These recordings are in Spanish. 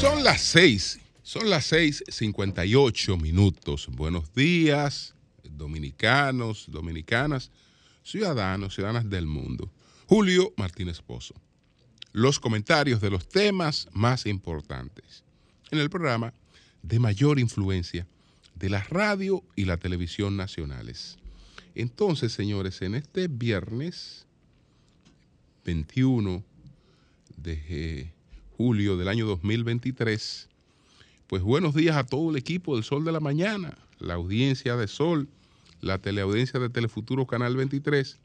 Son las 6, son las 6:58 minutos. Buenos días, dominicanos, dominicanas, ciudadanos, ciudadanas del mundo. Julio Martínez Pozo. Los comentarios de los temas más importantes en el programa de mayor influencia de la radio y la televisión nacionales. Entonces, señores, en este viernes 21 de eh, julio del año 2023, pues buenos días a todo el equipo del Sol de la Mañana, la audiencia de Sol, la teleaudiencia de Telefuturo Canal 23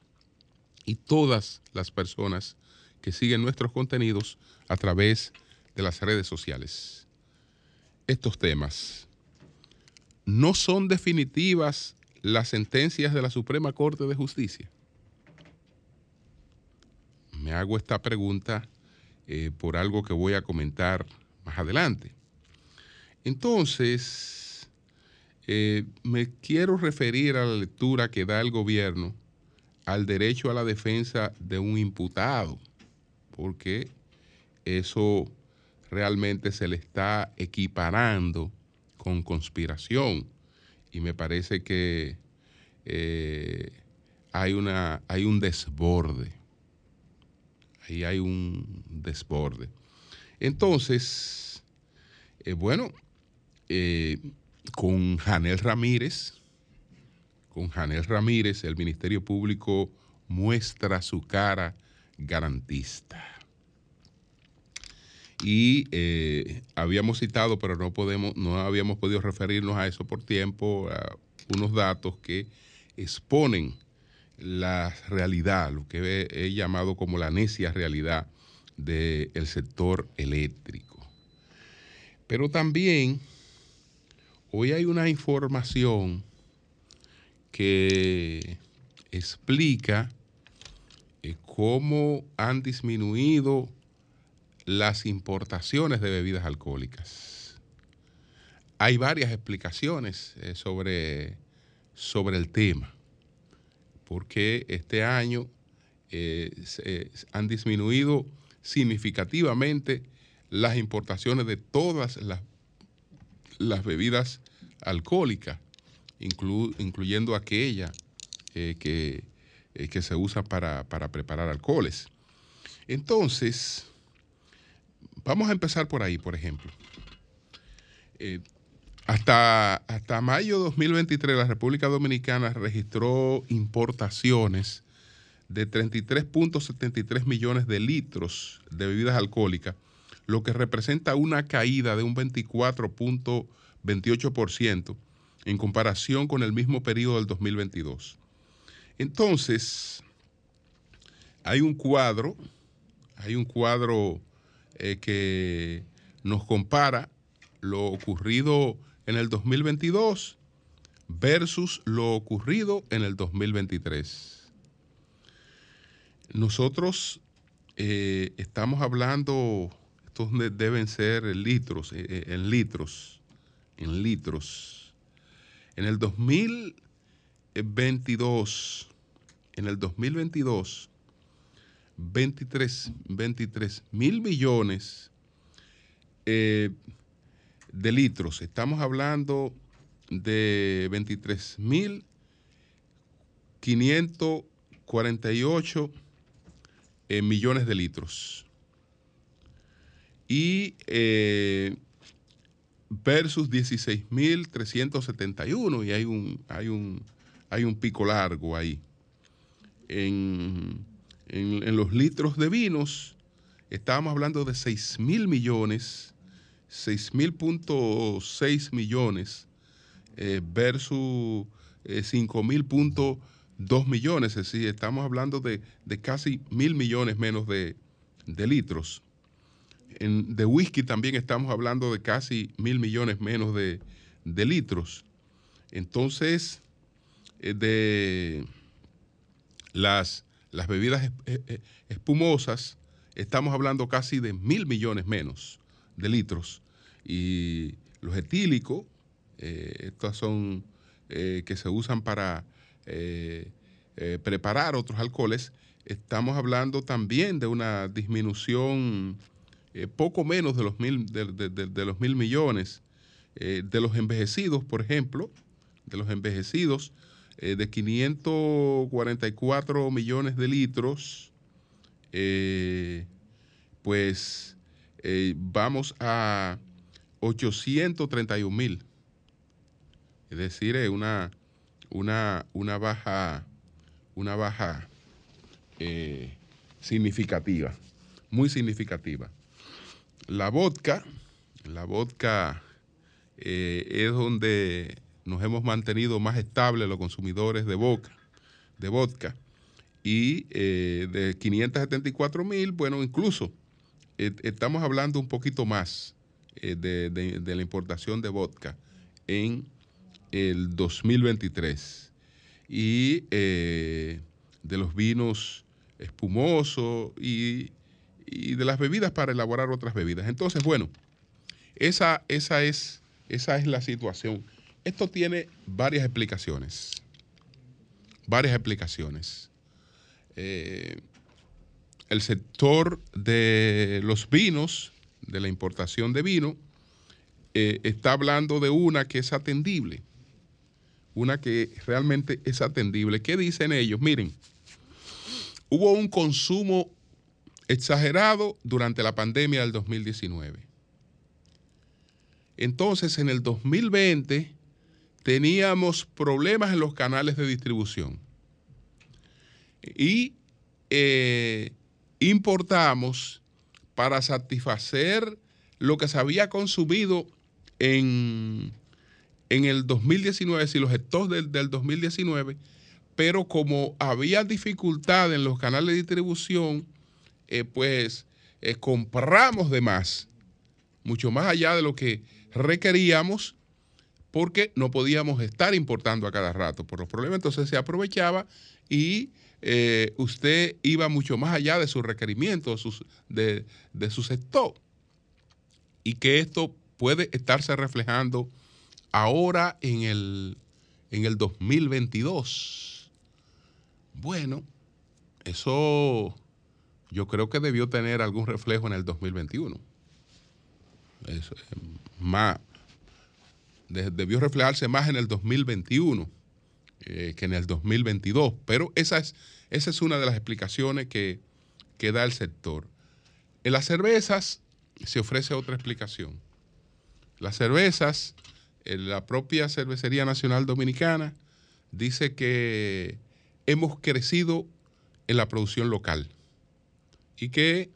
y todas las personas que siguen nuestros contenidos a través de las redes sociales. Estos temas no son definitivas las sentencias de la Suprema Corte de Justicia. Me hago esta pregunta eh, por algo que voy a comentar más adelante. Entonces, eh, me quiero referir a la lectura que da el gobierno al derecho a la defensa de un imputado, porque eso realmente se le está equiparando con conspiración y me parece que eh, hay, una, hay un desborde. Ahí hay un desborde. Entonces, eh, bueno, eh, con Janel Ramírez, con Janel Ramírez, el Ministerio Público muestra su cara garantista. Y eh, habíamos citado, pero no podemos, no habíamos podido referirnos a eso por tiempo, a unos datos que exponen la realidad, lo que he llamado como la necia realidad del sector eléctrico. Pero también hoy hay una información que explica eh, cómo han disminuido las importaciones de bebidas alcohólicas. Hay varias explicaciones eh, sobre, sobre el tema, porque este año eh, han disminuido significativamente las importaciones de todas las, las bebidas alcohólicas, inclu- incluyendo aquella eh, que, eh, que se usa para, para preparar alcoholes. Entonces, vamos a empezar por ahí, por ejemplo. Eh, hasta, hasta mayo 2023, la República Dominicana registró importaciones de 33.73 millones de litros de bebidas alcohólicas, lo que representa una caída de un 24.28% en comparación con el mismo periodo del 2022. Entonces, hay un cuadro, hay un cuadro eh, que nos compara lo ocurrido en el 2022 versus lo ocurrido en el 2023. Nosotros eh, estamos hablando, estos de- deben ser litros, eh, en litros, en litros. En el 2022, en el 2022, 23, 23 mil millones eh, de litros. Estamos hablando de 23 mil 548 eh, millones de litros. Y eh, versus 16.371 y hay un, hay, un, hay un pico largo ahí. En, en- los litros de vinos estábamos hablando de 6 mil millones, 6 mil punto 6 millones eh, versus eh, 5 mil punto 2 millones, es decir, estamos hablando de, de casi mil millones menos de, de litros. De whisky también estamos hablando de casi mil millones menos de, de litros. Entonces, eh, de las, las bebidas es- espumosas, estamos hablando casi de mil millones menos de litros. Y los etílicos, eh, estos son eh, que se usan para eh, preparar otros alcoholes, estamos hablando también de una disminución eh, poco menos de los mil, de, los mil millones. Eh, de los envejecidos, por ejemplo, de los envejecidos, eh, de 544 millones de litros, pues vamos a 831 mil. Es decir, una, una, una baja, una baja significativa, muy significativa. La vodka, la vodka eh, es donde nos hemos mantenido más estables los consumidores de vodka, de vodka. Y eh, de 574 mil, bueno, incluso eh, estamos hablando un poquito más de, de- la importación de vodka en el 2023. Y de los vinos espumosos y, y de las bebidas para elaborar otras bebidas. Entonces, bueno, esa, esa, es, esa es la situación. Esto tiene varias explicaciones. Varias explicaciones. Eh, el sector de los vinos, de la importación de vino, eh, está hablando de una que es atendible. Una que realmente es atendible. ¿Qué dicen ellos? Miren, hubo un consumo exagerado durante la pandemia del 2019. Entonces, en el 2020 teníamos problemas en los canales de distribución y eh, importamos para satisfacer lo que se había consumido en, en el 2019, si los stocks del, del 2019, pero como había dificultad en los canales de distribución, eh, pues eh, compramos de más, mucho más allá de lo que requeríamos, porque no podíamos estar importando a cada rato por los problemas, entonces se aprovechaba y eh, usted iba mucho más allá de sus requerimientos, de, de sus stock. Y que esto puede estarse reflejando ahora en el, en el 2022. Bueno, eso yo creo que debió tener algún reflejo en el 2021. Eso, eh, más, de- debió reflejarse más en el 2021 eh, que en el 2022. Pero esa es, una de las explicaciones que, da el sector. En las cervezas se ofrece otra explicación. Las cervezas, la propia Cervecería Nacional Dominicana dice que hemos crecido en la producción local y que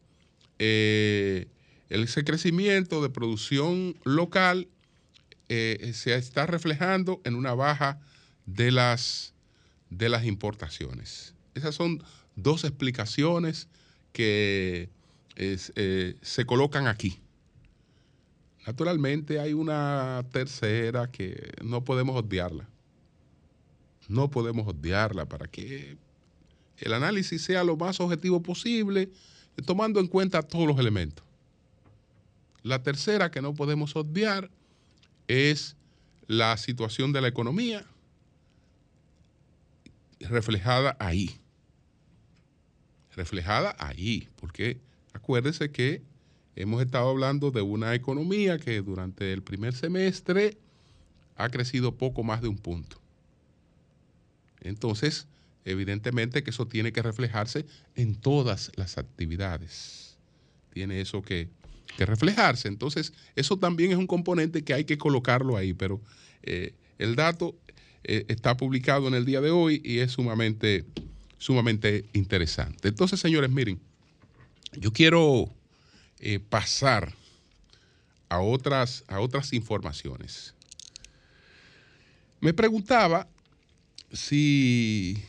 eh, ese crecimiento de producción local eh, se está reflejando en una baja de las, de las importaciones. Esas son dos explicaciones que eh, se colocan aquí. Naturalmente hay una tercera que no podemos obviarla. No podemos obviarla para que el análisis sea lo más objetivo posible, tomando en cuenta todos los elementos. La tercera que no podemos obviar es la situación de la economía reflejada ahí. Reflejada ahí, porque acuérdese que hemos estado hablando de una economía que durante el primer semestre ha crecido poco más de un punto. Entonces, evidentemente que eso tiene que reflejarse en todas las actividades. Tiene eso que, que reflejarse. Entonces, eso también es un componente que hay que colocarlo ahí, pero eh, el dato eh, está publicado en el día de hoy y es sumamente, sumamente interesante. Entonces, señores, miren, yo quiero eh, pasar a otras, a otras informaciones. Me preguntaba si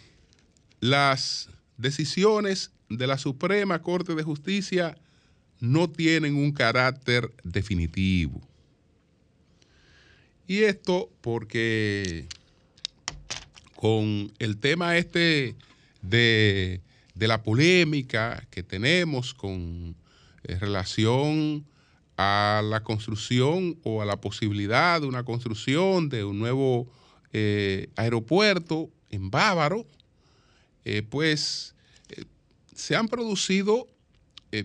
las decisiones de la Suprema Corte de Justicia no tienen un carácter definitivo. Y esto porque con el tema este de, de la polémica que tenemos con eh, relación a la construcción o a la posibilidad de una construcción de un nuevo eh, aeropuerto en Bávaro, eh, pues eh, se han producido eh,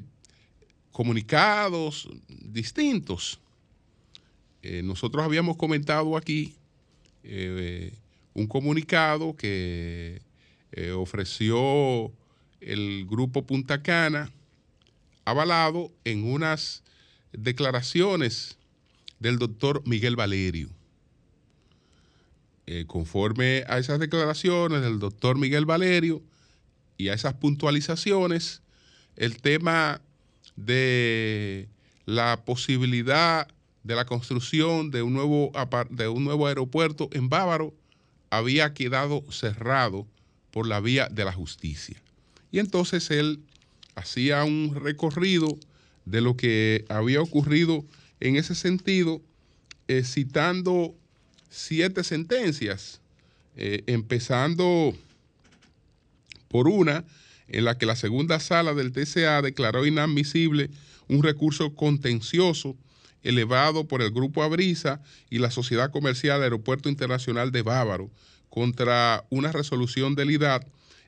comunicados distintos. Nosotros habíamos comentado aquí un comunicado que ofreció el grupo Punta Cana, avalado en unas declaraciones del doctor Miguel Valerio. Eh, conforme a esas declaraciones del doctor Miguel Valerio y a esas puntualizaciones, el tema de la posibilidad de la construcción de un nuevo, de un nuevo aeropuerto en Bávaro había quedado cerrado por la vía de la justicia. Y entonces él hacía un recorrido de lo que había ocurrido en ese sentido, eh, citando siete sentencias, eh, empezando por una en la que la segunda sala del TCA declaró inadmisible un recurso contencioso elevado por el Grupo Abrisa y la Sociedad Comercial Aeropuerto Internacional de Bávaro contra una resolución del IDAT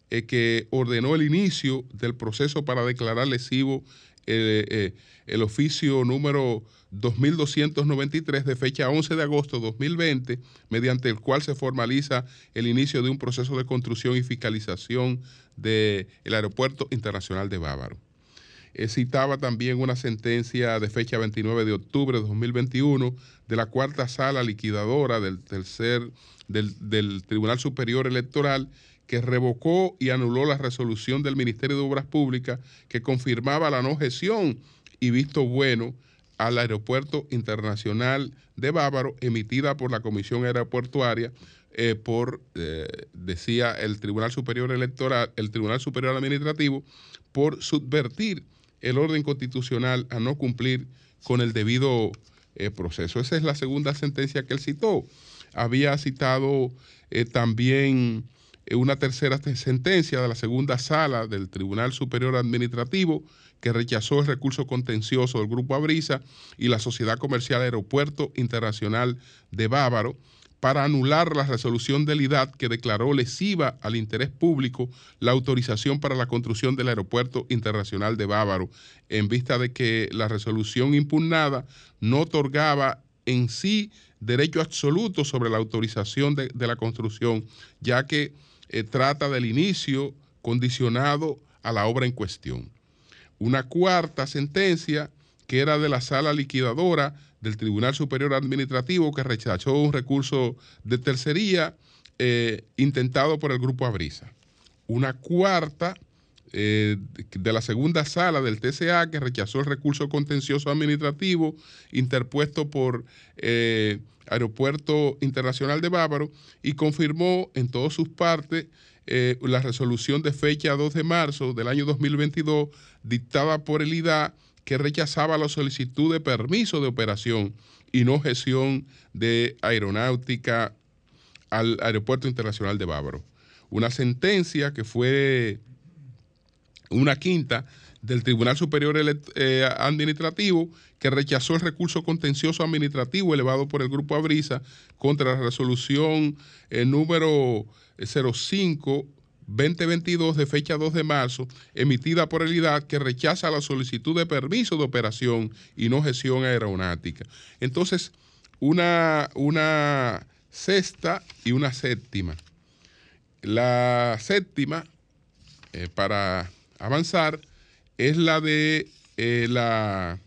eh, que ordenó el inicio del proceso para declarar lesivo eh, eh, el oficio número 2293 de fecha 11 de agosto de 2020, mediante el cual se formaliza el inicio de un proceso de construcción y fiscalización del Aeropuerto Internacional de Bávaro. Eh, citaba también una sentencia de fecha 29 de octubre de 2021 de la cuarta sala liquidadora del tercer del Tribunal Superior Electoral que revocó y anuló la resolución del Ministerio de Obras Públicas que confirmaba la no gestión y visto bueno al Aeropuerto Internacional de Bávaro emitida por la Comisión Aeroportuaria eh, por, eh, decía el Tribunal Superior Electoral, el Tribunal Superior Administrativo, por subvertir el orden constitucional a no cumplir con el debido eh, proceso. Esa es la segunda sentencia que él citó. Había citado eh, también una tercera te- sentencia de la segunda sala del Tribunal Superior Administrativo que rechazó el recurso contencioso del Grupo Abrisa y la Sociedad Comercial Aeropuerto Internacional de Bávaro para anular la resolución del IDAT que declaró lesiva al interés público la autorización para la construcción del Aeropuerto Internacional de Bávaro, en vista de que la resolución impugnada no otorgaba en sí derecho absoluto sobre la autorización de la construcción, ya que eh, trata del inicio condicionado a la obra en cuestión. Una cuarta sentencia que era de la sala liquidadora del Tribunal Superior Administrativo que rechazó un recurso de tercería eh, intentado por el Grupo Abrisa. Una cuarta eh, de la segunda sala del TCA que rechazó el recurso contencioso administrativo interpuesto por eh, Aeropuerto Internacional de Bávaro y confirmó en todas sus partes eh, la resolución de fecha 2 de marzo del año 2022 dictada por el IDA que rechazaba la solicitud de permiso de operación y no gestión de aeronáutica al Aeropuerto Internacional de Bávaro. Una sentencia que fue una quinta del Tribunal Superior eh, Administrativo que rechazó el recurso contencioso administrativo elevado por el Grupo Abrisa contra la resolución eh, número 05 2022 de fecha 2 de marzo, emitida por el IDAC, que rechaza la solicitud de permiso de operación y no gestión aeronáutica. Entonces, una, una sexta y una séptima. La séptima, eh, para avanzar, es la de eh, la,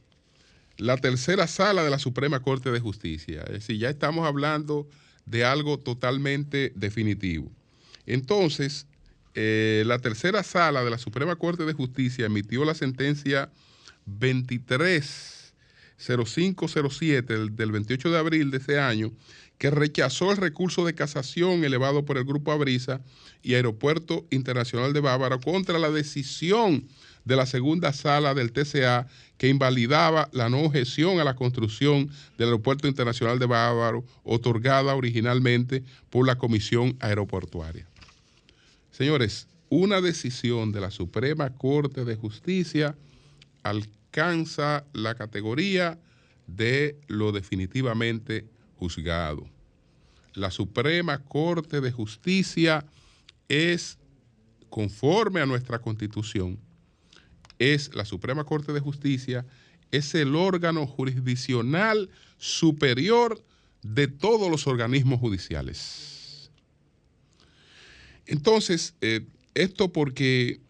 la tercera sala de la Suprema Corte de Justicia. Es decir, ya estamos hablando de algo totalmente definitivo. Entonces, eh, la tercera sala de la Suprema Corte de Justicia emitió la sentencia 230507 del, del 28 de abril de ese año, que rechazó el recurso de casación elevado por el Grupo Abrisa y Aeropuerto Internacional de Bávaro contra la decisión de la segunda sala del TCA que invalidaba la no objeción a la construcción del Aeropuerto Internacional de Bávaro, otorgada originalmente por la Comisión Aeroportuaria. Señores, una decisión de la Suprema Corte de Justicia alcanza la categoría de lo definitivamente juzgado. La Suprema Corte de Justicia es, conforme a nuestra constitución, es la Suprema Corte de Justicia, es el órgano jurisdiccional superior de todos los organismos judiciales. Entonces, eh, esto porque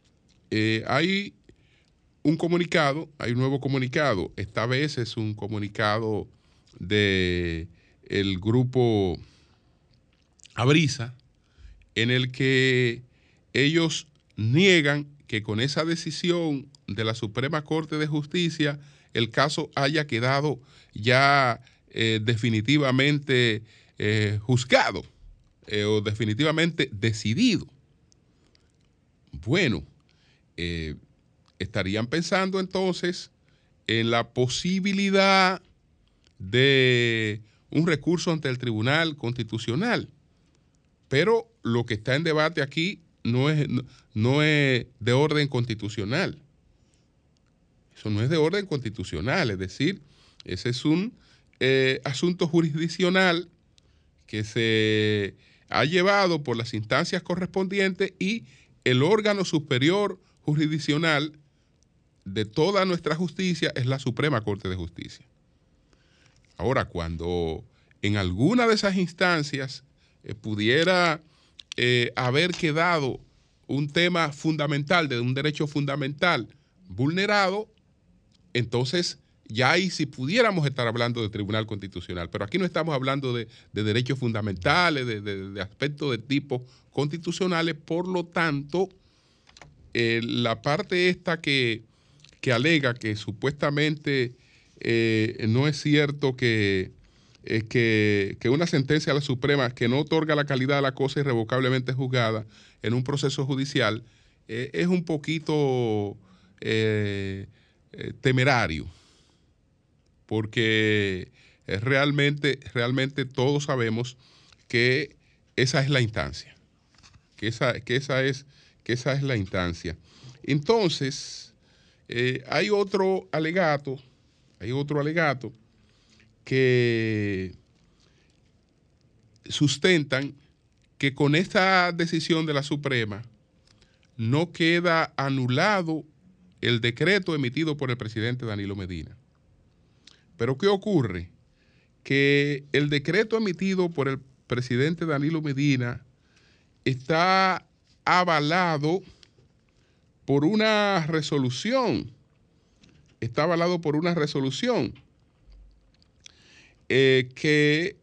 eh, hay un comunicado, hay un nuevo comunicado, esta vez es un comunicado de el grupo Abrisa, en el que ellos niegan que con esa decisión de la Suprema Corte de Justicia el caso haya quedado ya eh, definitivamente eh, juzgado eh, o definitivamente decidido. Bueno, estarían pensando entonces en la posibilidad de un recurso ante el Tribunal Constitucional. Pero lo que está en debate aquí no es, no es de orden constitucional. Eso no es de orden constitucional, es decir, ese es un eh, asunto jurisdiccional que se ha llevado por las instancias correspondientes y el órgano superior jurisdiccional de toda nuestra justicia es la Suprema Corte de Justicia. Ahora, cuando en alguna de esas instancias eh, pudiera eh, haber quedado un tema fundamental, de un derecho fundamental vulnerado, entonces ya ahí si pudiéramos estar hablando de Tribunal Constitucional, pero aquí no estamos hablando de, derechos fundamentales, de, aspectos de tipo constitucionales, por lo tanto, eh, la parte esta que, alega que supuestamente eh, no es cierto que, eh, que, que, una sentencia a la Suprema que no otorga la calidad de la cosa irrevocablemente juzgada en un proceso judicial es un poquito temerario porque realmente, realmente todos sabemos que esa es la instancia, que esa, que esa, es, que esa es la instancia. Entonces, eh, hay otro alegato, hay otro alegato que sustentan que con esta decisión de la Suprema no queda anulado el decreto emitido por el presidente Danilo Medina. Pero ¿qué ocurre? Que el decreto emitido por el presidente Danilo Medina está avalado por una resolución. Está avalado por una resolución eh, que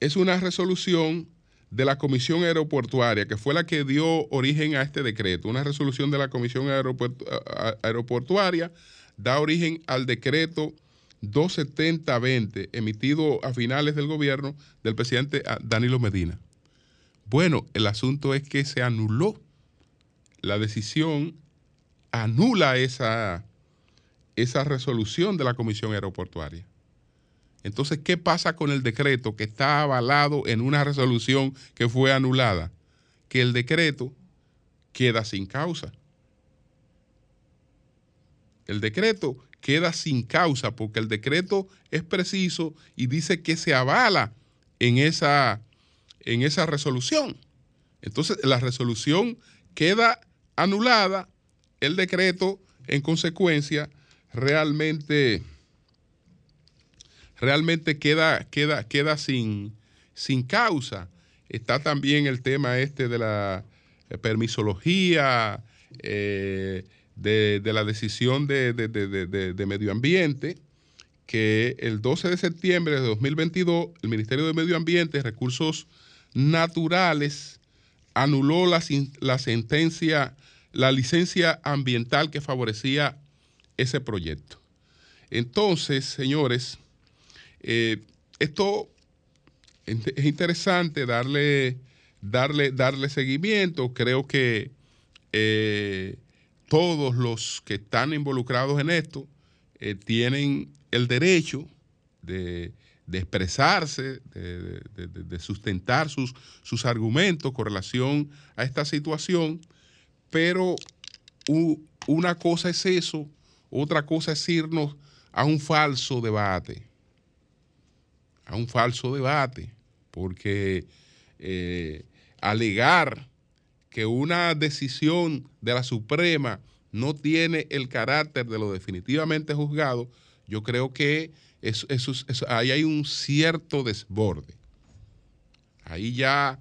es una resolución de la Comisión Aeroportuaria, que fue la que dio origen a este decreto. Una resolución de la Comisión Aeroportuaria da origen al decreto 270-20 emitido a finales del gobierno del presidente ah, Danilo Medina. Bueno, el asunto es que se anuló la decisión, anula esa, esa resolución de la Comisión Aeroportuaria. Entonces, ¿qué pasa con el decreto que está avalado en una resolución que fue anulada? Que el decreto queda sin causa. El decreto queda sin causa porque el decreto es preciso y dice que se avala en esa, en esa resolución. Entonces la resolución queda anulada, el decreto en consecuencia realmente, realmente queda, queda, queda sin, sin causa. Está también el tema este de la permisología, eh, de, la decisión de, medio ambiente que el 12 de septiembre de 2022 el Ministerio de Medio Ambiente y Recursos Naturales anuló la, la sentencia, la licencia ambiental que favorecía ese proyecto. Entonces, señores, eh, esto es interesante darle, darle, darle seguimiento. Creo que eh, todos los que están involucrados en esto eh, tienen el derecho de, expresarse, de, sustentar sus, sus, argumentos con relación a esta situación, pero una cosa es eso, otra cosa es irnos a un falso debate, a un falso debate, porque eh, alegar que una decisión de la Suprema no tiene el carácter de lo definitivamente juzgado, yo creo que ahí hay un cierto desborde. Ahí ya,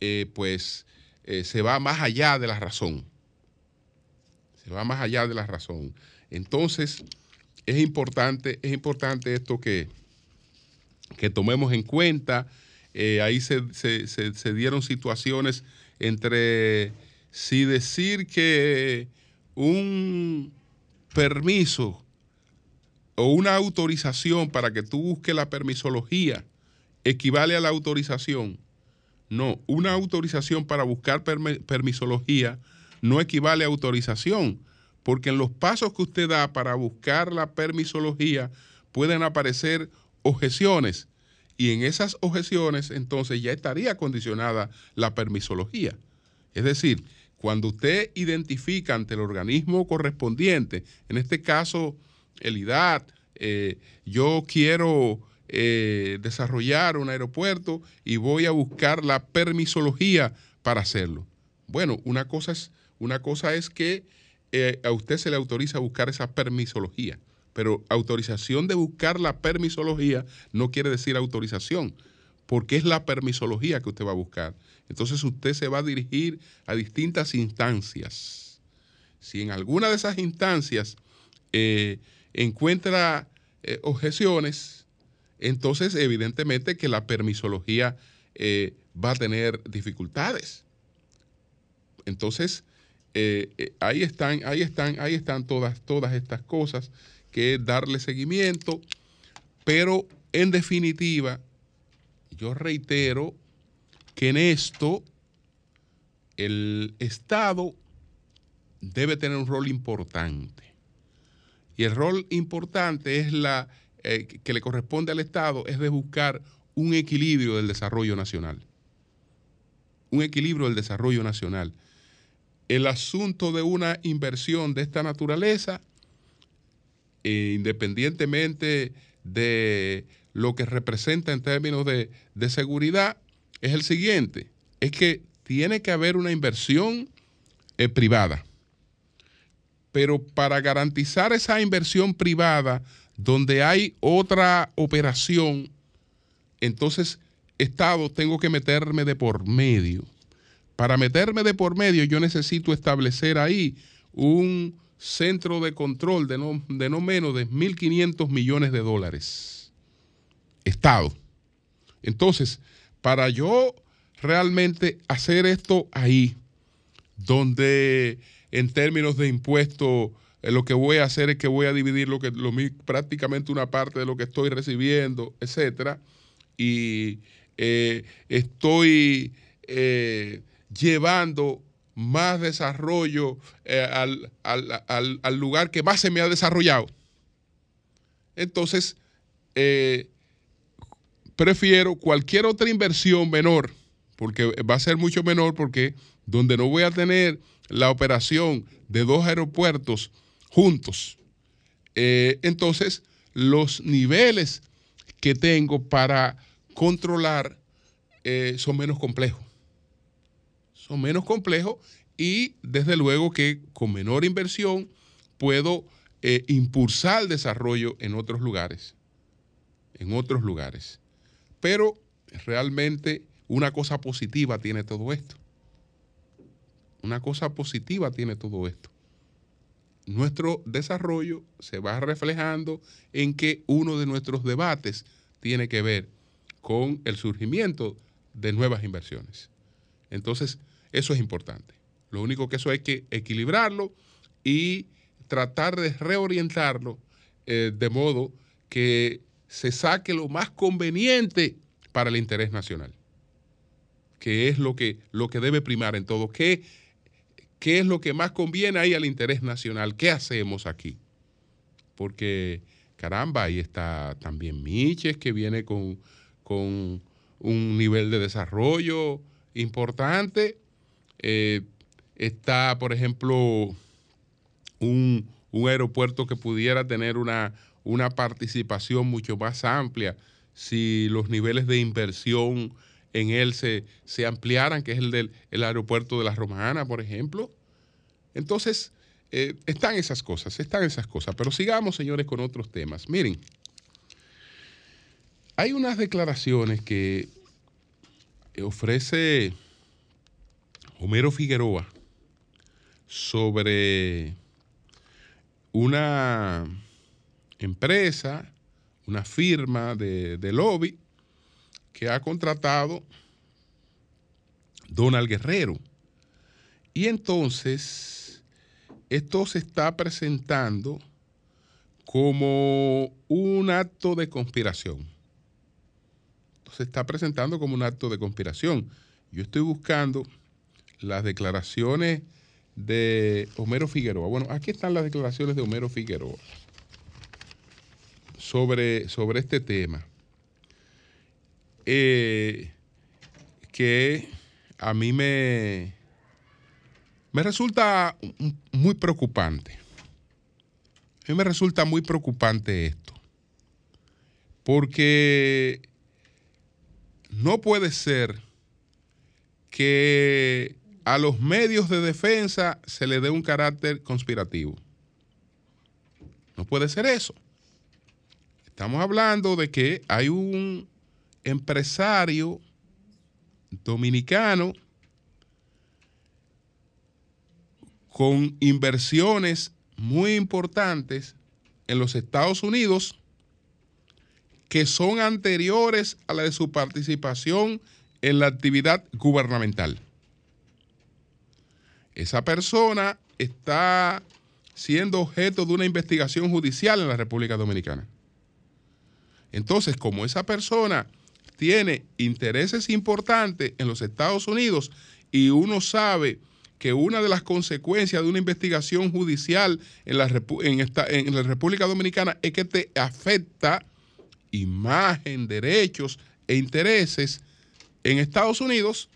eh, pues, eh, se va más allá de la razón. Se va más allá de la razón. Entonces, es importante, es importante esto que, que tomemos en cuenta. Eh, ahí se, se- se- dieron situaciones entre si decir que un permiso o una autorización para que tú busques la permisología equivale a la autorización. No, una autorización para buscar permisología no equivale a autorización, porque en los pasos que usted da para buscar la permisología pueden aparecer objeciones y en esas objeciones entonces ya estaría condicionada la permisología. Es decir, cuando usted identifica ante el organismo correspondiente, en este caso el IDAT, eh, yo quiero eh, desarrollar un aeropuerto y voy a buscar la permisología para hacerlo. Bueno, una cosa es, una cosa es que eh, a usted se le autoriza a buscar esa permisología, pero autorización de buscar la permisología no quiere decir autorización, porque es la permisología que usted va a buscar. Entonces usted se va a dirigir a distintas instancias. Si en alguna de esas instancias eh, encuentra eh, objeciones, entonces evidentemente que la permisología va a tener dificultades. Entonces, eh, eh, ahí están, ahí están, ahí están todas, todas estas cosas que darle seguimiento, pero en definitiva, yo reitero que en esto el Estado debe tener un rol importante. Y el rol importante es la eh, que le corresponde al Estado es de buscar un equilibrio del desarrollo nacional. Un equilibrio del desarrollo nacional. El asunto de una inversión de esta naturaleza, eh, independientemente de lo que representa en términos de, de seguridad, es el siguiente, es que tiene que haber una inversión eh, privada. Pero para garantizar esa inversión privada, donde hay otra operación, entonces, Estado, tengo que meterme de por medio. Para meterme de por medio, yo necesito establecer ahí un centro de control de no, de no menos de 1.500 millones de dólares. Estado. Entonces, para yo realmente hacer esto ahí, donde en términos de impuestos eh, lo que voy a hacer es que voy a dividir lo que prácticamente una parte de lo que estoy recibiendo, etcétera, y eh, estoy eh, llevando más desarrollo eh, al, al- al- al lugar que más se me ha desarrollado. Entonces, eh, prefiero cualquier otra inversión menor, porque va a ser mucho menor, porque donde no voy a tener la operación de dos aeropuertos juntos, eh, entonces los niveles que tengo para controlar son menos complejos. Son menos complejos y desde luego que con menor inversión puedo eh, impulsar el desarrollo en otros lugares. En otros lugares. Pero realmente una cosa positiva tiene todo esto. Una cosa positiva tiene todo esto. Nuestro desarrollo se va reflejando en que uno de nuestros debates tiene que ver con el surgimiento de nuevas inversiones. Entonces, eso es importante. Lo único que eso hay que equilibrarlo y tratar de reorientarlo eh, de modo que se saque lo más conveniente para el interés nacional, que es lo que, lo que debe primar en todo. ¿Qué, ¿Qué es lo que más conviene ahí al interés nacional? ¿Qué hacemos aquí? Porque, caramba, ahí está también Miches, que viene con, con un nivel de desarrollo importante. Eh, está, por ejemplo, un, un aeropuerto que pudiera tener una, una participación mucho más amplia si los niveles de inversión en él se, se ampliaran, que es el del el aeropuerto de la Romana, por ejemplo. Entonces, eh, están esas cosas, están esas cosas. Pero sigamos, señores, con otros temas. Miren, hay unas declaraciones que ofrece Homero Figueroa sobre una empresa, una firma de, lobby que ha contratado Donald Guerrero. Y entonces, esto se está presentando como un acto de conspiración. Se está presentando como un acto de conspiración. Yo estoy buscando las declaraciones de Homero Figueroa. Bueno, aquí están las declaraciones de Homero Figueroa sobre, sobre este tema. Eh, que a mí me, me resulta muy preocupante. A mí me resulta muy preocupante esto. Porque no puede ser que a los medios de defensa se le dé un carácter conspirativo. No puede ser eso. Estamos hablando de que hay un empresario dominicano con inversiones muy importantes en los Estados Unidos que son anteriores a la de su participación en la actividad gubernamental. Esa persona está siendo objeto de una investigación judicial en la República Dominicana. Entonces, como esa persona tiene intereses importantes en los Estados Unidos y uno sabe que una de las consecuencias de una investigación judicial en la, República Dominicana es que te afecta imagen, derechos e intereses en Estados Unidos,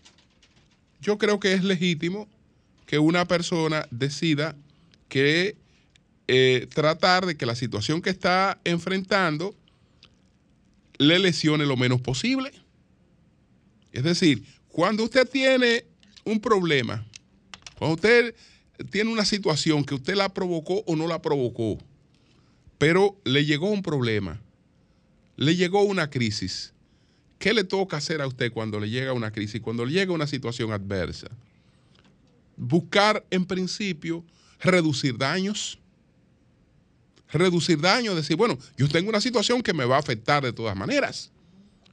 yo creo que es legítimo que una persona decida que eh, tratar de que la situación que está enfrentando le lesione lo menos posible. Es decir, cuando usted tiene un problema, cuando usted tiene una situación que usted la provocó o no la provocó, pero le llegó un problema, le llegó una crisis, ¿qué le toca hacer a usted cuando le llega una crisis, cuando le llega una situación adversa? Buscar en principio reducir daños, reducir daños, decir, bueno, yo tengo una situación que me va a afectar de todas maneras.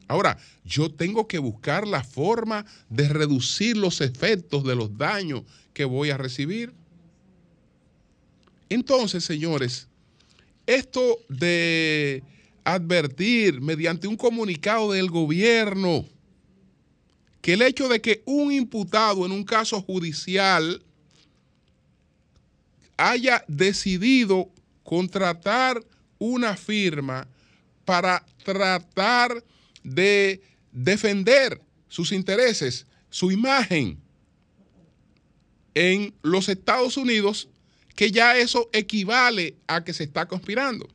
Ahora, yo tengo que buscar la forma de reducir los efectos de los daños que voy a recibir. Entonces, señores, esto de advertir mediante un comunicado del gobierno que el hecho de que un imputado en un caso judicial haya decidido contratar una firma para tratar de defender sus intereses, su imagen en los Estados Unidos, que ya eso equivale a que se está conspirando.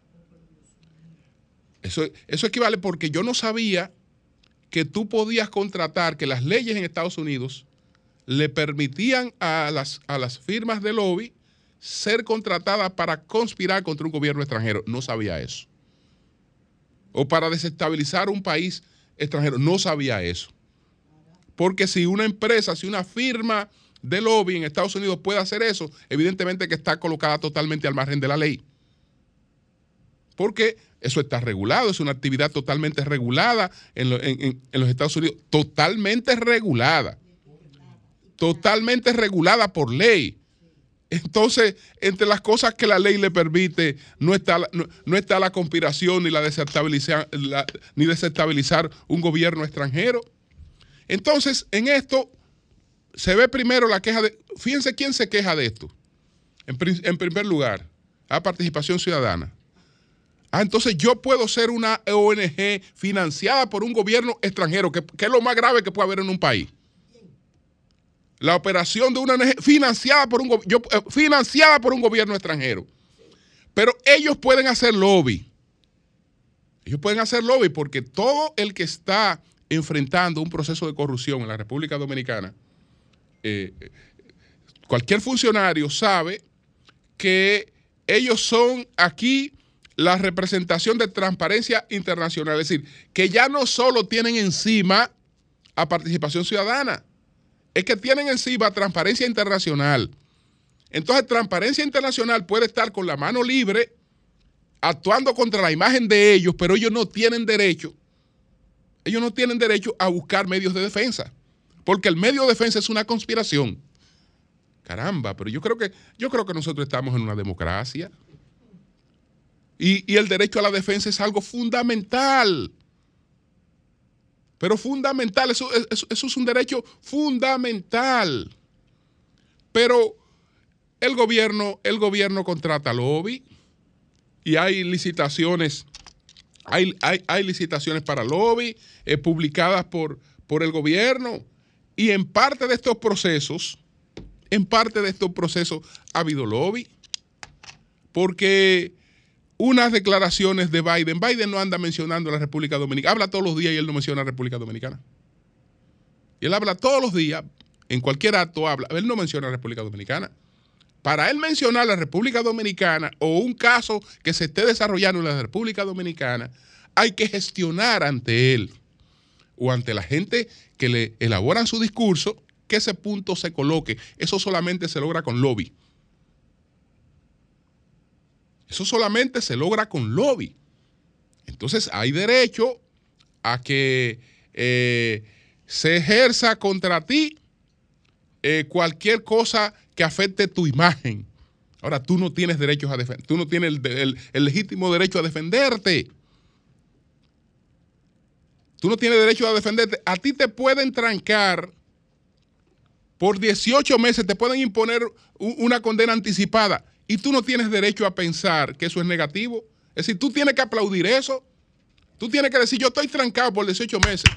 Eso, eso equivale porque yo no sabía que tú podías contratar, que las leyes en Estados Unidos le permitían a las, a las firmas de lobby ser contratadas para conspirar contra un gobierno extranjero. No sabía eso. O para desestabilizar un país extranjero. No sabía eso. Porque si una empresa, si una firma de lobby en Estados Unidos puede hacer eso, evidentemente que está colocada totalmente al margen de la ley. Porque eso está regulado, es una actividad totalmente regulada en, los Estados Unidos, totalmente regulada, totalmente regulada por ley. Entonces, entre las cosas que la ley le permite, no está, no, está la conspiración ni la desestabilizar, ni desestabilizar un gobierno extranjero. Entonces, en esto se ve primero la queja de. Fíjense quién se queja de esto. En, en primer lugar, la participación ciudadana. Ah, entonces yo puedo ser una ONG financiada por un gobierno extranjero, que, es lo más grave que puede haber en un país. la operación de una ONG financiada por un, eh, financiada por un gobierno extranjero. Pero ellos pueden hacer lobby. Ellos pueden hacer lobby porque todo el que está enfrentando un proceso de corrupción en la República Dominicana, eh, cualquier funcionario sabe que ellos son aquí la representación de transparencia internacional. Es decir, que ya no solo tienen encima a participación ciudadana, es que tienen encima transparencia internacional. Entonces, transparencia internacional puede estar con la mano libre actuando contra la imagen de ellos, pero ellos no tienen derecho, ellos no tienen derecho a buscar medios de defensa, porque el medio de defensa es una conspiración. Caramba, pero yo creo que yo creo que nosotros estamos en una democracia. Y, el derecho a la defensa es algo fundamental. Pero fundamental, eso, eso- eso es un derecho fundamental. Pero el gobierno, el gobierno contrata lobby y hay licitaciones, hay, hay- hay licitaciones para lobby eh, publicadas por, por el gobierno. Y en parte de estos procesos, en parte de estos procesos ha habido lobby. Porque unas declaraciones de Biden, Biden no anda mencionando la República Dominicana, habla todos los días y él no menciona la República Dominicana. Y él habla todos los días, en cualquier acto habla, él no menciona la República Dominicana. Para él mencionar la República Dominicana o un caso que se esté desarrollando en la República Dominicana, hay que gestionar ante él o ante la gente que le elaboran su discurso que ese punto se coloque. Eso solamente se logra con lobby. Eso solamente se logra con lobby. Entonces hay derecho a que eh, se ejerza contra ti eh, cualquier cosa que afecte tu imagen. Ahora tú no tienes derechos a defender, tú no tienes el, legítimo derecho a defenderte. Tú no tienes derecho a defenderte. A ti te pueden trancar por 18 meses, te pueden imponer una condena anticipada y tú no tienes derecho a pensar que eso es negativo. Es decir, tú tienes que aplaudir eso. Tú tienes que decir, yo estoy trancado por 18 meses.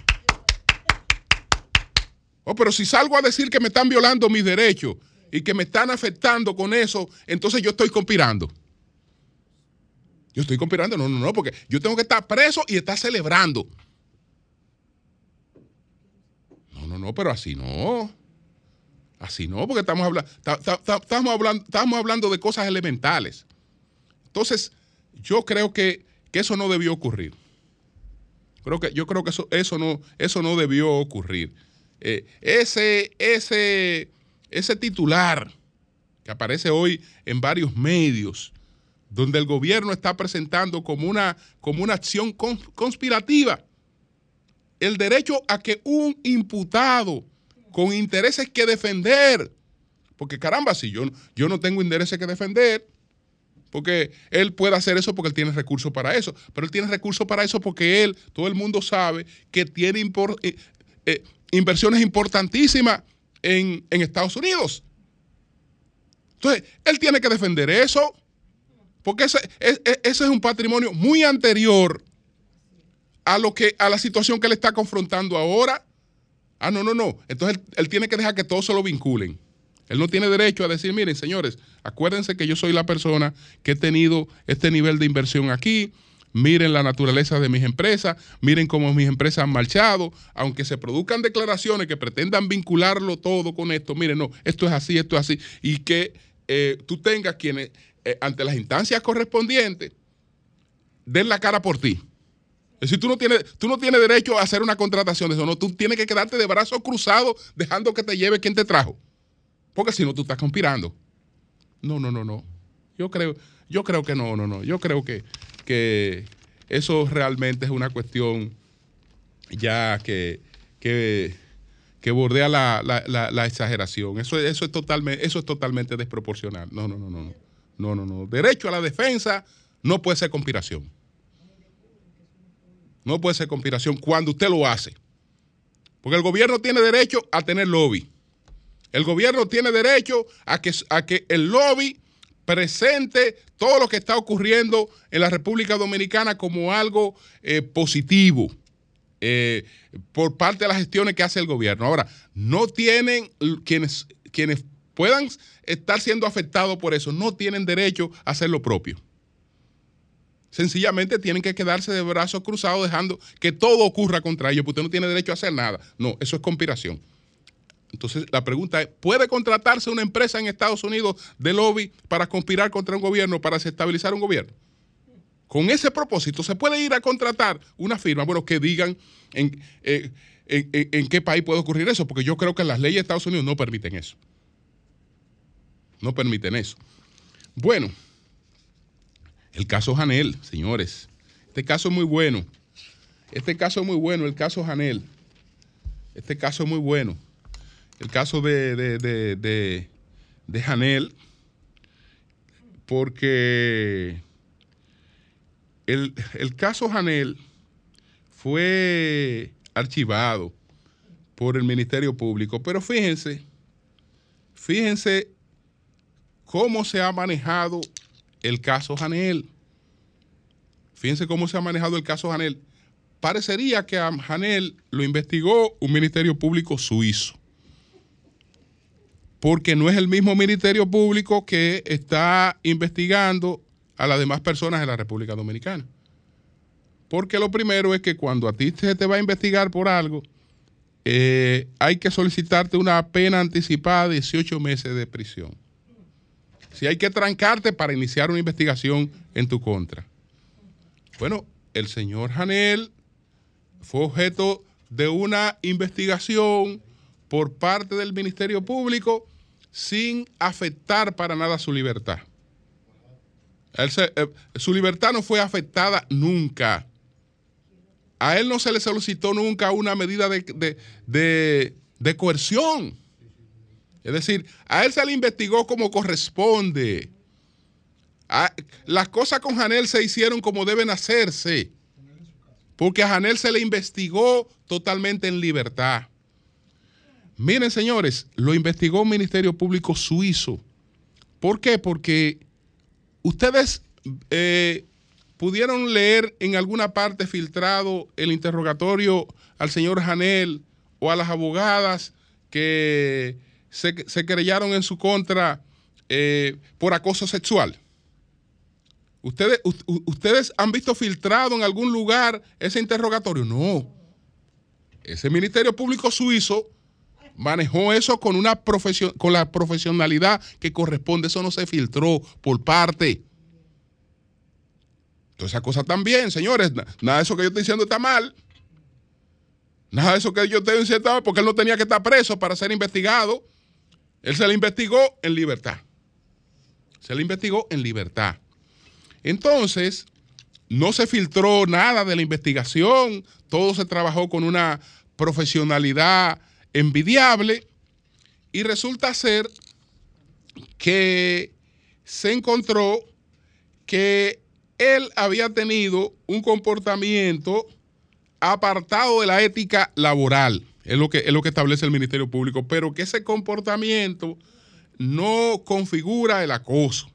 Oh, pero si salgo a decir que me están violando mis derechos y que me están afectando con eso, entonces yo estoy conspirando. Yo estoy conspirando, no, no, no, porque yo tengo que estar preso y estar celebrando. No, no, no, pero así no. Así no, porque estamos, habla- ta- ta- ta- estamos, hablando, estamos hablando de cosas elementales. Entonces, yo creo que, que eso no debió ocurrir. Creo que, yo creo que eso, eso, no, eso no debió ocurrir. Eh, ese, ese, ese titular que aparece hoy en varios medios, donde el gobierno está presentando como una, como una acción cons- conspirativa el derecho a que un imputado con intereses que defender, porque caramba, si yo, yo no tengo intereses que defender, porque él puede hacer eso porque él tiene recursos para eso, pero él tiene recursos para eso porque él, todo el mundo sabe que tiene impor- eh, eh, inversiones importantísimas en, en Estados Unidos. Entonces, él tiene que defender eso, porque ese, es- es- ese es un patrimonio muy anterior a lo que a la situación que él está confrontando ahora. Ah, no, no, no. Entonces él, tiene que dejar que todos se lo vinculen. Él no tiene derecho a decir, miren, señores, acuérdense que yo soy la persona que he tenido este nivel de inversión aquí. Miren la naturaleza de mis empresas, miren cómo mis empresas han marchado, aunque se produzcan declaraciones que pretendan vincularlo todo con esto, miren, no, esto es así, esto es así, y que eh, tú tengas quienes, eh, ante las instancias correspondientes, den la cara por ti. Es decir, tú no, tienes, tú no tienes derecho a hacer una contratación de eso, no, tú tienes que quedarte de brazos cruzados dejando que te lleve quien te trajo. Porque si no, tú estás conspirando. No, no, no, no. Yo creo, yo creo que no, no, no. Yo creo que, que eso realmente es una cuestión ya que, que, bordea la, la- la- exageración. Eso, eso, es totalmente, eso es totalmente desproporcional. No, no, no, no. No, no, no. Derecho a la defensa no puede ser conspiración. No puede ser conspiración cuando usted lo hace. Porque el gobierno tiene derecho a tener lobby. El gobierno tiene derecho a que, a que el lobby presente todo lo que está ocurriendo en la República Dominicana como algo eh, positivo. eh, por parte de las gestiones que hace el gobierno. Ahora, no tienen quienes, quienes puedan estar siendo afectados por eso, no tienen derecho a hacer lo propio. Sencillamente tienen que quedarse de brazos cruzados dejando que todo ocurra contra ellos, porque usted no tiene derecho a hacer nada. No, eso es conspiración. Entonces la pregunta es, ¿puede contratarse una empresa en Estados Unidos de lobby para conspirar contra un gobierno, para desestabilizar un gobierno? Con ese propósito, ¿se puede ir a contratar una firma? Bueno, que digan en, eh, en qué país puede ocurrir eso, porque yo creo que las leyes de Estados Unidos no permiten eso. No permiten eso. Bueno, el caso Janel, señores. Este caso es muy bueno. Este caso es muy bueno, el caso Janel. Este caso es muy bueno. El caso de, de, de, Janel, porque el, el caso Janel fue archivado por el Ministerio Público, pero fíjense, fíjense cómo se ha manejado el caso Janel. Fíjense cómo se ha manejado el caso Janel. Parecería que a Janel lo investigó un ministerio público suizo. Porque no es el mismo ministerio público que está investigando a las demás personas de la República Dominicana. Porque lo primero es que cuando a ti se te va a investigar por algo, eh, hay que solicitarte una pena anticipada de 18 meses de prisión si hay que trancarte para iniciar una investigación en tu contra. Bueno, el señor Janel fue objeto de una investigación por parte del Ministerio Público sin afectar para nada su libertad. Eh, su libertad no fue afectada nunca. A él no se le solicitó nunca una medida de, de coerción. Es decir, a él se le investigó como corresponde. las cosas con Janel se hicieron como deben hacerse. Porque a Janel se le investigó totalmente en libertad. Miren, señores, lo investigó un Ministerio Público suizo. ¿Por qué? Porque ustedes eh, pudieron leer en alguna parte filtrado el interrogatorio al señor Janel o a las abogadas que se, se querellaron en su contra eh, por acoso sexual. ¿Ustedes, ¿Ustedes han visto filtrado en algún lugar ese interrogatorio? No. Ese Ministerio Público Suizo manejó eso con, una con la profesionalidad que corresponde. Eso no se filtró por parte. Entonces, esa cosa también, señores. Nada de eso que yo estoy diciendo está mal. Nada de eso que yo estoy diciendo porque él no tenía que estar preso para ser investigado. Él se le investigó en libertad. Se le investigó en libertad. Entonces, no se filtró nada de la investigación, todo se trabajó con una profesionalidad envidiable y resulta ser que se encontró que él había tenido un comportamiento apartado de la ética laboral. Es lo que, es lo que establece el Ministerio Público, pero que ese comportamiento no configura el acoso.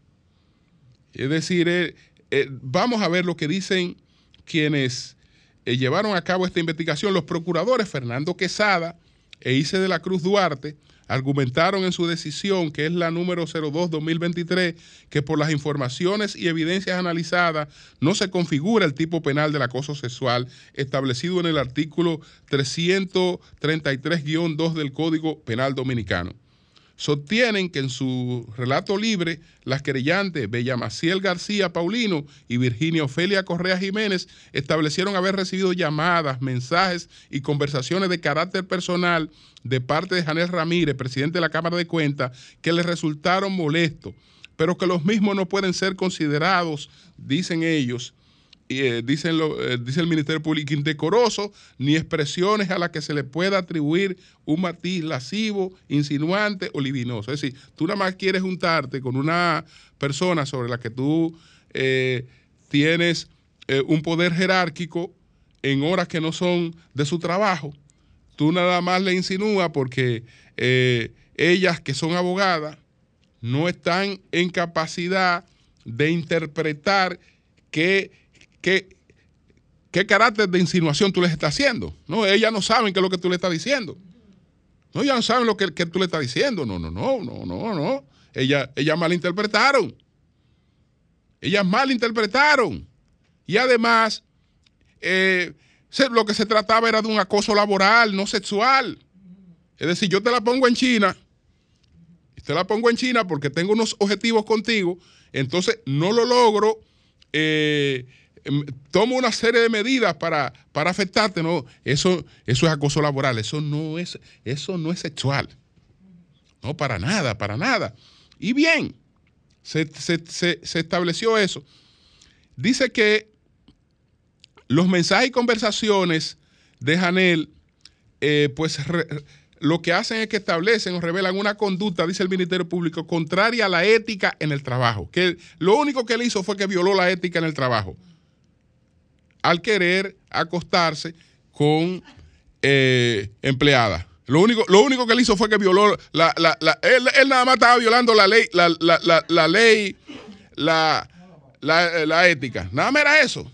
Es decir, eh, eh, vamos a ver lo que dicen quienes eh, llevaron a cabo esta investigación, los procuradores Fernando Quesada e Ice de la Cruz Duarte, argumentaron en su decisión, que es la número 02-2023, que por las informaciones y evidencias analizadas no se configura el tipo penal del acoso sexual establecido en el artículo 333-2 del Código Penal Dominicano sostienen que en su relato libre las querellantes Bella Maciel García Paulino y Virginia Ofelia Correa Jiménez establecieron haber recibido llamadas, mensajes y conversaciones de carácter personal de parte de Janel Ramírez, presidente de la Cámara de Cuentas, que les resultaron molestos, pero que los mismos no pueden ser considerados, dicen ellos, eh, dicen eh, dice el Ministerio Público, indecoroso, ni expresiones a las que se le pueda atribuir un matiz lascivo, insinuante o libinoso. Es decir, tú nada más quieres juntarte con una persona sobre la que tú eh, tienes un poder jerárquico en horas que no son de su trabajo. Tú nada más le insinúas porque ellas que son abogadas no están en capacidad de interpretar que que qué carácter de insinuación tú les estás haciendo. No, ellas no saben qué es lo que tú le estás diciendo. No, ellas no saben lo que, tú le estás diciendo. No, no, no, no, no, no. Ellas, ellas malinterpretaron. Ellas malinterpretaron. Y además, eh, lo que se trataba era de un acoso laboral, no sexual. Es decir, yo te la pongo en China, te la pongo en China porque tengo unos objetivos contigo, entonces no lo logro, eh, tomo una serie de medidas para, para afectarte, no, eso, eso es acoso laboral, eso no es, eso no es sexual. No, para nada, para nada. Y bien, se, se- se- se estableció eso. Dice que los mensajes y conversaciones de Janel, eh, pues re- lo que hacen es que establecen o revelan una conducta, dice el Ministerio Público, contraria a la ética en el trabajo. Que lo único que él hizo fue que violó la ética en el trabajo. Al querer acostarse con eh, empleada. Lo único, lo único que él hizo fue que violó la, la- él, nada más estaba violando la ley, la, la- ley, la, la- ética. Nada más era eso.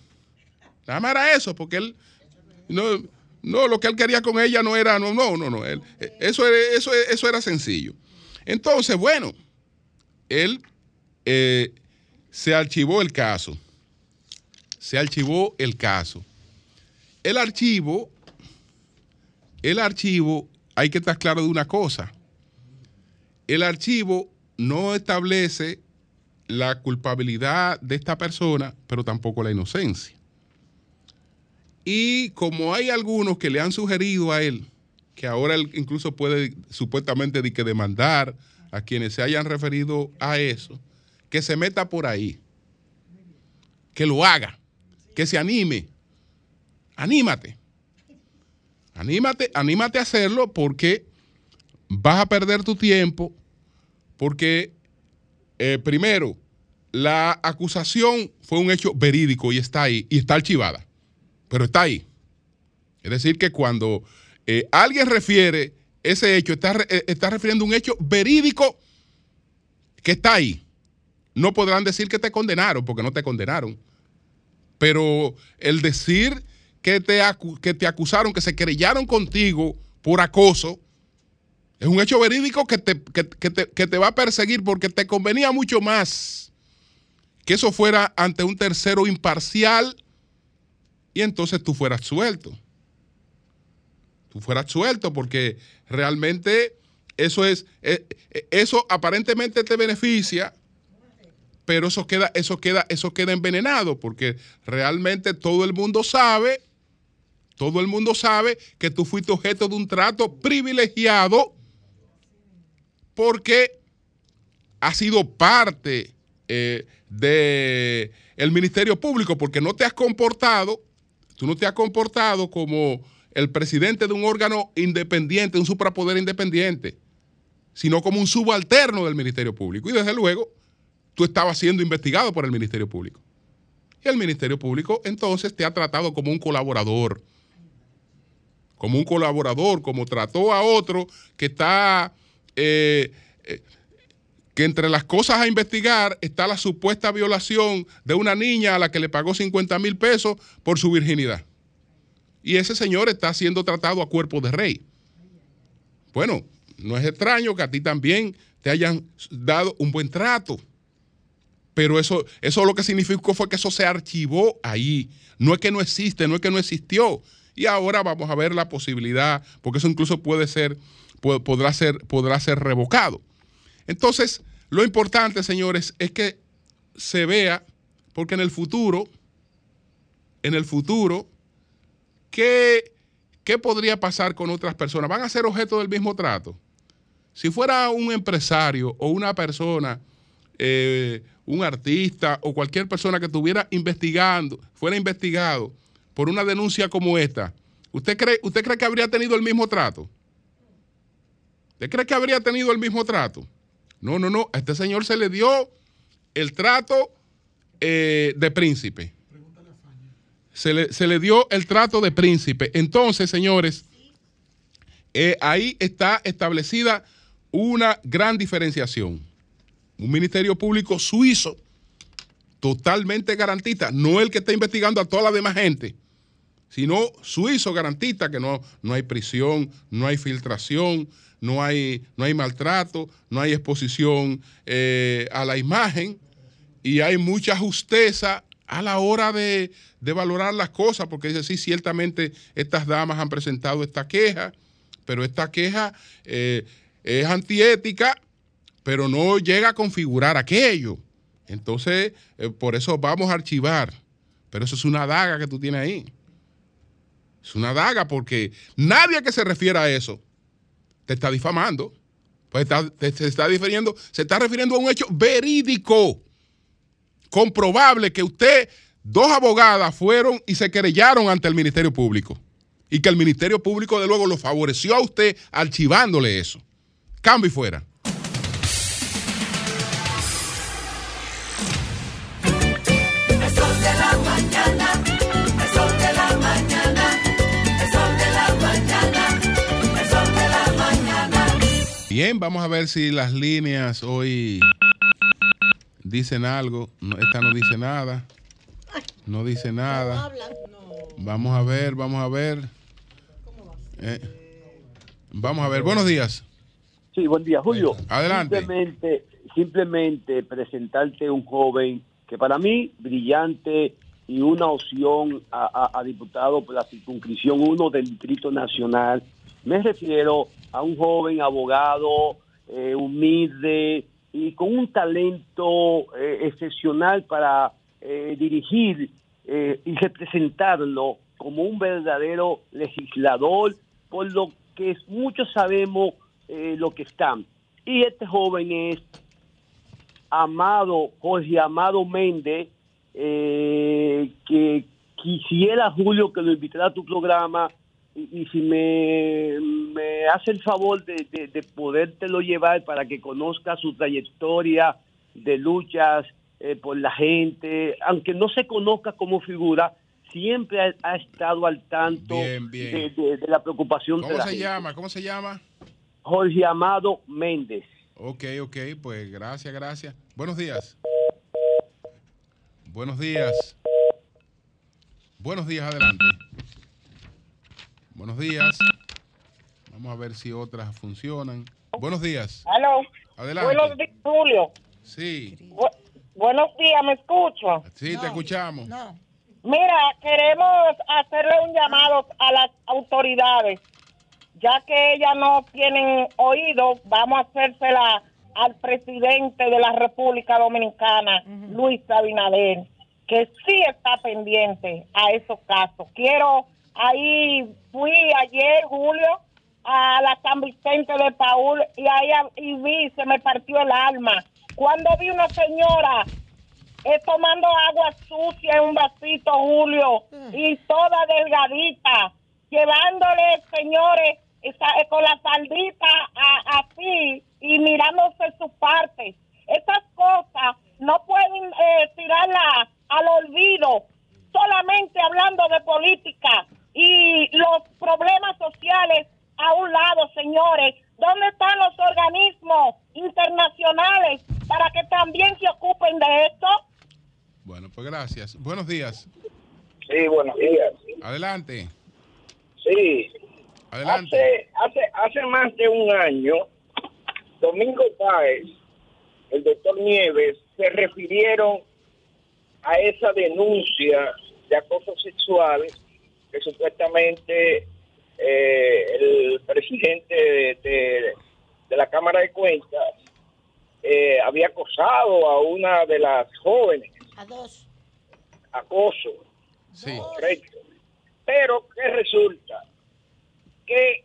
Nada más era eso, porque él no, no, lo que él quería con ella no era, no, no, no, no. eso, era, eso, eso era sencillo. Entonces, bueno, él eh, se archivó el caso. Se archivó el caso. El archivo, el archivo, hay que estar claro de una cosa. El archivo no establece la culpabilidad de esta persona, pero tampoco la inocencia. Y como hay algunos que le han sugerido a él, que ahora él incluso puede supuestamente de que demandar a quienes se hayan referido a eso, que se meta por ahí, que lo haga, que se anime, anímate, anímate, anímate a hacerlo porque vas a perder tu tiempo, porque eh, primero, la acusación fue un hecho verídico y está ahí, y está archivada pero está ahí. Es decir, que cuando eh, alguien refiere ese hecho, está, eh, está refiriendo un hecho verídico que está ahí. No podrán decir que te condenaron, porque no te condenaron. Pero el decir que te, que te acusaron, que se querellaron contigo por acoso, es un hecho verídico que te, que te- que te va a perseguir porque te convenía mucho más que eso fuera ante un tercero imparcial y entonces tú fueras suelto. Tú fueras suelto porque realmente eso es, eh, eh, eso aparentemente te beneficia, pero eso queda, eso queda, eso queda envenenado porque realmente todo el mundo sabe, todo el mundo sabe que tú fuiste objeto de un trato privilegiado porque has sido parte eh, de el Ministerio Público porque no te has comportado, tú no te has comportado como el presidente de un órgano independiente, un suprapoder independiente, sino como un subalterno del Ministerio Público. Y desde luego, tú estabas siendo investigado por el Ministerio Público. Y el Ministerio Público entonces te ha tratado como un colaborador, como un colaborador, como trató a otro que está, eh, eh, que entre las cosas a investigar está la supuesta violación de una niña a la que le pagó 50 mil pesos por su virginidad. Y ese señor está siendo tratado a cuerpo de rey. Bueno, no es extraño que a ti también te hayan dado un buen trato. Pero eso, eso lo que significó fue que eso se archivó ahí. No es que no existe, no es que no existió. Y ahora vamos a ver la posibilidad, porque eso incluso puede ser, po- podrá ser, podrá ser revocado. Entonces, lo importante, señores, es que se vea, porque en el futuro, en el futuro, ¿qué, qué podría pasar con otras personas? ¿Van a ser objeto del mismo trato? Si fuera un empresario o una persona, eh, un artista o cualquier persona que estuviera investigando, fuera investigado por una denuncia como esta, ¿usted cree, ¿usted cree que habría tenido el mismo trato? ¿Usted cree que habría tenido el mismo trato? No, no, no. A este señor se le dio el trato eh, de príncipe. Se le, se le dio el trato de príncipe. Entonces, señores, eh, ahí está establecida una gran diferenciación. Un ministerio público suizo totalmente garantista, no el que está investigando a toda la demás gente, sino Suizo garantiza que no, no hay prisión, no hay filtración, no hay, no hay maltrato, no hay exposición eh, a la imagen y hay mucha justeza a la hora de, de valorar las cosas, porque dice, sí, ciertamente estas damas han presentado esta queja, pero esta queja eh, es antiética, pero no llega a configurar aquello. Entonces, eh, por eso vamos a archivar. Pero eso es una daga que tú tienes ahí. Es una daga porque nadie que se refiera a eso te está difamando. Pues está- está refiriendo, se está refiriendo a un hecho verídico, comprobable que usted, dos abogadas fueron y se querellaron ante el Ministerio Público. Y que el Ministerio Público, de luego, lo favoreció a usted archivándole eso. Cambio y fuera. Bien, vamos a ver si las líneas hoy dicen algo. No, esta no dice nada. No dice nada. Vamos a ver, vamos a ver. Eh, vamos a ver. Buenos días. Sí, buen día, Julio. Adelante. Simplemente, simplemente presentarte un joven que para mí brillante y una opción a, a- a diputado por la circunscripción 1 del Distrito Nacional. Me refiero a un joven abogado eh, humilde y con un talento eh, excepcional para eh, dirigir eh, y representarlo como un verdadero legislador, por lo que muchos sabemos eh, lo que están. Y este joven es Amado, Jorge Amado Méndez, que quisiera, Julio, que lo invitara a tu programa y, y si me, me hace el favor de, de, de podértelo llevar para que conozca su trayectoria de luchas eh, por la gente, aunque no se conozca como figura, siempre ha, ha estado al tanto Bien, bien. De, de- de la preocupación de ¿Cómo la se gente. llama? ¿Cómo se llama? Jorge Amado Méndez. Ok, ok, pues gracias, gracias. Buenos días. Buenos días. Buenos días, adelante. Buenos días. Vamos a ver si otras funcionan. Buenos días. Aló. Adelante. Buenos días, Julio. Sí, Bu- buenos días, ¿me escucho? sí, te escuchamos. Mira, queremos hacerle un llamado a las autoridades. Ya que ellas no tienen oído, vamos a hacérsela al presidente de la República Dominicana, Luis Abinader, que sí está pendiente a esos casos. Quiero, ahí fui ayer, Julio, a la San Vicente de Paul y ahí y vi, se me partió el alma. Cuando vi una señora eh, tomando agua sucia en un vasito, Julio, y toda delgadita, llevándole, señores, esa- eh, con la faldita así y mirándose sus partes. Esas cosas no pueden eh, tirarla al olvido, solamente hablando de política y los problemas sociales a un lado, señores. ¿Dónde están los organismos internacionales para que también se ocupen de esto? Bueno, pues gracias. Buenos días. Sí, buenos días. Adelante. Sí, Adelante. hace, hace, hace más de un año, Domingo Páez, el doctor Nieves, se refirieron a esa denuncia de acoso sexual que supuestamente eh, el presidente de, de- de la Cámara de Cuentas eh, había acosado a una de las jóvenes. A dos. Acoso. Sí. Correcto. Pero que resulta que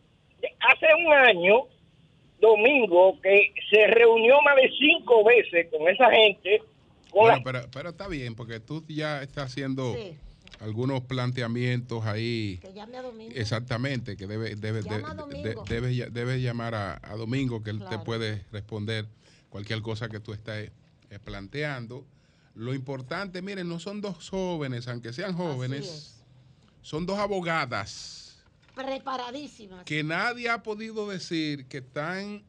hace un año, domingo, que se reunió más de cinco veces con esa gente, con Bueno, la- pero, pero está bien, porque tú ya estás haciendo Sí. Algunos planteamientos ahí. Que llame a Domingo. Exactamente, que debe, debe, Llama de- a Domingo. de- debes, ya- debes llamar a, a Domingo, que él te puede responder cualquier cosa que tú estés eh, planteando. Lo importante, miren, no son dos jóvenes, aunque sean jóvenes, es. son dos abogadas Preparadísimas. que nadie ha podido decir que están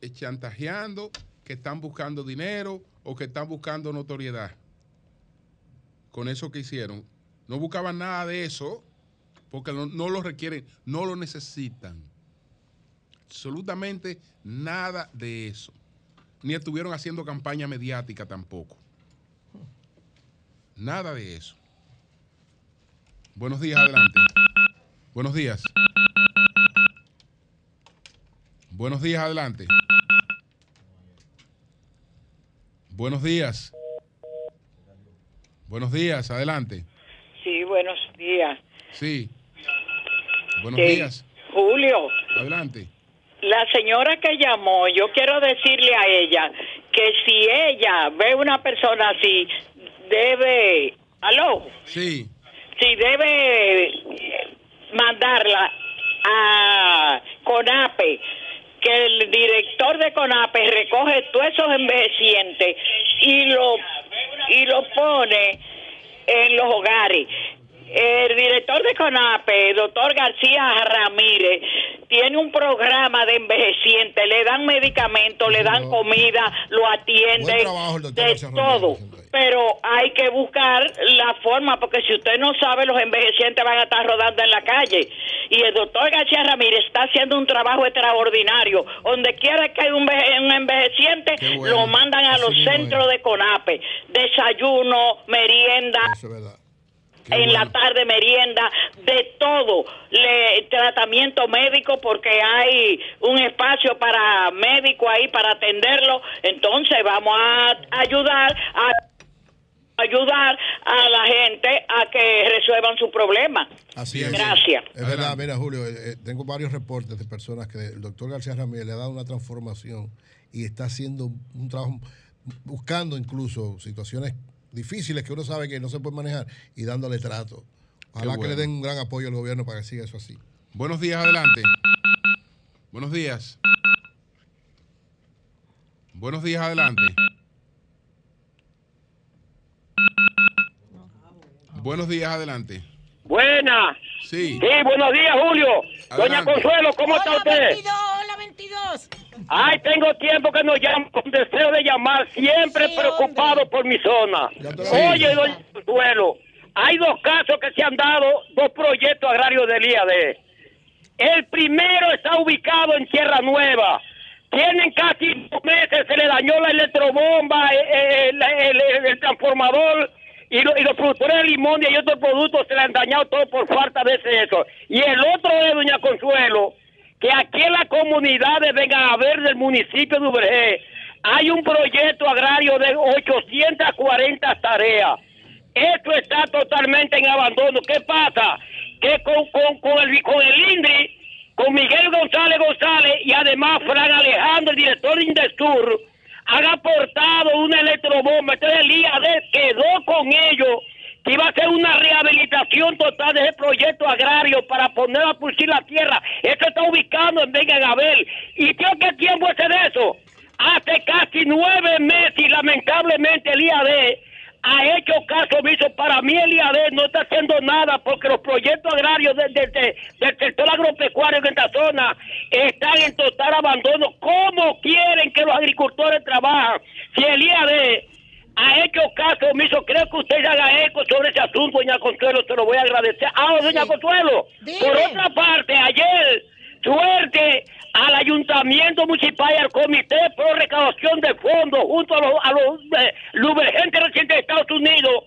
eh, chantajeando, que están buscando dinero o que están buscando notoriedad con eso que hicieron. No buscaban nada de eso. porque no, lo requieren, no lo necesitan. Absolutamente nada de eso. Ni estuvieron haciendo campaña mediática tampoco. Nada de eso. Buenos días, adelante. Buenos días. Buenos días, adelante. Buenos días. Buenos días, adelante. Sí, buenos días. Sí. Buenos Sí. días. Julio, Adelante. la señora que llamó, yo quiero decirle a ella que si ella ve una persona así, debe, aló, Sí. si debe mandarla a CONAPE, que el director de CONAPE recoge todos esos envejecientes y lo, y lo pone en los hogares. El director de CONAPE, el doctor García Ramírez, tiene un programa de envejecientes, le dan medicamentos, le dan comida, lo atienden, trabajo de García todo. Pero hay que buscar la forma, porque si usted no sabe, los envejecientes van a estar rodando en la calle. Y el doctor García Ramírez está haciendo un trabajo extraordinario. Donde quiera que hay un, un envejeciente, bueno. lo mandan a los Así centros de CONAPE. Desayuno, merienda, Eso es verdad. Qué en la tarde merienda, de todo, le, tratamiento médico porque hay un espacio para médico ahí para atenderlo, entonces vamos a ayudar a ayudar a la gente a que resuelvan su problema. Así es. Gracias. Es verdad, mira, Julio, eh, eh, tengo varios reportes de personas que el doctor García Ramírez le ha dado una transformación y está haciendo un, un trabajo, buscando incluso situaciones difíciles que uno sabe que no se puede manejar y dándole trato. Ojalá que le den un gran apoyo al gobierno para que siga eso así. Buenos días, adelante. Buenos días. Buenos días, adelante. Buenos días, adelante. Buena. Sí. Sí, buenos días, Julio. Doña. Consuelo, ¿cómo está Hola, usted? 22, hola, 22. Ay, tengo tiempo que nos llamo con deseo de llamar, siempre Sí, preocupado hombre. por mi zona. Oye, doña Consuelo, hay dos casos que se han dado, dos proyectos agrarios del IAD. El primero está ubicado en Tierra Nueva. Tienen casi dos meses, se le dañó la electrobomba, eh, el, el- el- el transformador y, lo- y los productores de limón y otros productos se le han dañado todo por falta de ese eso. Y el otro es, doña Consuelo, que aquí en la comunidad de Vengaver del municipio de Ubergé hay un proyecto agrario de 840 tareas. Esto está totalmente en abandono. ¿Qué pasa? Que con, con, con el, con el INDRI, con Miguel González González y además Fran Alejandro, el director de Indestur, han aportado una electrobomba. Entonces el IAD quedó con ellos que iba a hacer una rehabilitación total de ese proyecto agrario para poner a pulsar la tierra. Esto está ubicado en Vega Gabel. ¿Y que tiempo es de eso? Hace casi nueve meses y lamentablemente el IAD ha hecho caso omiso. Para mí el IAD no está haciendo nada porque los proyectos agrarios de- de- del sector agropecuario en esta zona están en total abandono. ¿Cómo quieren que los agricultores trabajen si el IAD ha hecho caso omiso? Creo que usted haga eco sobre ese asunto, doña Consuelo, se lo voy a agradecer. Ah, doña Sí. Consuelo, Dime. por otra parte, ayer suerte al ayuntamiento municipal y al comité por recaudación de fondos junto a los, a los eh, lubricentes recientes de Estados Unidos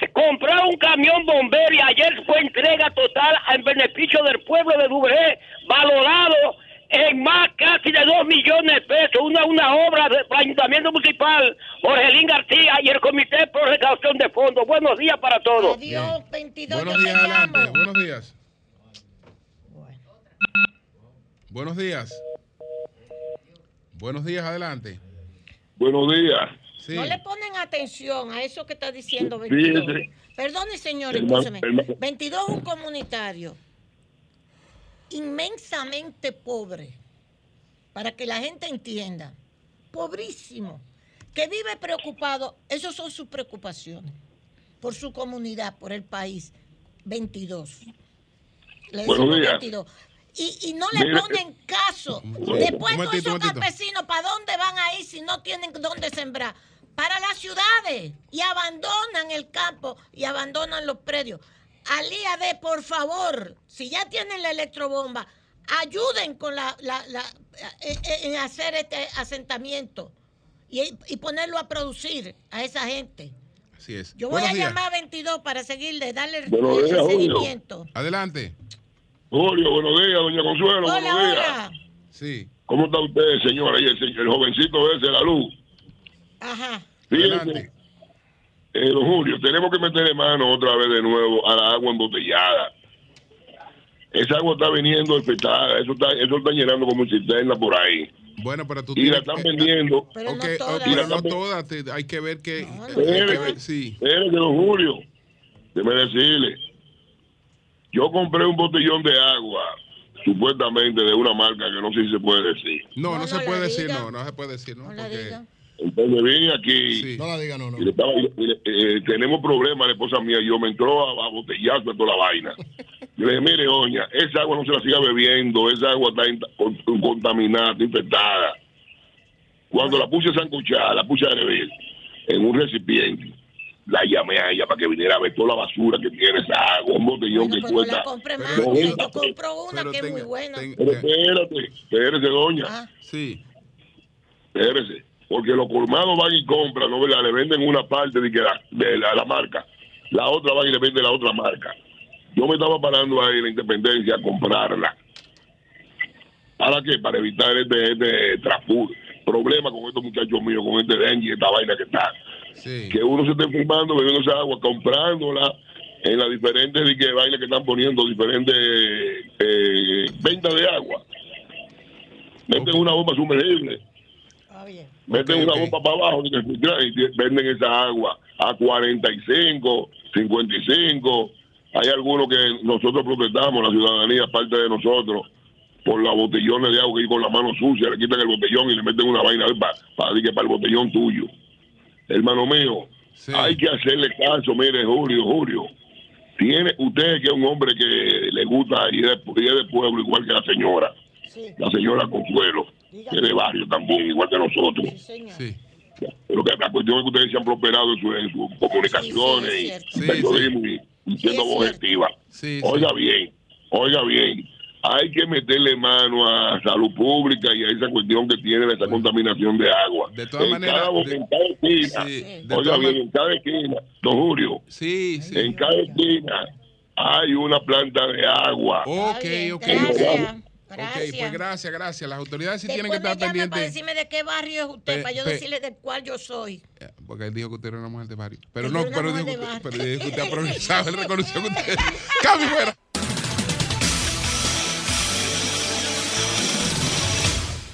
se compró un camión bombero y ayer fue entrega total en beneficio del pueblo de Dubré, valorado en más casi de dos millones de pesos, una, una obra del ayuntamiento municipal, Jorgelín García y el comité por recaudación de fondos. Buenos días para todos. Adiós, 22. Buenos días, te adelante. Buenos días. Bueno. Buenos días. Buenos días, adelante. Buenos días. Sí. No le ponen atención a eso que está diciendo Sí, 22. sí. Perdone, señor, Hermano, escúcheme. hermano. 22 es un comunitario inmensamente pobre, para que la gente entienda. Pobrísimo. Que vive preocupado. Esas son sus preocupaciones. Por su comunidad, por el país. 22. Le Buenos días. 22. Y, y no le ponen caso. Después todos esos campesinos, ¿para dónde van a ir si no tienen dónde sembrar? Para las ciudades. Y abandonan el campo y abandonan los predios. Al IAD, por favor, si ya tienen la electrobomba, ayuden con la, la- la- eh, eh, en hacer este asentamiento y, y ponerlo a producir a esa gente. Así es. Yo voy Buenos a días. llamar a 22 para seguirle, darle el, Buenos el días, Julio. seguimiento. Adelante. Julio, buenos días, doña Consuelo, Hola, buenos días. hola. Sí. ¿Cómo está usted, señora? Y el, el jovencito ese, la luz. Ajá. Fíjese, eh, don Julio, tenemos que meterle mano otra vez de nuevo a la agua embotellada. Esa agua está viniendo infectada, eso está, eso está llenando como cisterna por ahí. Bueno, pero tú Y la están que- vendiendo. Pero Ok, ok, Y la no todas, te- hay que ver que... hay que Espérese, ver- sí. espérese, don Julio. Déjeme decirle. Yo compré un botellón de agua, supuestamente de una marca que no sé si se puede decir. No, no, se puede decir, no, no se puede decir, ¿no? Porque- Entonces vine aquí. No la diga, no, no. y le estaba- y le- eh, tenemos problemas, la esposa mía y yo me entró a, a botellazo de toda la vaina. Yo le dije, mire, doña, esa agua no se la siga bebiendo, esa agua está in- con- contaminada, está infectada. Cuando la puse sancochada, la puse a hervir en un recipiente, la llamé a ella para que viniera a ver toda la basura que tiene esa agua, un botellón que Pues no cuesta. la compré más. Pero- Yo compro una que es muy buena. Pero espérate, espérese, doña. Ah. Sí. Espérese. Porque los colmados van y compran, ¿no? ¿verdad? Le venden una parte de, que la, de la, la marca. La otra van y le venden la otra marca. Yo me estaba parando ahí en la Independencia a comprarla. ¿Para qué? Para evitar este, este trafur, problema con estos muchachos míos, con este dengue y esta vaina que está. Que uno se está enfermando bebiendo esa agua, comprándola en las diferentes que vainas que están poniendo, diferentes eh, ventas de agua. Meten una bomba sumergible. Meten una bomba para abajo y y venden esa agua a 45, 55. Hay algunos que nosotros protestamos, la ciudadanía, parte de nosotros, por los botellones de agua que con la mano sucia le quitan el botellón y le meten una vaina para, para, para el botellón tuyo. Hermano mío, hay que hacerle caso, mire, Julio, Julio. Tiene usted que es un hombre que le gusta ir de, ir de pueblo igual que la señora. La señora Consuelo, de barrio también, igual que nosotros. Sí. Pero que la cuestión es que ustedes se han prosperado en, su- en sus comunicaciones Sí, sí, y periodismo y, y siendo objetiva. Sí, oiga sí. bien, oiga bien. Hay que meterle mano a salud pública y a esa cuestión que tiene de esa contaminación de agua. De todas en maneras, cada, de- en cada esquina, de oiga bien, en cada esquina, don Julio, Sí, sí. en cada esquina hay una planta de agua. Ok, ok, Gracias. ok. Pues gracias, gracias. Las autoridades sí tienen que Después estar me llama para pendientes. decirme de qué barrio es usted, Pe- para yo pe- decirle del cual yo soy. Porque él dijo que usted era una mujer de barrio. Pero no, pero dijo, de que- barrio. pero dijo que usted ha progresado, él reconoció que usted. ¡Cambio fuera!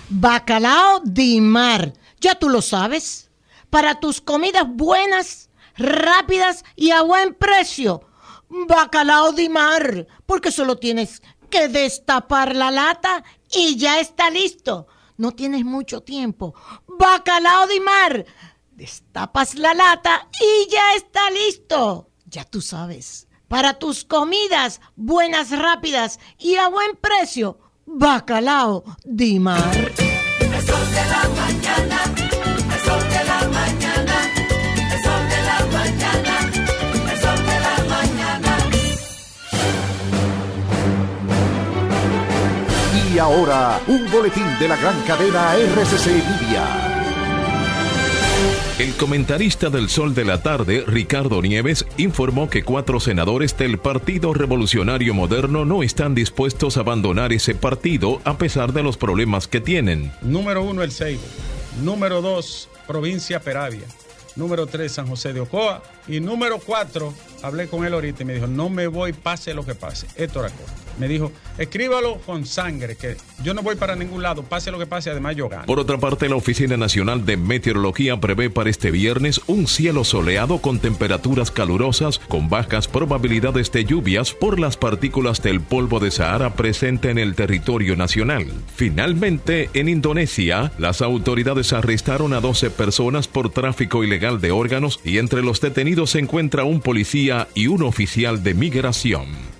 Bacalao de mar. Ya tú lo sabes. Para tus comidas buenas, rápidas y a buen precio. Bacalao de mar. Porque solo tienes que destapar la lata y ya está listo. No tienes mucho tiempo. Bacalao de mar. Destapas la lata y ya está listo. Ya tú sabes. Para tus comidas buenas, rápidas y a buen precio. Bacalao de mar. Ahora, un boletín de la gran cadena RCC Libia. El comentarista del Sol de la Tarde, Ricardo Nieves, informó que cuatro senadores del Partido Revolucionario Moderno no están dispuestos a abandonar ese partido a pesar de los problemas que tienen. Número uno, El Ceibo. Número dos, Provincia Peravia. Número tres, San José de Ocoa. Y número cuatro, hablé con él ahorita y me dijo, no me voy, pase lo que pase. Héctor Acosta. Me dijo, escríbalo con sangre, que yo no voy para ningún lado, pase lo que pase, además yo gano. Por otra parte, la Oficina Nacional de Meteorología prevé para este viernes un cielo soleado con temperaturas calurosas, con bajas probabilidades de lluvias por las partículas del polvo de Sahara presente en el territorio nacional. Finalmente, en Indonesia, las autoridades arrestaron a 12 personas por tráfico ilegal de órganos y entre los detenidos se encuentra un policía y un oficial de migración.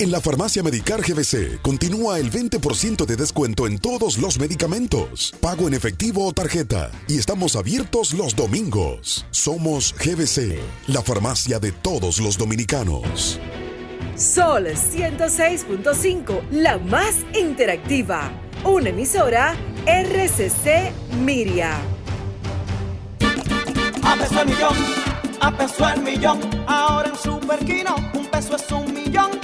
En la farmacia Medicar GBC continúa el 20% de descuento en todos los medicamentos, pago en efectivo o tarjeta, y estamos abiertos los domingos. Somos GBC, la farmacia de todos los dominicanos. Sol 106.5, la más interactiva. Una emisora RCC Miria. A peso el millón, a peso el millón. Ahora en Superquino, un peso es un millón.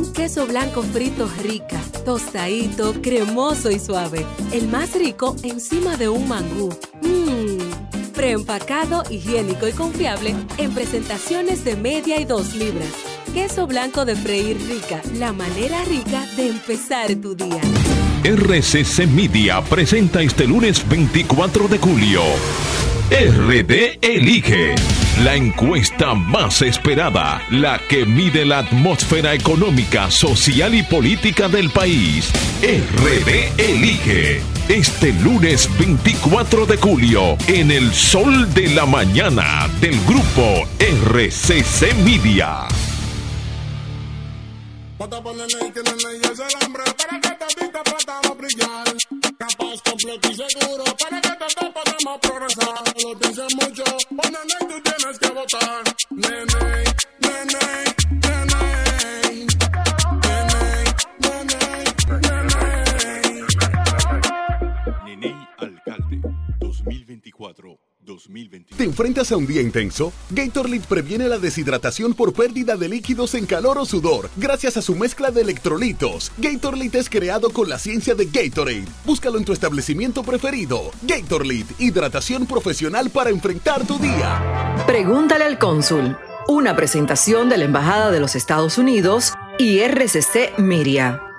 Un queso blanco frito rica, tostadito, cremoso y suave. El más rico encima de un mangú. Mmm, preempacado, higiénico y confiable en presentaciones de media y dos libras. Queso blanco de freír rica, la manera rica de empezar tu día. RCC Media presenta este lunes 24 de julio. RD Elige. La encuesta más esperada, la que mide la atmósfera económica, social y política del país. RD Elige. Este lunes 24 de julio, en el sol de la mañana del grupo RCC Media. Progresar. Lo pienses mucho, ley tú tienes que votar. Nene, 2024-2025. ¿Te enfrentas a un día intenso? Gatorade previene la deshidratación por pérdida de líquidos en calor o sudor gracias a su mezcla de electrolitos. Gatorade es creado con la ciencia de Gatorade. Búscalo en tu establecimiento preferido. Gatorade, hidratación profesional para enfrentar tu día. Pregúntale al cónsul. Una presentación de la Embajada de los Estados Unidos y RCC Miria.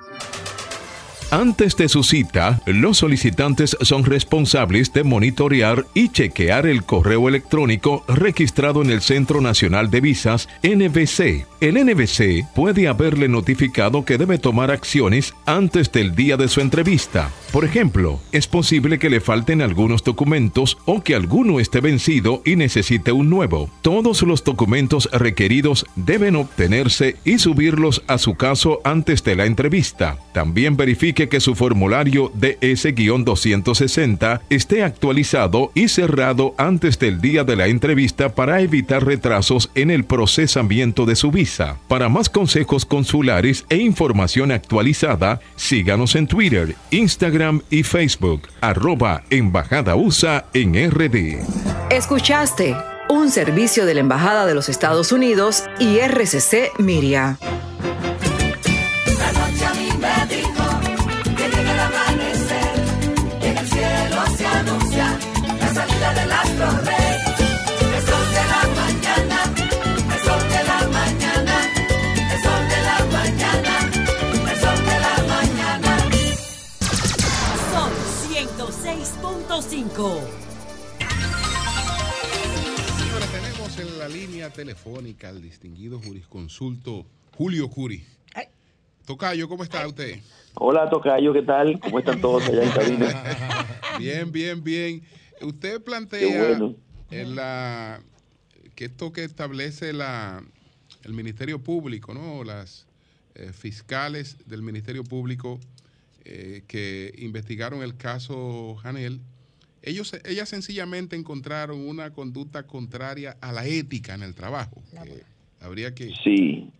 Antes de su cita, los solicitantes son responsables de monitorear y chequear el correo electrónico registrado en el Centro Nacional de Visas, NVC. El NVC puede haberle notificado que debe tomar acciones antes del día de su entrevista. Por ejemplo, es posible que le falten algunos documentos o que alguno esté vencido y necesite un nuevo. Todos los documentos requeridos deben obtenerse y subirlos a su caso antes de la entrevista. También verifique que su formulario DS-260 esté actualizado y cerrado antes del día de la entrevista para evitar retrasos en el procesamiento de su visa. Para más consejos consulares e información actualizada, síganos en Twitter, Instagram y Facebook, arroba Embajada USA en RD. Escuchaste un servicio de la Embajada de los Estados Unidos y RCC Miria. Telefónica al distinguido jurisconsulto Julio Curi. Tocayo, ¿cómo está usted? Hola, Tocayo, ¿qué tal? ¿Cómo están todos allá en cabina? Bien, bien, bien. Usted plantea bueno. en la que esto que establece la el Ministerio Público, ¿no? Las eh, fiscales del Ministerio Público eh, que investigaron el caso Janel, ellos, ellas sencillamente encontraron una conducta contraria a la ética en el trabajo. que habría que,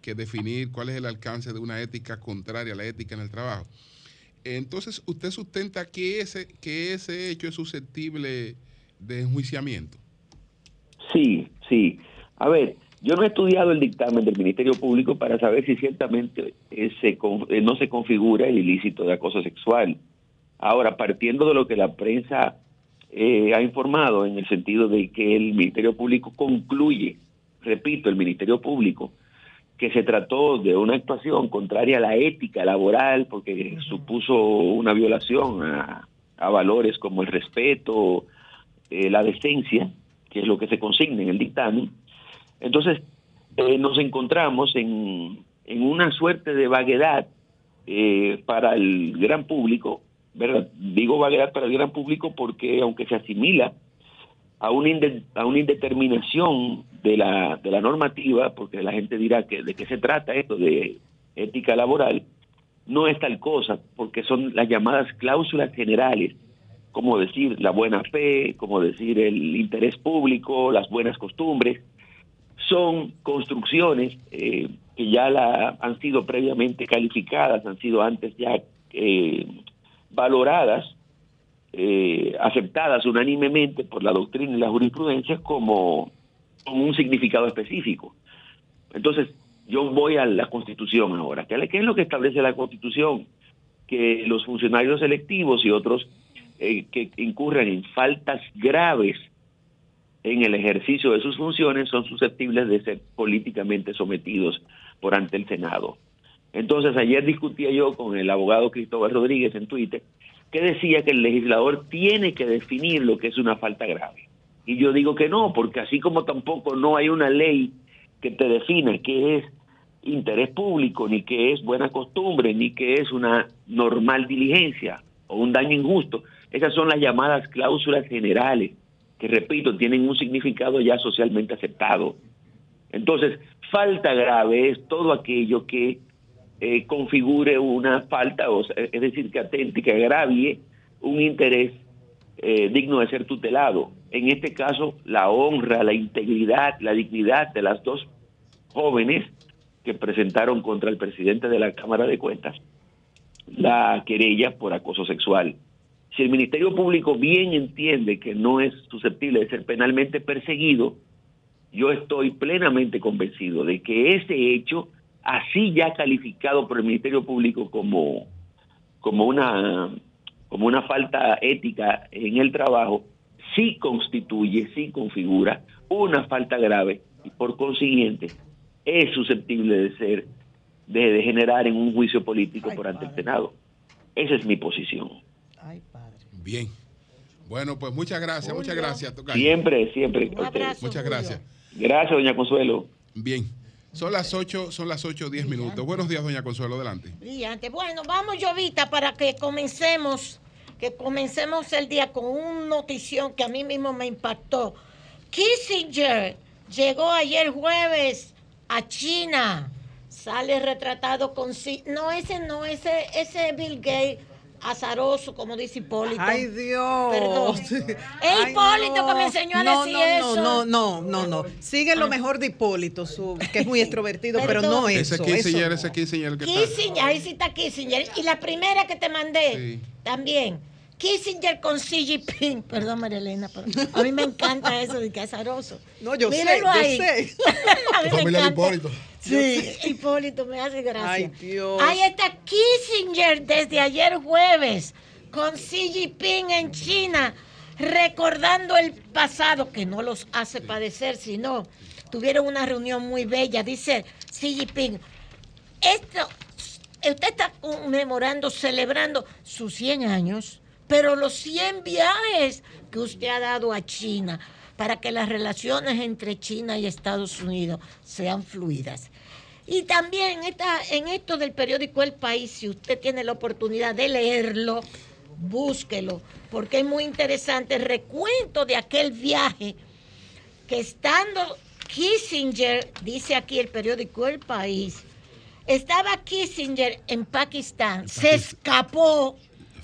que definir cuál es el alcance de una ética contraria a la ética en el trabajo. Entonces, usted sustenta que ese, que ese hecho es susceptible de enjuiciamiento. Sí, sí. A ver, yo no he estudiado el dictamen del Ministerio Público para saber si ciertamente eh, no se configura el ilícito de acoso sexual. Ahora, partiendo de lo que la prensa eh, ha informado en el sentido de que el Ministerio Público concluye, repito, el Ministerio Público, que se trató de una actuación contraria a la ética laboral porque supuso una violación a, a valores como el respeto, eh, la decencia, que es lo que se consigna en el dictamen. Entonces, eh, nos encontramos en, en una suerte de vaguedad eh, para el gran público, ¿verdad? Digo vaguedad para el gran público porque aunque se asimila a una, a una indeterminación de la, de la normativa, porque la gente dirá que de qué se trata esto de ética laboral, no es tal cosa, porque son las llamadas cláusulas generales, como decir la buena fe, como decir el interés público, las buenas costumbres, son construcciones eh, que ya la, han sido previamente calificadas, han sido antes ya eh, valoradas, eh, aceptadas unánimemente por la doctrina y la jurisprudencia como, como un significado específico. Entonces, yo voy a la Constitución ahora. ¿Qué qué es lo que establece la Constitución? Que los funcionarios electivos y otros eh, que incurran en faltas graves en el ejercicio de sus funciones son susceptibles de ser políticamente sometidos por ante el Senado. Entonces, ayer discutía yo con el abogado Cristóbal Rodríguez en Twitter, que decía que el legislador tiene que definir lo que es una falta grave. Y yo digo que no, porque así como tampoco no hay una ley que te defina qué es interés público, ni qué es buena costumbre, ni qué es una normal diligencia o un daño injusto. Esas son las llamadas cláusulas generales, que repito, tienen un significado ya socialmente aceptado. Entonces, falta grave es todo aquello que eh, configure una falta, o sea, es decir, que atente, que agravie un interés eh, digno de ser tutelado. En este caso, la honra, la integridad, la dignidad de las dos jóvenes que presentaron contra el presidente de la Cámara de Cuentas la querella por acoso sexual. Si el Ministerio Público bien entiende que no es susceptible de ser penalmente perseguido, yo estoy plenamente convencido de que ese hecho, así ya calificado por el Ministerio Público como, como, una, como una falta ética en el trabajo, sí constituye, sí configura una falta grave y por consiguiente es susceptible de ser, de degenerar en un juicio político por ante el Senado. Esa es mi posición. Bien. Bueno, pues muchas gracias, muchas gracias. Tocayo. Siempre, siempre. Muchas gracias. Gracias, doña Consuelo. Bien. Son las 8, son las 8, 10 minutos. Buenos días, doña Consuelo, adelante. Brillante. Bueno, vamos, Llovita, para que comencemos, que comencemos el día con una notición que a mí mismo me impactó. Kissinger llegó ayer jueves a China. Sale retratado con sí. No, ese no, ese, ese Bill Gates azaroso, como dice Hipólito. Ay, Dios. Perdón. Es Hipólito no. que me enseñó a no, decir no, eso. No, no, no, no, no. Sigue lo mejor de Hipólito, su- que es muy extrovertido, pero no Ese eso. Kissinger, eso ese Kissinger que está. Kissinger, ahí sí está Kissinger. Y la primera que te mandé también. Kissinger con Xi Jinping. Perdón, María Elena, pero a mí me encanta eso de que es azaroso. No, yo sé, Mírenlo yo ahí. sé. a mí me Familia de. Hipólito. Sí, Hipólito me hace gracia. Ay, Dios. Ahí está Kissinger desde ayer jueves con Xi Jinping en China, recordando el pasado, que no los hace padecer, sino tuvieron una reunión muy bella. Dice Xi Jinping, esto, usted está conmemorando, celebrando sus 100 años, pero los 100 viajes que usted ha dado a China para que las relaciones entre China y Estados Unidos sean fluidas. Y también en, esta, en esto del periódico El País, si usted tiene la oportunidad de leerlo, búsquelo, porque es muy interesante el recuento de aquel viaje que estando Kissinger, dice aquí el periódico El País, estaba Kissinger en Pakistán, se escapó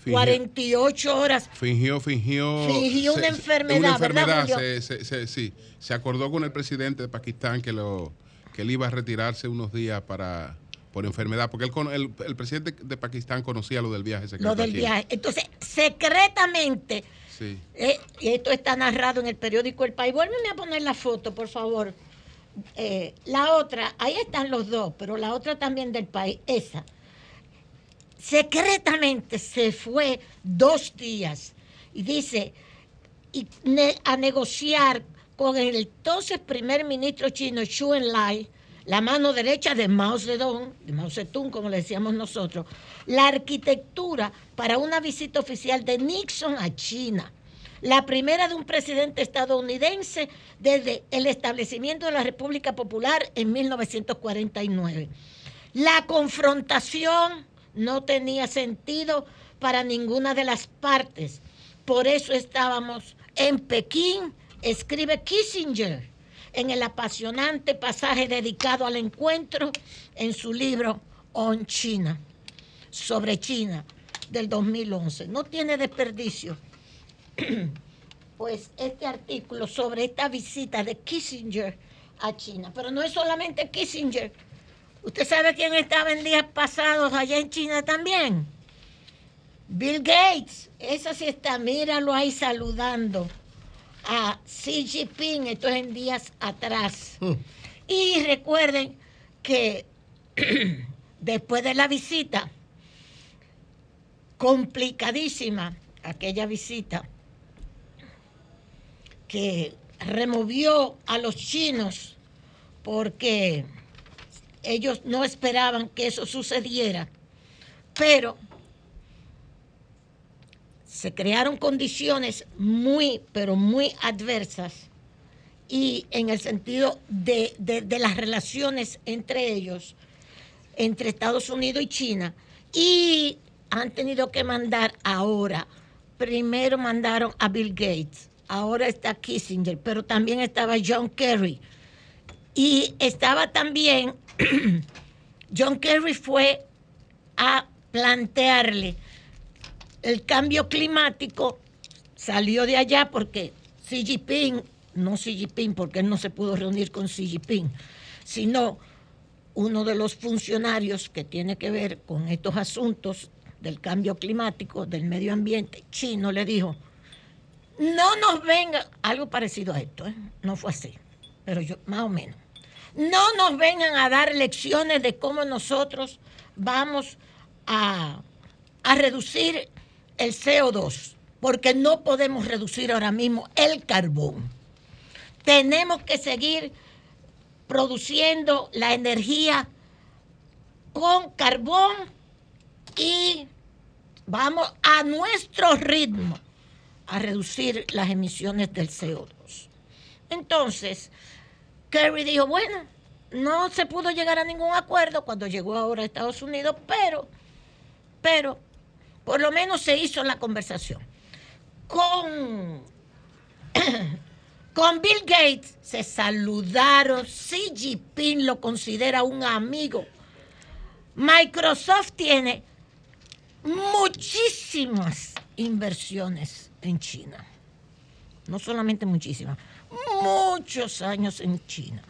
Fingió- 48 horas. Fingió, fingió. Fingió una enfermedad, Una ¿verdad, enfermedad, se, se- se- sí. Se acordó con el presidente de Pakistán que, lo, que él iba a retirarse unos días para por enfermedad, porque él, el, el presidente de Pakistán conocía lo del viaje secreto. Lo del aquí. viaje. Entonces, secretamente, Sí. eh, y esto está narrado en el periódico El País. Vuélveme a poner la foto, por favor. Eh, la otra, ahí están los dos, pero la otra también del país, esa. Secretamente se fue dos días y dice, y a negociar con el entonces primer ministro chino Xu Enlai, la mano derecha de Mao Zedong, de Mao Zedong como le decíamos nosotros, la arquitectura para una visita oficial de Nixon a China, la primera de un presidente estadounidense desde el establecimiento de la República Popular en 1949. La confrontación no tenía sentido para ninguna de las partes. Por eso estábamos en Pekín, escribe Kissinger en el apasionante pasaje dedicado al encuentro en su libro On China, sobre China, del 2011. No tiene desperdicio. Pues este artículo sobre esta visita de Kissinger a China, pero no es solamente Kissinger. ¿Usted sabe quién estaba en días pasados allá en China también? Bill Gates. Esa sí está, míralo ahí saludando a Xi Jinping, esto es en días atrás. Y recuerden que después de la visita, complicadísima aquella visita, que removió a los chinos porque ellos no esperaban que eso sucediera, pero se crearon condiciones muy, pero muy adversas y en el sentido de, de- las relaciones entre ellos, entre Estados Unidos y China, y han tenido que mandar ahora, primero mandaron a Bill Gates, ahora está Kissinger, pero también estaba John Kerry. Y estaba también, John Kerry fue a plantearle el cambio climático, salió de allá porque Xi Jinping, no Xi Jinping, porque él no se pudo reunir con Xi Jinping, sino uno de los funcionarios que tiene que ver con estos asuntos del cambio climático, del medio ambiente, chino, le dijo, no nos venga, algo parecido a esto, ¿eh? no fue así, pero yo, más o menos, no nos vengan a dar lecciones de cómo nosotros vamos a, a reducir el CO2, porque no podemos reducir ahora mismo el carbón. Tenemos que seguir produciendo la energía con carbón y vamos a nuestro ritmo a reducir las emisiones del CO2. Entonces, Kerry dijo, bueno, no se pudo llegar a ningún acuerdo cuando llegó ahora a Estados Unidos, pero, pero, por lo menos se hizo la conversación. Con, con Bill Gates se saludaron, Xi Jinping lo considera un amigo. Microsoft tiene muchísimas inversiones en China. No solamente muchísimas, muchos años en China.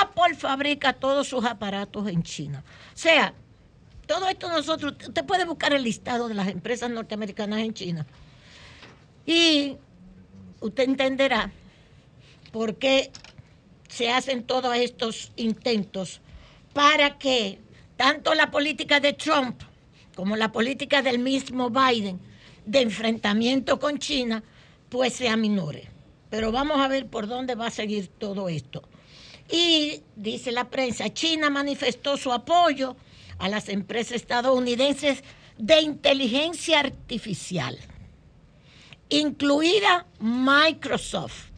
Apple fabrica todos sus aparatos en China. O sea, todo esto nosotros, usted puede buscar el listado de las empresas norteamericanas en China. Y usted entenderá por qué se hacen todos estos intentos para que tanto la política de Trump como la política del mismo Biden de enfrentamiento con China, pues se aminore. Pero vamos a ver por dónde va a seguir todo esto. Y dice la prensa, China manifestó su apoyo a las empresas estadounidenses de inteligencia artificial. incluida Microsoft.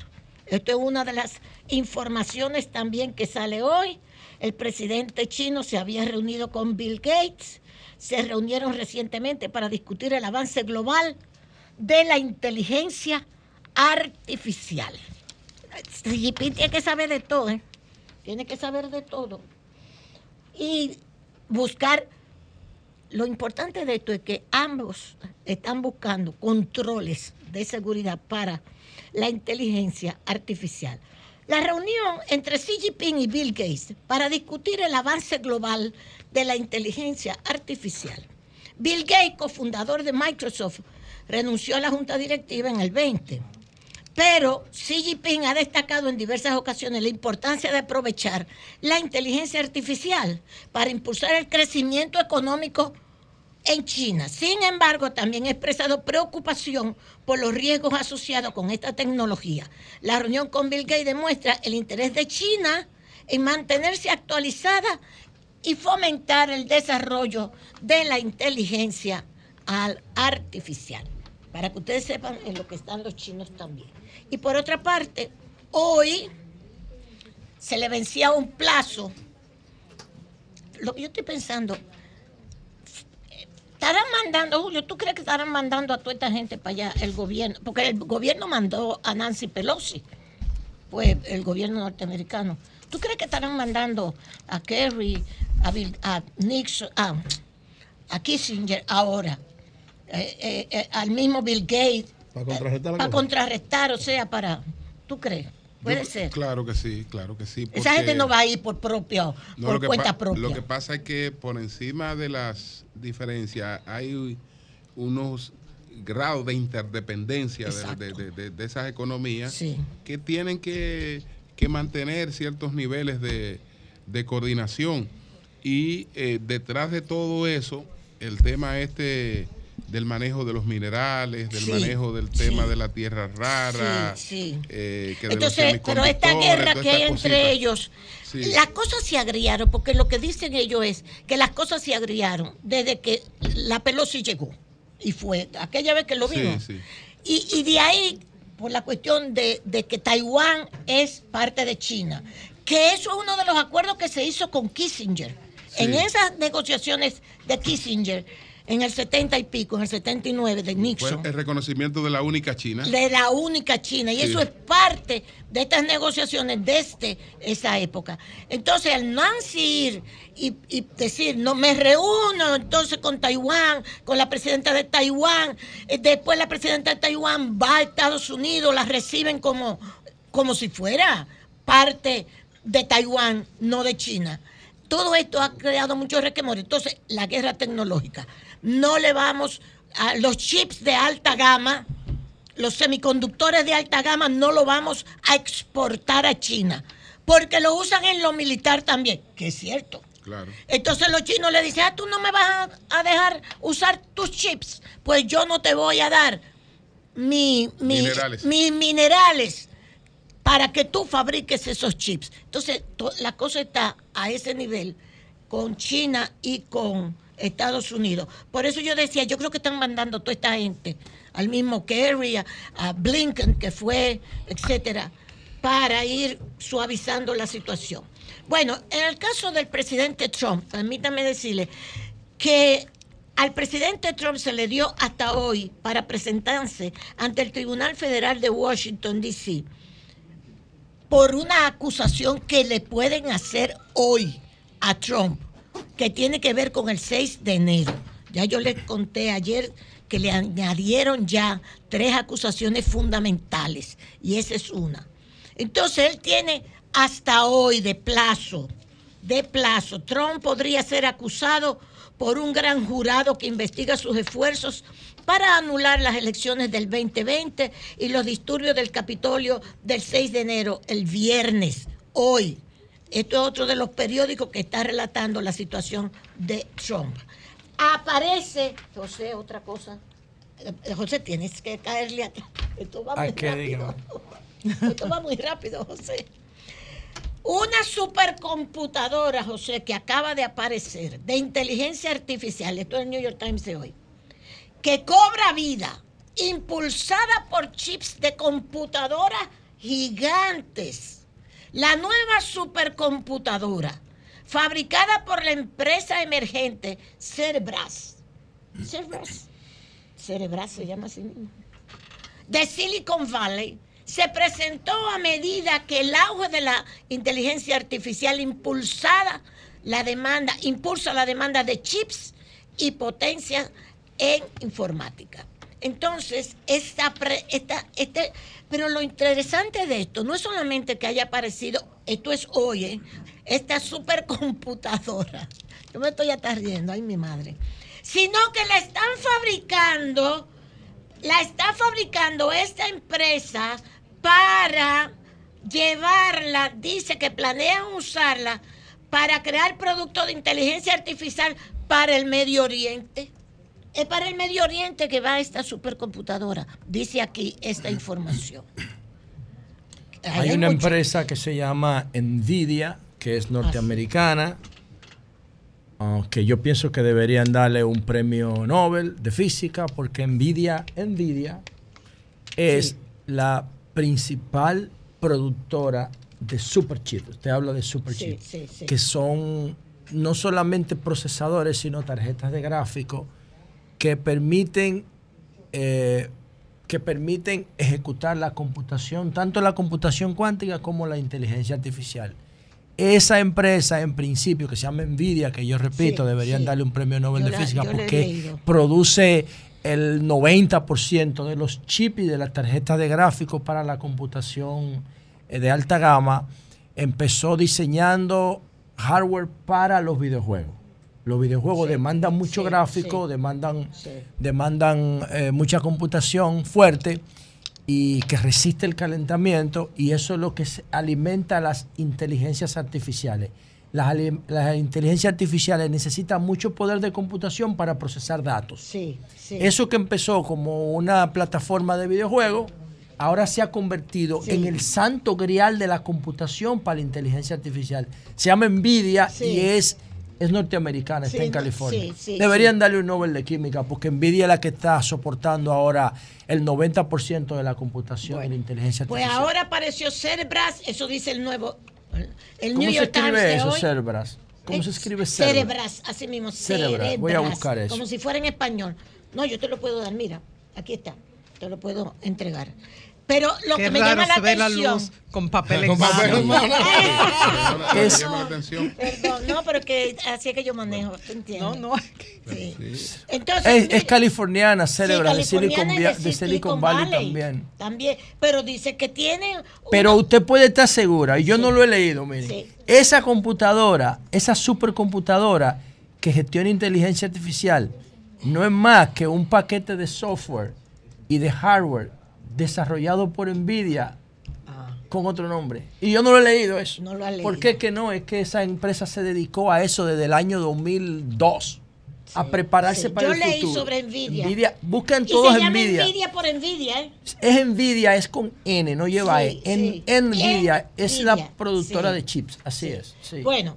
Esto es una de las informaciones también que sale hoy. El presidente chino se había reunido con Bill Gates, se reunieron recientemente para discutir el avance global de la inteligencia artificial. Xi Jinping tiene que saber de todo, ¿eh? tiene que saber de todo. Y buscar, lo importante de esto es que ambos están buscando controles de seguridad para la inteligencia artificial. La reunión entre Xi y Bill Gates para discutir el avance global de la inteligencia artificial. Bill Gates, cofundador de Microsoft, renunció a la junta directiva en el 20. Pero Xi Jinping ha destacado en diversas ocasiones la importancia de aprovechar la inteligencia artificial para impulsar el crecimiento económico en China. Sin embargo, también ha expresado preocupación por los riesgos asociados con esta tecnología. La reunión con Bill Gates demuestra el interés de China en mantenerse actualizada y fomentar el desarrollo de la inteligencia al- artificial. Para que ustedes sepan en lo que están los chinos también. Y por otra parte, hoy se le vencía un plazo. Yo estoy pensando, estarán mandando, Julio, ¿tú crees que estarán mandando a toda esta gente para allá el gobierno? Porque el gobierno mandó a Nancy Pelosi, pues el gobierno norteamericano. ¿Tú crees que estarán mandando a Kerry, a, Bill- a Nixon, a, a Kissinger ahora, eh, eh, eh, al mismo Bill Gates, Para contrarrestar la para contrarrestar, o sea, para, ¿tú crees? Puede Yo- ser. Claro que sí, claro que sí. Esa gente no va a ir por propio, No, por cuenta propia. Lo que pasa es que por encima de las diferencias hay unos grados de interdependencia de, de- de- esas economías que tienen que, que mantener ciertos niveles de, de coordinación. Y eh, detrás de todo eso, el tema este del manejo de los minerales, del Sí, manejo del tema sí. de la tierra rara, Sí, eh, que Entonces, pero esta guerra que hay entre ellos, las cosas se agriaron, porque lo que dicen ellos es que las cosas se agriaron desde que la Pelosi llegó. Y fue aquella vez que lo vimos. y de ahí, por la cuestión de, de que Taiwán es parte de China, que eso es uno de los acuerdos que se hizo con Kissinger. En esas negociaciones de Kissinger, en el 70 y pico, en el 79 de Fue Nixon, el reconocimiento de la única China. de la única China. Y Sí. eso es parte de estas negociaciones desde esa época. Entonces, al Nancy ir y, y decir, no me reúno entonces con Taiwán, con la presidenta de Taiwán, eh, después la presidenta de Taiwán va a Estados Unidos, la reciben como, como si fuera parte de Taiwán, no de China. Todo esto ha creado mucho requemor. Entonces, la guerra tecnológica. No le vamos a los chips de alta gama, los semiconductores de alta gama no lo vamos a exportar a China, porque lo usan en lo militar también, que es cierto. Claro. Entonces los chinos le dicen, ah, tú no me vas a, dejar usar tus chips, pues yo no te voy a dar mi, mi- Minerales. mis minerales para que tú fabriques esos chips. Entonces to- la cosa está a ese nivel con China y con Estados Unidos. Por eso yo decía, yo creo que están mandando toda esta gente, al mismo Kerry, a, a Blinken que fue, etcétera, para ir suavizando la situación. Bueno, en el caso del presidente Trump, permítame decirle que al presidente Trump se le dio hasta hoy para presentarse ante el Tribunal Federal de Washington, D.C., por una acusación que le pueden hacer hoy a Trump, que tiene que ver con el 6 de enero. Ya yo les conté ayer que le añadieron ya tres acusaciones fundamentales y esa es una. Entonces él tiene hasta hoy de plazo, de plazo. Trump podría ser acusado por un gran jurado que investiga sus esfuerzos para anular las elecciones del 2020 y los disturbios del Capitolio del 6 de enero, el viernes, hoy. Esto es otro de los periódicos que está relatando la situación de Trump. Aparece, José, otra cosa. Eh, José, tienes que caerle atrás. Esto va muy rápido. Esto va muy rápido, José. Una supercomputadora, José, que acaba de aparecer, de inteligencia artificial, esto es el New York Times de hoy, que cobra vida impulsada por chips de computadoras gigantes. La nueva supercomputadora, fabricada por la empresa emergente Cerebras. Cerebras. Cerebras se llama así. De Silicon Valley se presentó a medida que el auge de la inteligencia artificial impulsada la demanda, impulsa la demanda de chips y potencia en informática. Entonces, esta, esta- este, pero lo interesante de esto no es solamente que haya aparecido, esto es hoy, ¿eh? esta supercomputadora. Yo me estoy hasta riendo, ay mi madre. Sino que la están fabricando, la está fabricando esta empresa para llevarla, dice que planean usarla para crear productos de inteligencia artificial para el Medio Oriente. Es para el Medio Oriente que va esta supercomputadora, dice aquí esta información. Hay una empresa que se llama Nvidia, que es norteamericana, ah, que yo pienso que deberían darle un premio Nobel de física, porque Nvidia, Nvidia es la principal productora de superchips. Usted habla de superchips, Sí, sí, sí. que son no solamente procesadores, sino tarjetas de gráfico que permiten eh, que permiten ejecutar la computación, tanto la computación cuántica como la inteligencia artificial. Esa empresa, en principio, que se llama Nvidia, que yo repito, Sí, deberían sí. darle un premio Nobel Yo de la- Física porque produce el 90% de los chips y de las tarjetas de gráficos para la computación eh, de alta gama, empezó diseñando hardware para los videojuegos. Los videojuegos demandan mucho gráfico, demandan, demandan eh, mucha computación fuerte y que resiste el calentamiento y eso es lo que alimenta las inteligencias artificiales. Las, inteligencias artificiales necesitan mucho poder de computación para procesar datos. Sí, sí. Eso que empezó como una plataforma de videojuegos, ahora se ha convertido en el santo grial de la computación para la inteligencia artificial. Se llama Nvidia y es, es norteamericana, está en California. sí, Deberían darle un Nobel de Química porque Nvidia es la que está soportando ahora el 90% de la computación y la inteligencia Pues artificial. ahora apareció Cerebras, eso dice el nuevo, el ¿Cómo New se York Times escribe de eso. Cerebras? ¿Cómo se escribe Cerebras? Cerebras, así mismo, Cerebras. Voy a Cerebras, buscar eso. Como si fuera en español. No, yo te lo puedo dar, mira, aquí está, te lo puedo entregar. Pero lo Qué que me raro llama la ve la atención. luz con papel Con en mano. papel en mano. Es- Perdón, llama la atención. Perdón, no, pero que así es que yo manejo, ¿te entiendes? No, no. Sí. Entonces, Es, mire, es californiana, Cerebras, de, Silicon, de Valley, Valley. también. También, pero dice que tiene Pero usted puede estar segura, y yo no lo he leído, miren. Sí. Esa computadora, esa supercomputadora que gestiona inteligencia artificial, no es más que un paquete de software y de hardware desarrollado por Nvidia con otro nombre. Y yo no lo he leído eso. Ah. No lo ha leído. ¿Por qué que no? Es que esa empresa se dedicó a eso desde el año 2002. A prepararse sí. para Yo el leí futuro. sobre Nvidia. Nvidia buscan y todos se llama Nvidia. Nvidia por Nvidia, ¿eh? Es Nvidia, es con N, no lleva Sí, E. En, sí. Nvidia es la productora sí. de chips, así es. sí. Bueno,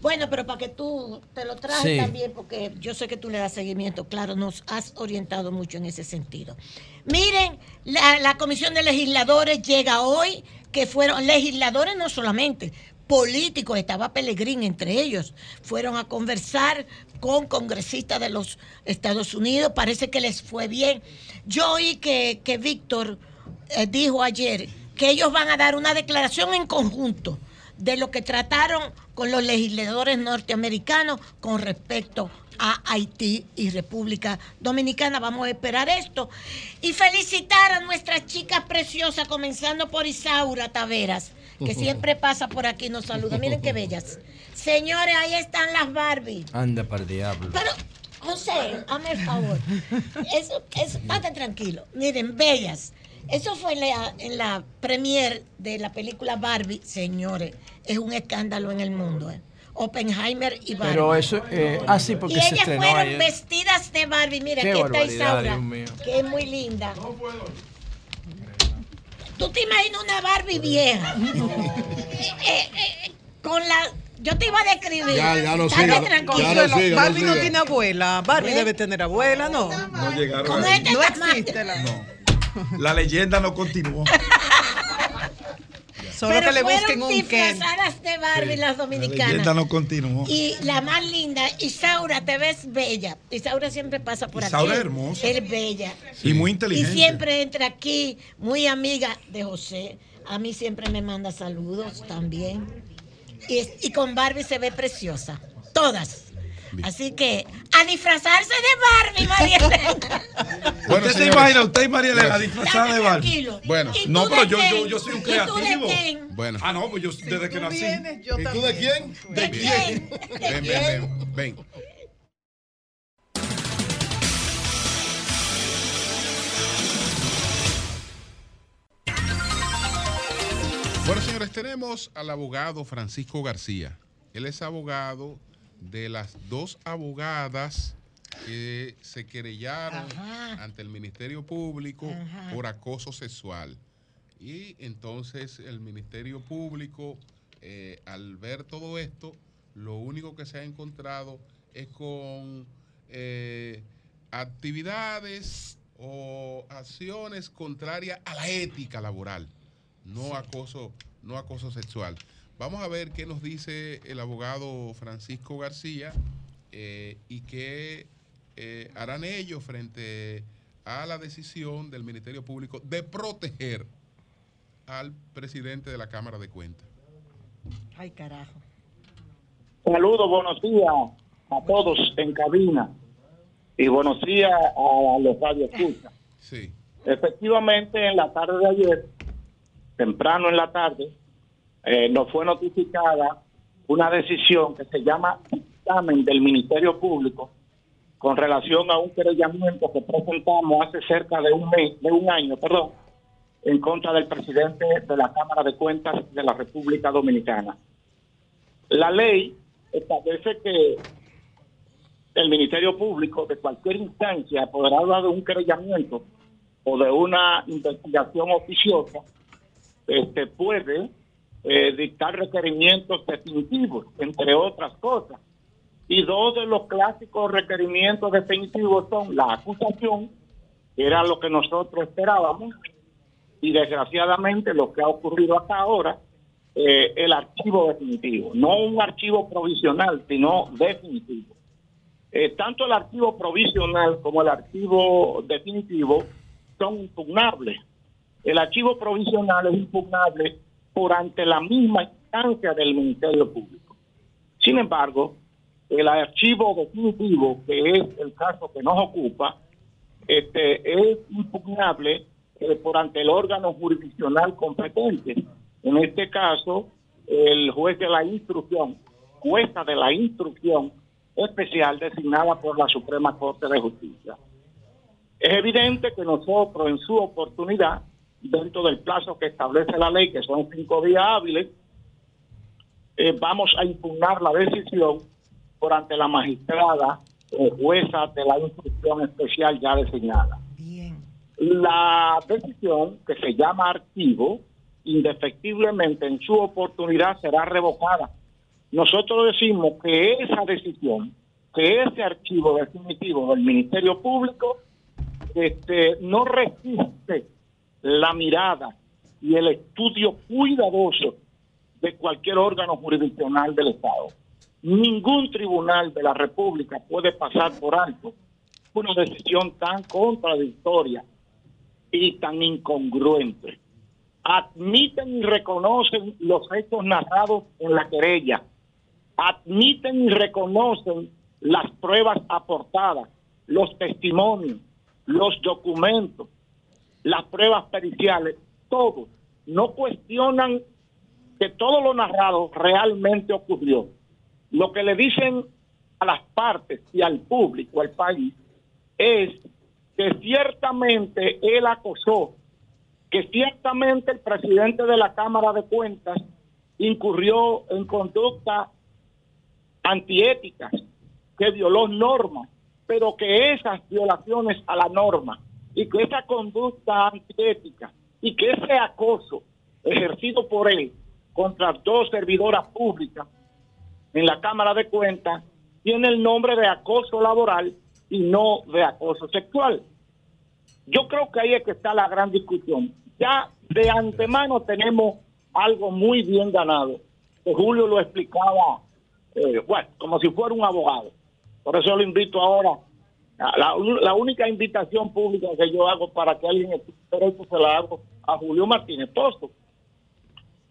bueno, pero para que tú te lo trajes Sí. también, porque yo sé que tú le das seguimiento, claro, nos has orientado mucho en ese sentido. Miren, la, la Comisión de Legisladores llega hoy, que fueron legisladores no solamente, políticos, estaba Pellegrín entre ellos, fueron a conversar con congresistas de los Estados Unidos, parece que les fue bien. Yo oí que, que Víctor eh, dijo ayer que ellos van a dar una declaración en conjunto de lo que trataron con los legisladores norteamericanos con respecto a Haití y República Dominicana. Vamos a esperar esto. Y felicitar a nuestras chicas preciosas, comenzando por Isaura Taveras, que siempre pasa por aquí y nos saluda. Miren qué bellas. Señores, ahí están las Barbie. Anda para el diablo. Pero, José, hazme el favor. Eso, eso, estate tranquilo. Miren, bellas. Eso fue en la, en la premier de la película Barbie, señores. Es un escándalo en el mundo. ¿eh? Oppenheimer y Barbie. Pero eso, eh, así porque y ellas fueron ayer. vestidas de Barbie. Mira, Qué aquí está Isaura, que es muy linda. ¿Tú te imaginas una Barbie vieja? Eh, eh, con la yo te iba a describir. Ya, ya no Estate siga, tranquilo. ya no siga, Barbie no no, tiene abuela. Barbie ¿Eh? debe tener abuela, ¿no? No llegaron este No existe la. La leyenda no continuó. Solo Pero que le fueron busquen un Ken. disfrazadas de Barbie las La dominicanas. leyenda no continuó. Y la más linda, Isaura, te ves bella. Isaura siempre pasa por Isaura aquí. es hermosa. Es bella. Y muy Y inteligente. siempre entra aquí, muy amiga de José. A mí siempre me manda saludos también. Y, y con Barbie se ve preciosa. Todas. Así que a disfrazarse de Barbie, María Elena. Bueno, ¿Usted se imagina, usted y María Elena disfrazada de Barbie? Tranquilo. Bueno, ¿Y No, pero yo, yo, quién? yo soy un ¿Y tú de creativo. quién? Bueno. Ah, no, pues yo desde que nací. yo ¿Y tú de quién? ¿De quién? Ven, ven, ven, ven. Bueno, señores, tenemos al abogado Francisco García. Él es abogado de las dos abogadas que se querellaron Ajá. ante el Ministerio Público Ajá. por acoso sexual. Y entonces el Ministerio Público, eh, al ver todo esto, lo único que se ha encontrado es con eh, actividades o acciones contrarias a la ética laboral, no acoso, no acoso sexual. Vamos a ver qué nos dice el abogado Francisco García eh, y qué eh, harán ellos frente a la decisión del Ministerio Público de proteger al presidente de la Cámara de Cuentas. Ay, carajo. Saludos, buenos días a todos en cabina y buenos días a los radioescuchas. Sí. Efectivamente, en la tarde de ayer, temprano en la tarde, eh, nos fue notificada una decisión que se llama dictamen del Ministerio Público con relación a un querellamiento que presentamos hace cerca de un mes, de un año, perdón, en contra del presidente de la Cámara de Cuentas de la República Dominicana. La ley establece que el Ministerio Público de cualquier instancia hablar de un querellamiento o de una investigación oficiosa, este, puede eh, dictar requerimientos definitivos, entre otras cosas. Y dos de los clásicos requerimientos definitivos son la acusación, que era lo que nosotros esperábamos, y desgraciadamente lo que ha ocurrido hasta ahora, eh, el archivo definitivo. No un archivo provisional, sino definitivo. Eh, tanto el archivo provisional como el archivo definitivo son impugnables. El archivo provisional es impugnable por ante la misma instancia del Ministerio Público. Sin embargo, el archivo definitivo, que es el caso que nos ocupa, este, es impugnable eh, por ante el órgano jurisdiccional competente. En este caso, el juez de la instrucción, jueza de la instrucción especial designada por la Suprema Corte de Justicia. Es evidente que nosotros en su oportunidad, dentro del plazo que establece la ley, que son cinco días hábiles, eh, vamos a impugnar la decisión por ante la magistrada o jueza de la instrucción especial ya designada. La decisión, que se llama archivo, indefectiblemente en su oportunidad será revocada. Nosotros decimos que esa decisión, que ese archivo definitivo del Ministerio Público, este, no resiste la mirada y el estudio cuidadoso de cualquier órgano jurisdiccional del Estado. Ningún tribunal de la República puede pasar por alto una decisión tan contradictoria y tan incongruente. Admiten y reconocen los hechos narrados en la querella. Admiten y reconocen las pruebas aportadas, los testimonios, los documentos, las pruebas periciales, todo. No cuestionan que todo lo narrado realmente ocurrió. Lo que le dicen a las partes y al público, al país, es que ciertamente él acosó, que ciertamente el presidente de la Cámara de Cuentas incurrió en conducta antiéticas, que violó normas, pero que esas violaciones a la norma y que esa conducta antiética y que ese acoso ejercido por él contra dos servidoras públicas en la Cámara de Cuentas tiene el nombre de acoso laboral y no de acoso sexual. Yo creo que ahí es que está la gran discusión. Ya de antemano tenemos algo muy bien ganado, Julio lo explicaba, eh, bueno, como si fuera un abogado. Por eso lo invito ahora. La, la única invitación pública que yo hago para que alguien esté derecho se la hago a Julio Martínez Posto,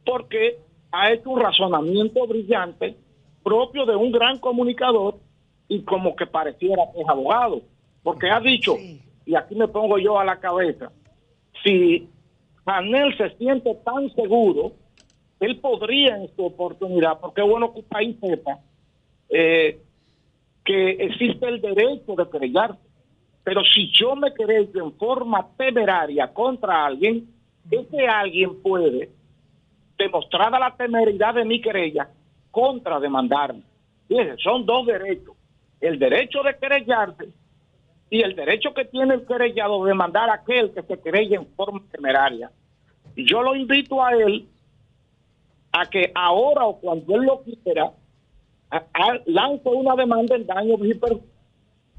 porque ha hecho un razonamiento brillante propio de un gran comunicador y como que pareciera que es abogado, porque ha dicho, y aquí me pongo yo a la cabeza, si Janel se siente tan seguro, él podría en su oportunidad, porque es bueno que el país sepa eh, existe el derecho de querellarse. Pero si yo me querello en forma temeraria contra alguien, ese alguien puede, demostrada la temeridad de mi querella, contrademandarme. Fíjense, son dos derechos. El derecho de querellarse y el derecho que tiene el querellado de demandar a aquel que se querella en forma temeraria. Y yo lo invito a él a que ahora o cuando él lo quiera, lance una demanda en daño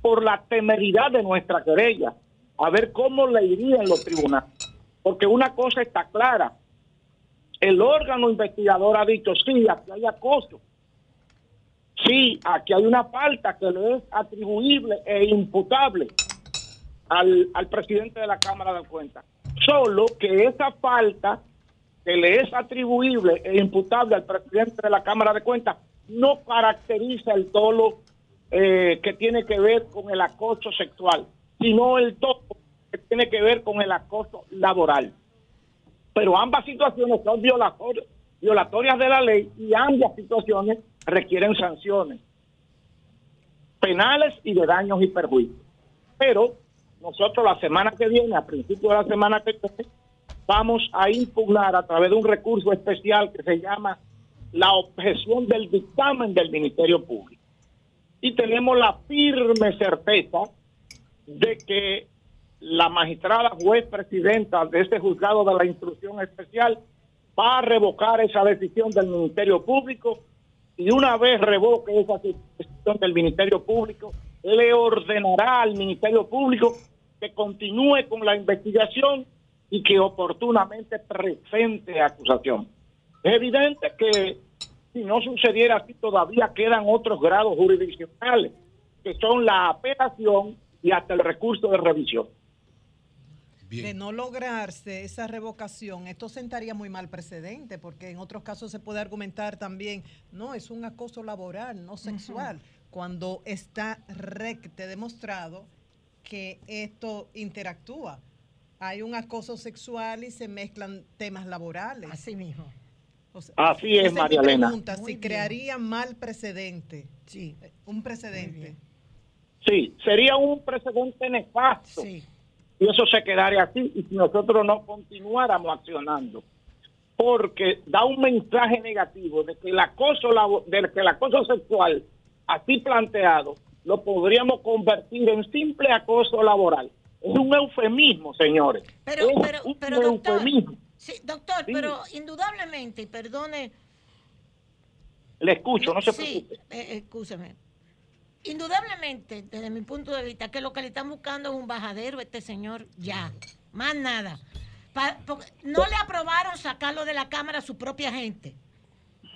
por la temeridad de nuestra querella, a ver cómo le iría en los tribunales. Porque una cosa está clara, el órgano investigador ha dicho, sí, aquí hay acoso, sí, aquí hay una falta que le es atribuible e imputable al, al presidente de la Cámara de Cuentas. Solo que esa falta que le es atribuible e imputable al presidente de la Cámara de Cuentas no caracteriza el dolo eh, que tiene que ver con el acoso sexual, sino el dolo que tiene que ver con el acoso laboral. Pero ambas situaciones son violatorias, violatorias de la ley y ambas situaciones requieren sanciones penales y de daños y perjuicios. Pero nosotros la semana que viene, a principios de la semana que viene, vamos a impugnar a través de un recurso especial que se llama la objeción del dictamen del Ministerio Público. Y tenemos la firme certeza de que la magistrada juez presidenta de este juzgado de la instrucción especial va a revocar esa decisión del Ministerio Público y una vez revoque esa decisión del Ministerio Público, le ordenará al Ministerio Público que continúe con la investigación y que oportunamente presente acusación. Es evidente que si no sucediera así, todavía quedan otros grados jurisdiccionales, que son la apelación y hasta el recurso de revisión. De no lograrse esa revocación, esto sentaría muy mal precedente, porque en otros casos se puede argumentar también, no, es un acoso laboral, no sexual, cuando está recte demostrado que esto interactúa. Hay un acoso sexual y se mezclan temas laborales. Así mismo. Así es, María Elena. Pregunta, si bien. crearía mal precedente. Sí. Un precedente. Sí, sería un precedente nefasto. Y eso se quedaría así y si nosotros no continuáramos accionando. Porque da un mensaje negativo de que el acoso de que el acoso sexual así planteado lo podríamos convertir en simple acoso laboral. Es un eufemismo, señores. Pero, es pero, un pero doctor, eufemismo. Sí, doctor, pero indudablemente, perdone, Le escucho, no se sí, preocupe. eh, escúcheme. Indudablemente, desde mi punto de vista, que lo que le están buscando es un bajadero a este señor, ya, más nada. Pa- no le aprobaron sacarlo de la Cámara a su propia gente.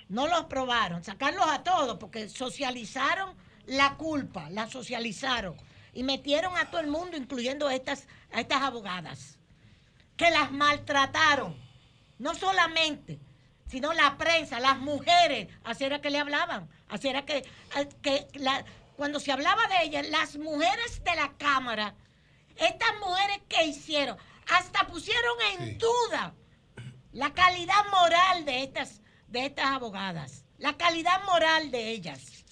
No lo aprobaron, sacarlos a todos, porque socializaron la culpa, la socializaron y metieron a todo el mundo, incluyendo a estas, a estas abogadas, que las maltrataron. No solamente, sino la prensa, las mujeres, así era que le hablaban, así era que, eh, que la- cuando se hablaba de ellas, las mujeres de la Cámara, estas mujeres que hicieron, hasta pusieron en duda la calidad moral de estas, de estas abogadas, la calidad moral de ellas.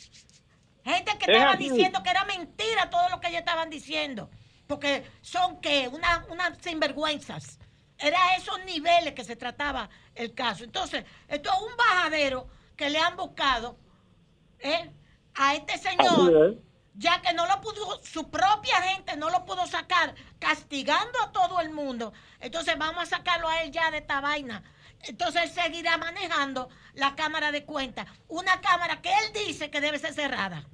Gente que Es estaba así. diciendo que era mentira todo lo que ellas estaban diciendo, porque son que una, unas sinvergüenzas. Era esos niveles que se trataba el caso. Entonces, esto es un bajadero que le han buscado ¿eh? a este señor ya que no lo pudo, su propia gente no lo pudo sacar, castigando a todo el mundo. Entonces vamos a sacarlo a él ya de esta vaina. entonces él seguirá manejando la cámara de cuenta. Una cámara que él dice que debe ser cerrada.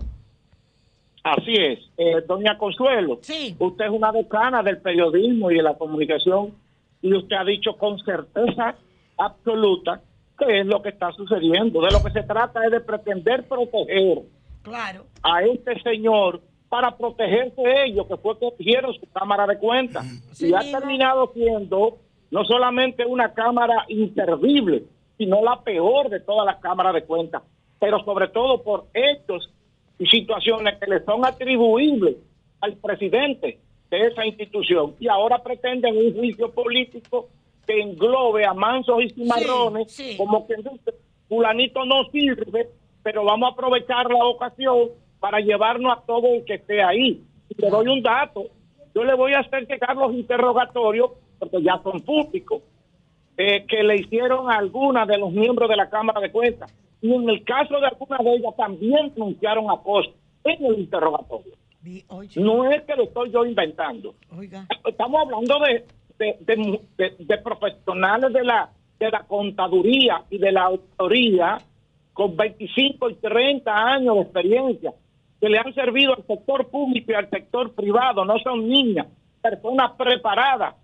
Así es. Eh, doña Consuelo, usted es una decana del periodismo y de la comunicación y usted ha dicho con certeza absoluta qué es lo que está sucediendo. De lo que se trata es de pretender proteger Claro. a este señor para protegerse de ellos, que fue que cogieron su cámara de cuenta. y ha terminado siendo no solamente una cámara inservible, sino la peor de todas las cámaras de cuenta, pero sobre todo por hechos situaciones que le son atribuibles al presidente de esa institución. Y ahora pretenden un juicio político que englobe a mansos y cimarrones, como que dice, fulanito no sirve, pero vamos a aprovechar la ocasión para llevarnos a todo el que esté ahí. Y le doy un dato, yo le voy a hacer llegar los interrogatorios, porque ya son públicos, eh, que le hicieron a algunas de los miembros de la Cámara de Cuentas. Y en el caso de algunas de ellas también denunciaron acoso en el interrogatorio. No es que lo estoy yo inventando. Estamos hablando de, de, de- de- de profesionales de la, de la contaduría y de la autoría con 25 y 30 años de experiencia que le han servido al sector público y al sector privado. No son niñas, personas preparadas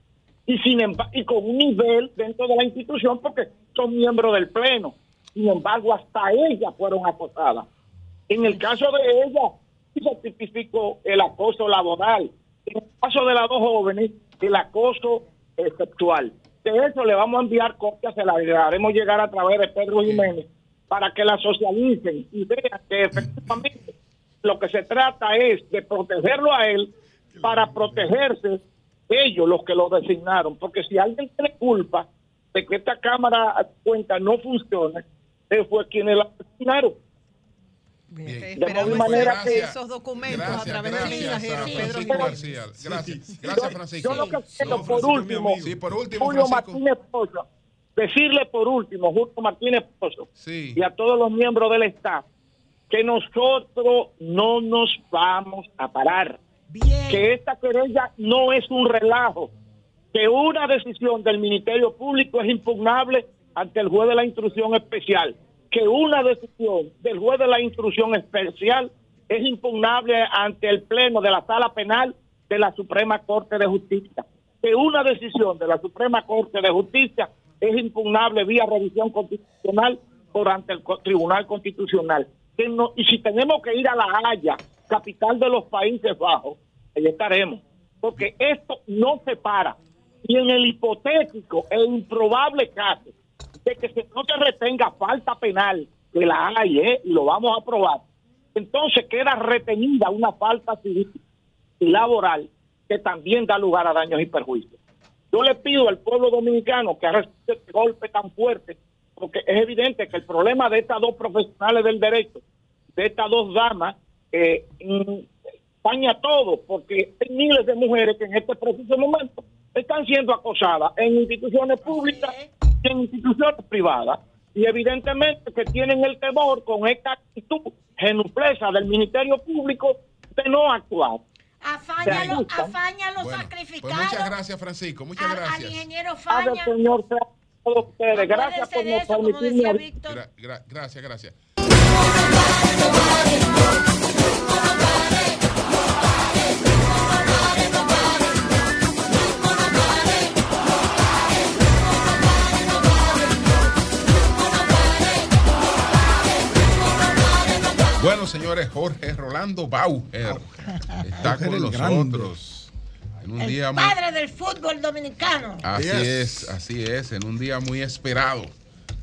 y sin y con un nivel dentro de la institución porque son miembros del pleno. Sin embargo, hasta ellas fueron acosadas. En el caso de ella, se tipificó el acoso laboral. En el caso de las dos jóvenes, el acoso sexual. De eso le vamos a enviar copias, se las haremos llegar a través de Pedro Jiménez para que la socialicen y vean que efectivamente lo que se trata es de protegerlo a él para protegerse ellos los que lo designaron. Porque si alguien tiene culpa de que esta cámara de cuenta no funcione, él fue quienes la designaron. De y manera que que- esos documentos a Gracias, través del gracias, mensajero a Pedro Francisco Jiménez. García. Gracias, gracias Francisco. Yo lo que quiero, No, por último. Sí, por último, Julio Francisco. Martínez Pozo, decirle por último, Julio Martínez Pozo, Sí. y a todos los miembros del staff, que nosotros no nos vamos a parar. Que esta querella no es un relajo, que una decisión del Ministerio Público es impugnable ante el juez de la instrucción especial, que una decisión del juez de la instrucción especial es impugnable ante el Pleno de la Sala Penal de la Suprema Corte de Justicia, que una decisión de la Suprema Corte de Justicia es impugnable vía revisión constitucional por ante el Tribunal Constitucional. Y si tenemos que ir a La Haya, capital de los Países Bajos, ahí estaremos, porque esto no se para. Y en el hipotético e improbable caso de que se no se retenga falta penal, que la hay, ¿eh? y lo vamos a aprobar, entonces queda retenida una falta civil y laboral que también da lugar a daños y perjuicios. Yo le pido al pueblo dominicano que recibido este golpe tan fuerte, porque es evidente que el problema de estas dos profesionales del derecho, de estas dos damas, eh, mm, daña todo, porque hay miles de mujeres que en este preciso momento están siendo acosadas en instituciones públicas y en instituciones privadas. Y evidentemente que tienen el temor con esta actitud genuplesa del Ministerio Público de no actuar. Afáñalo, afáñalo Bueno, sacrificado. Pues muchas gracias Francisco, muchas al gracias. ingeniero Padre Faña. Señor ustedes. Gracias por eso, como permitirme decía hablar. Víctor. Gra- gra- gracias, gracias. Bueno, señores, Jorge Rolando Bauer está con nosotros en un El día muy padre del fútbol dominicano. Así es, así es, en un día muy esperado.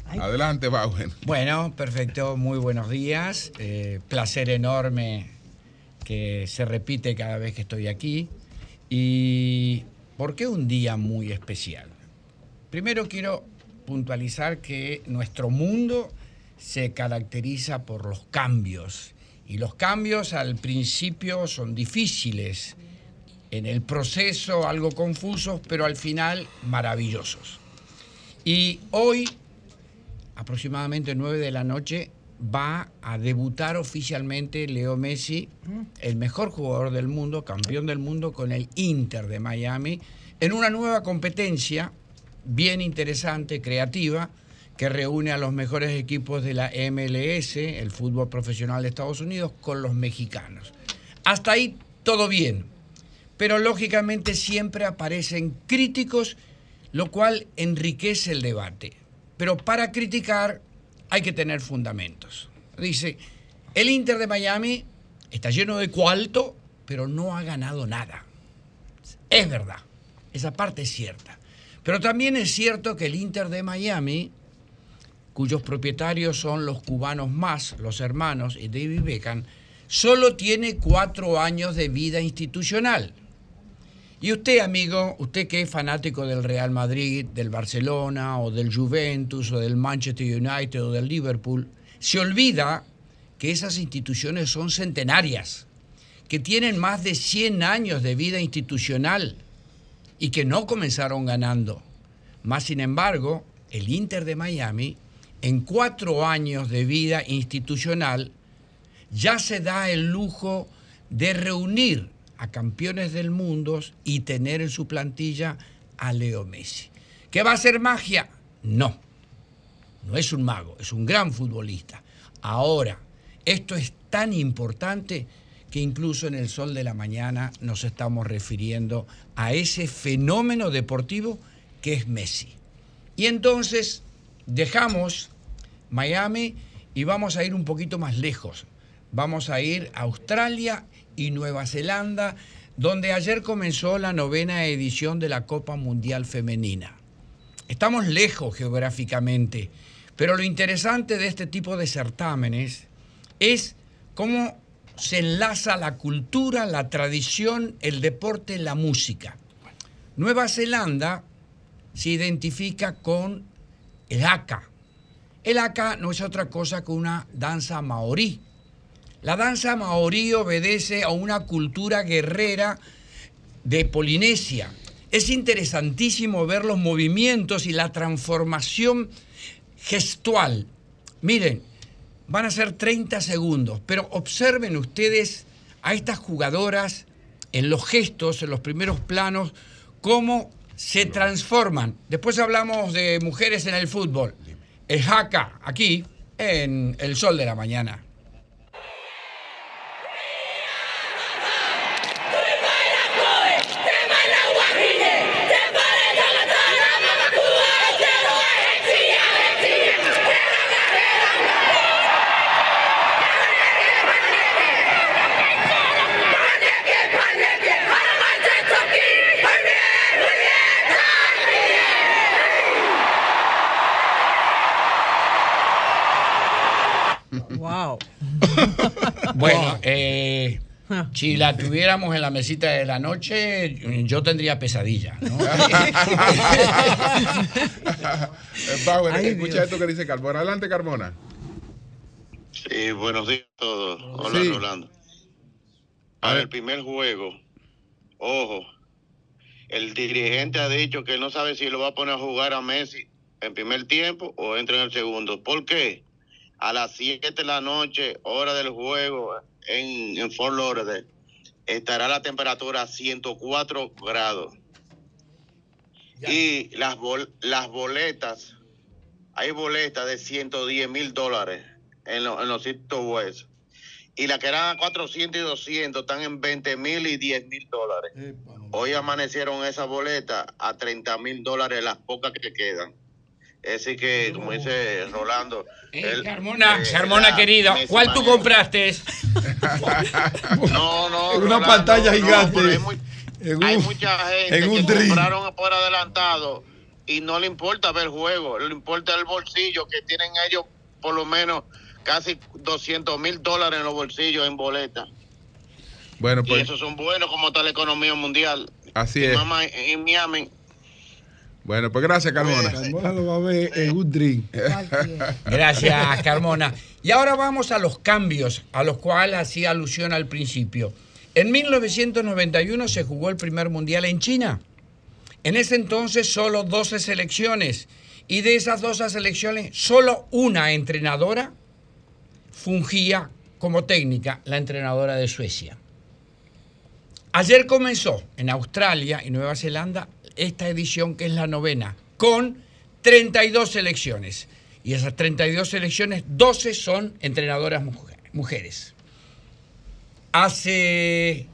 Adelante, Bauer. Bueno, perfecto, muy buenos días. Eh, placer enorme que se repite cada vez que estoy aquí. ¿Y por qué un día muy especial? Primero quiero puntualizar que nuestro mundo se caracteriza por los cambios. Y los cambios al principio son difíciles, en el proceso algo confusos, pero al final maravillosos. Y hoy aproximadamente 9 de la noche, va a debutar oficialmente Leo Messi, el mejor jugador del mundo, campeón del mundo con el Inter de Miami, en una nueva competencia bien interesante, creativa, que reúne a los mejores equipos de la MLS, el fútbol profesional de Estados Unidos, con los mexicanos. Hasta ahí todo bien, pero lógicamente siempre aparecen críticos, lo cual enriquece el debate. Pero para criticar hay que tener fundamentos. Dice, el Inter de Miami está lleno de cuarto, pero no ha ganado nada. Es verdad, esa parte es cierta. Pero también es cierto que el Inter de Miami, cuyos propietarios son los cubanos más, los hermanos y David Beckham, solo tiene cuatro años de vida institucional. Y usted, amigo, usted que es fanático del Real Madrid, del Barcelona o del Juventus o del Manchester United o del Liverpool, se olvida que esas instituciones son centenarias, que tienen más de 100 años de vida institucional y que no comenzaron ganando. Más sin embargo, el Inter de Miami, en cuatro años de vida institucional, ya se da el lujo de reunir a campeones del mundo y tener en su plantilla a Leo Messi. ¿Qué va a ser magia? No, no es un mago, es un gran futbolista. Ahora, esto es tan importante que incluso en el sol de la mañana nos estamos refiriendo a ese fenómeno deportivo que es Messi. Y entonces dejamos Miami y vamos a ir un poquito más lejos. Vamos a ir a Australia y Nueva Zelanda, donde ayer comenzó la novena edición de la Copa Mundial Femenina. Estamos lejos geográficamente, pero lo interesante de este tipo de certámenes es cómo se enlaza la cultura, la tradición, el deporte, la música. Nueva Zelanda se identifica con el haka. El haka no es otra cosa que una danza maorí. La danza maorí obedece a una cultura guerrera de Polinesia. Es interesantísimo ver los movimientos y la transformación gestual. Miren, van a ser 30 segundos, pero observen ustedes a estas jugadoras en los gestos, en los primeros planos, cómo se transforman. Después hablamos de mujeres en el fútbol. El jaca, aquí, en el sol de la mañana. Bueno, eh, si la tuviéramos en la mesita de la noche, yo tendría pesadilla. ¿no? Bauer, Ay, escucha Dios. esto que dice Carmona. Adelante, Carmona. Sí, buenos días a todos. Hola, Sí. Rolando. Para el primer juego, ojo, el dirigente ha dicho que no sabe si lo va a poner a jugar a Messi en primer tiempo o entra en el segundo. ¿Por qué? A las 7 de la noche, hora del juego, en, en Fort Lauderdale, estará la temperatura a 104 grados. Y las, bol- las boletas, hay boletas de 110 mil dólares en, lo- en los sitios web. Y las que eran a 400 y 200 están en 20 mil y 10 mil dólares. Hoy amanecieron esas boletas a 30 mil dólares, las pocas que quedan. Así que, como dice Rolando. el- Carmona, eh, Carmona la querido, Messi ¿cuál tú compraste? No, no. En una Rolando, pantalla no, gigante. hay, un- mucha gente en un que dream. compraron por adelantado y no le importa ver el juego, le importa el bolsillo que tienen ellos por lo menos casi 200 mil dólares en los bolsillos en boletas. Bueno, Y pues esos son buenos como está la economía mundial. así es. mamá en Miami Bueno, pues gracias, Carmona. Carmona lo va a ver en un drink. Gracias, Carmona. Y ahora vamos a los cambios a los cuales hacía alusión al principio. En 1991 se jugó el primer mundial en China. En ese entonces solo 12 selecciones. Y de esas 12 selecciones, solo una entrenadora fungía como técnica, la entrenadora de Suecia. Ayer comenzó en Australia y Nueva Zelanda esta edición que es la novena, con 32 selecciones. Y esas 32 selecciones, 12 son entrenadoras mujer- mujeres. Hace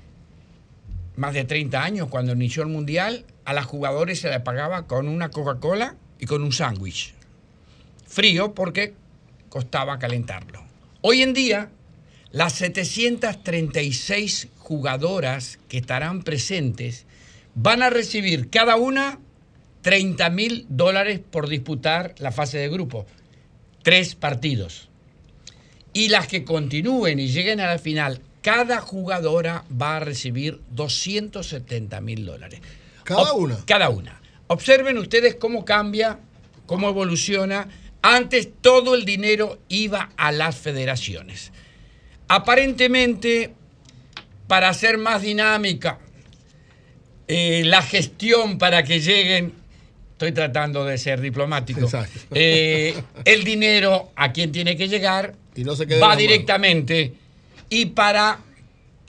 más de 30 años, cuando inició el Mundial, a las jugadores se les pagaba con una Coca-Cola y con un sándwich. Frío porque costaba calentarlo. Hoy en día, las 736 jugadoras que estarán presentes van a recibir cada una 30 mil dólares por disputar la fase de grupo. Tres partidos. Y las que continúen y lleguen a la final, cada jugadora va a recibir 270 mil dólares. ¿Cada Ob- una? Cada una. Observen ustedes cómo cambia, cómo evoluciona. Antes todo el dinero iba a las federaciones. Aparentemente, para hacer más dinámica eh, la gestión para que lleguen, estoy tratando de ser diplomático, eh, el dinero a quien tiene que llegar Y no se quede en va directamente y para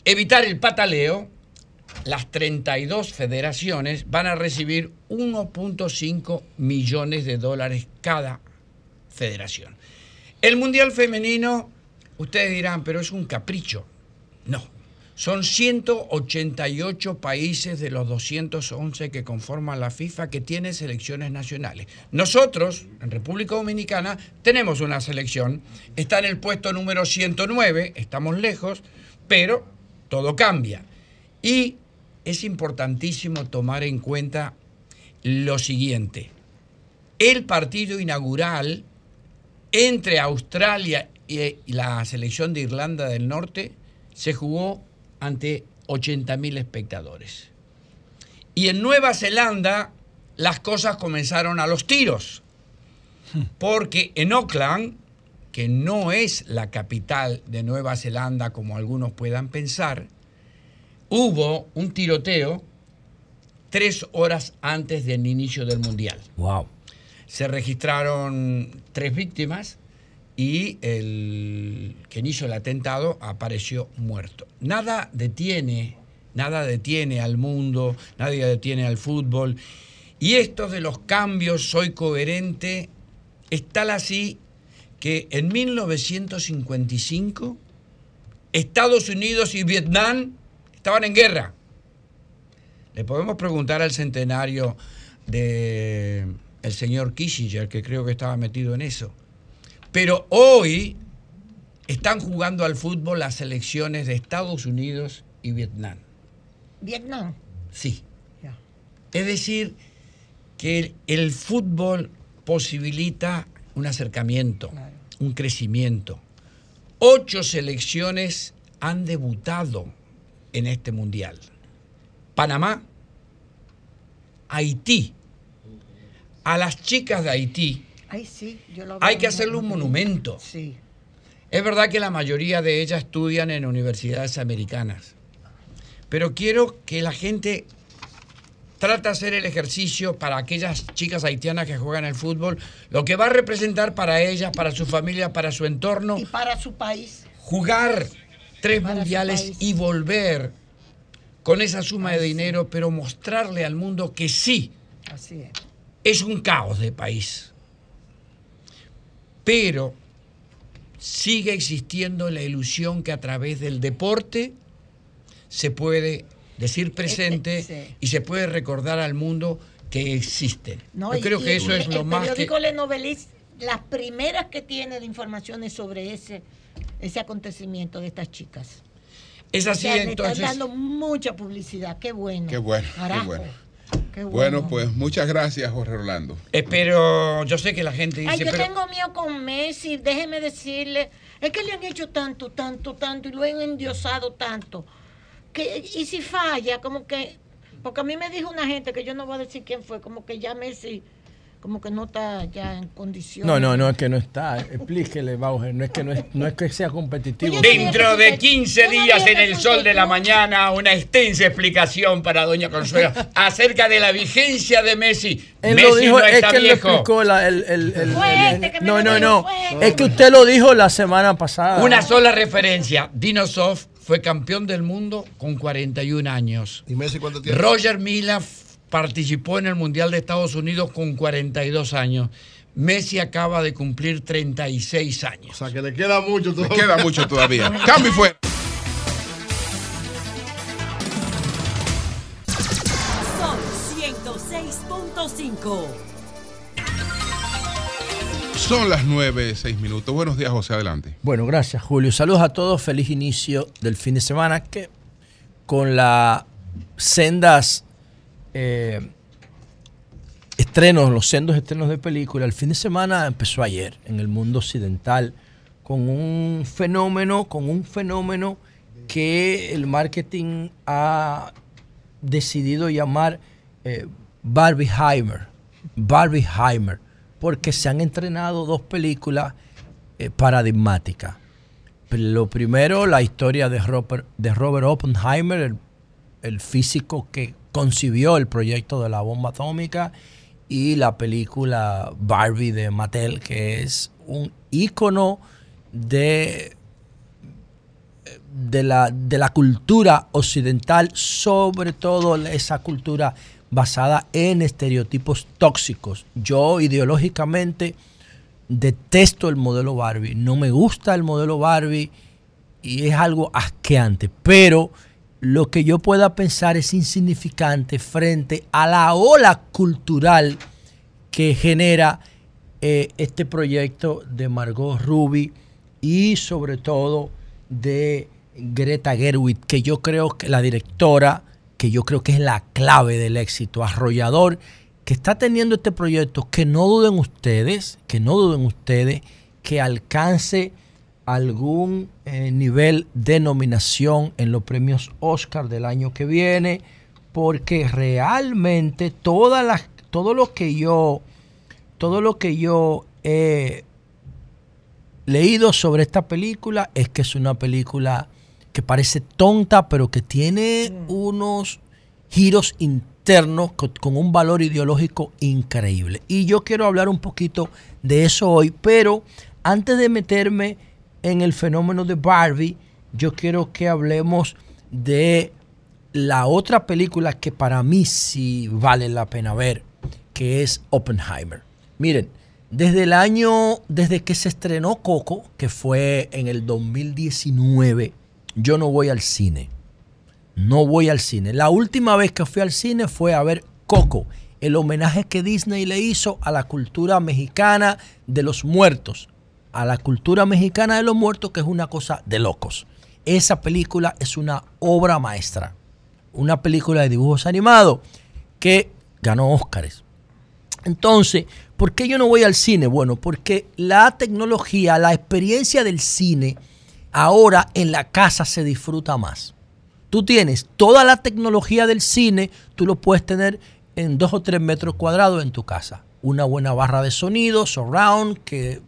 evitar el pataleo, las 32 federaciones van a recibir 1.5 millones de dólares cada federación. El Mundial Femenino, ustedes dirán, pero es un capricho. No, son 188 países de los 211 que conforman la FIFA que tienen selecciones nacionales. Nosotros, en República Dominicana, tenemos una selección, está en el puesto número 109, estamos lejos, pero todo cambia. Y es importantísimo tomar en cuenta lo siguiente. El partido inaugural entre Australia y la selección de Irlanda del Norte se jugó ante 80.000 espectadores. Y en Nueva Zelanda las cosas comenzaron a los tiros, porque en Auckland, que no es la capital de Nueva Zelanda como algunos puedan pensar, hubo un tiroteo tres horas antes del inicio del Mundial. Wow. Se registraron tres víctimas y el quien hizo el atentado apareció muerto. Nada detiene, nada detiene al mundo, nadie detiene al fútbol. Y esto de los cambios, soy coherente, es tal así que en 1955 Estados Unidos y Vietnam estaban en guerra. Le podemos preguntar al centenario de señor Kissinger, que creo que estaba metido en eso. Pero hoy están jugando al fútbol las selecciones de Estados Unidos y Vietnam. Vietnam. Sí. Es decir, que el, el fútbol posibilita un acercamiento, un crecimiento. Ocho selecciones han debutado en este mundial. Panamá, Haití. A las chicas de Haití Ay, sí, yo lo hay que hacerle un monumento. Sí. Es verdad que la mayoría de ellas estudian en universidades americanas, pero quiero que la gente trate de hacer el ejercicio para aquellas chicas haitianas que juegan al fútbol, lo que va a representar para ellas, para su familia, para su entorno, Y para su país. jugar tres Para mundiales y volver con esa suma de dinero, pero mostrarle al mundo que sí, Así es. es un caos de país. Pero sigue existiendo la ilusión que a través del deporte se puede decir presente sí. y se puede recordar al mundo que existe. No, Yo creo y que eso el- es lo el más que... periódico Le Novelist, las primeras que tiene de informaciones sobre ese, ese acontecimiento de estas chicas. Es O así, sea, le entonces... están dando mucha publicidad. Qué bueno. Qué bueno, qué Carajo. Bueno. Pues muchas gracias, Jorge Rolando. Espero, yo sé que la gente dice, Ay, yo pero... tengo miedo con Messi, déjeme decirle, es que le han hecho tanto, tanto, tanto y lo han endiosado tanto. Que, y si falla, como que, porque a mí me dijo una gente que yo no voy a decir quién fue, como que ya Messi, como que no está ya en condiciones. No, no, no es que no está. Explíquele, Bauer. No es que no es, no es que sea competitivo. Dentro de 15 días en el sol de la mañana, una extensa explicación para Doña Consuelo acerca de la vigencia de Messi. Él Messi lo dijo, no es está que él lo viejo. explicó la- el, el- el- Fue el- este que No, no, no. Es que usted lo dijo la semana pasada. Una sola referencia. Dinosov fue campeón del mundo con 41 años. ¿Y Messi cuánto tiene? Roger Mila participó en el Mundial de Estados Unidos con 42 años. Messi acaba de cumplir 36 años. O sea, que le queda mucho Le todavía. queda mucho todavía. Cambio y fuera. Son 106.5. Son las 9, 6 minutos. Buenos días, José. Adelante. Bueno, gracias Julio. Saludos a todos. Feliz inicio del fin de semana que con las sendas eh, estrenos, los sendos estrenos de película, el fin de semana empezó ayer en el mundo occidental con un fenómeno, con un fenómeno que el marketing ha decidido llamar eh, Barbieheimer. Barbieheimer, porque se han entrenado dos películas eh, paradigmáticas. Lo primero, la historia de Robert, de Robert Oppenheimer, el, el físico que concibió el proyecto de la bomba atómica, y la película Barbie de Mattel, que es un ícono de, de, la, de la cultura occidental, sobre todo esa cultura basada en estereotipos tóxicos. Yo ideológicamente detesto el modelo Barbie, no me gusta el modelo Barbie y es algo asqueante, pero lo que yo pueda pensar es insignificante frente a la ola cultural que genera eh, este proyecto de Margot Ruby y sobre todo de Greta Gerwig, que yo creo que la directora, que yo creo que es la clave del éxito arrollador que está teniendo este proyecto, que no duden ustedes, que no duden ustedes, que alcance algún eh, nivel de nominación en los premios Oscar del año que viene, porque realmente todas las, todo lo que yo, todo lo que yo he leído sobre esta película es que es una película que parece tonta, pero que tiene unos giros internos co- con un valor ideológico increíble. Y yo quiero hablar un poquito de eso hoy, pero antes de meterme en el fenómeno de Barbie, yo quiero que hablemos de la otra película que para mí sí vale la pena ver, que es Oppenheimer. Miren, desde el año, desde que se estrenó Coco, que fue en el 2019, yo no voy al cine. No voy al cine. La última vez que fui al cine fue a ver Coco, el homenaje que Disney le hizo a la cultura mexicana de los muertos. A la cultura mexicana de los muertos, que es una cosa de locos. Esa película es una obra maestra. Una película de dibujos animados que ganó Óscares. Entonces, ¿por qué yo no voy al cine? Bueno, porque la tecnología, la experiencia del cine, ahora en la casa se disfruta más. Tú tienes toda la tecnología del cine, tú lo puedes tener en dos o tres metros cuadrados en tu casa. Una buena barra de sonido, surround, que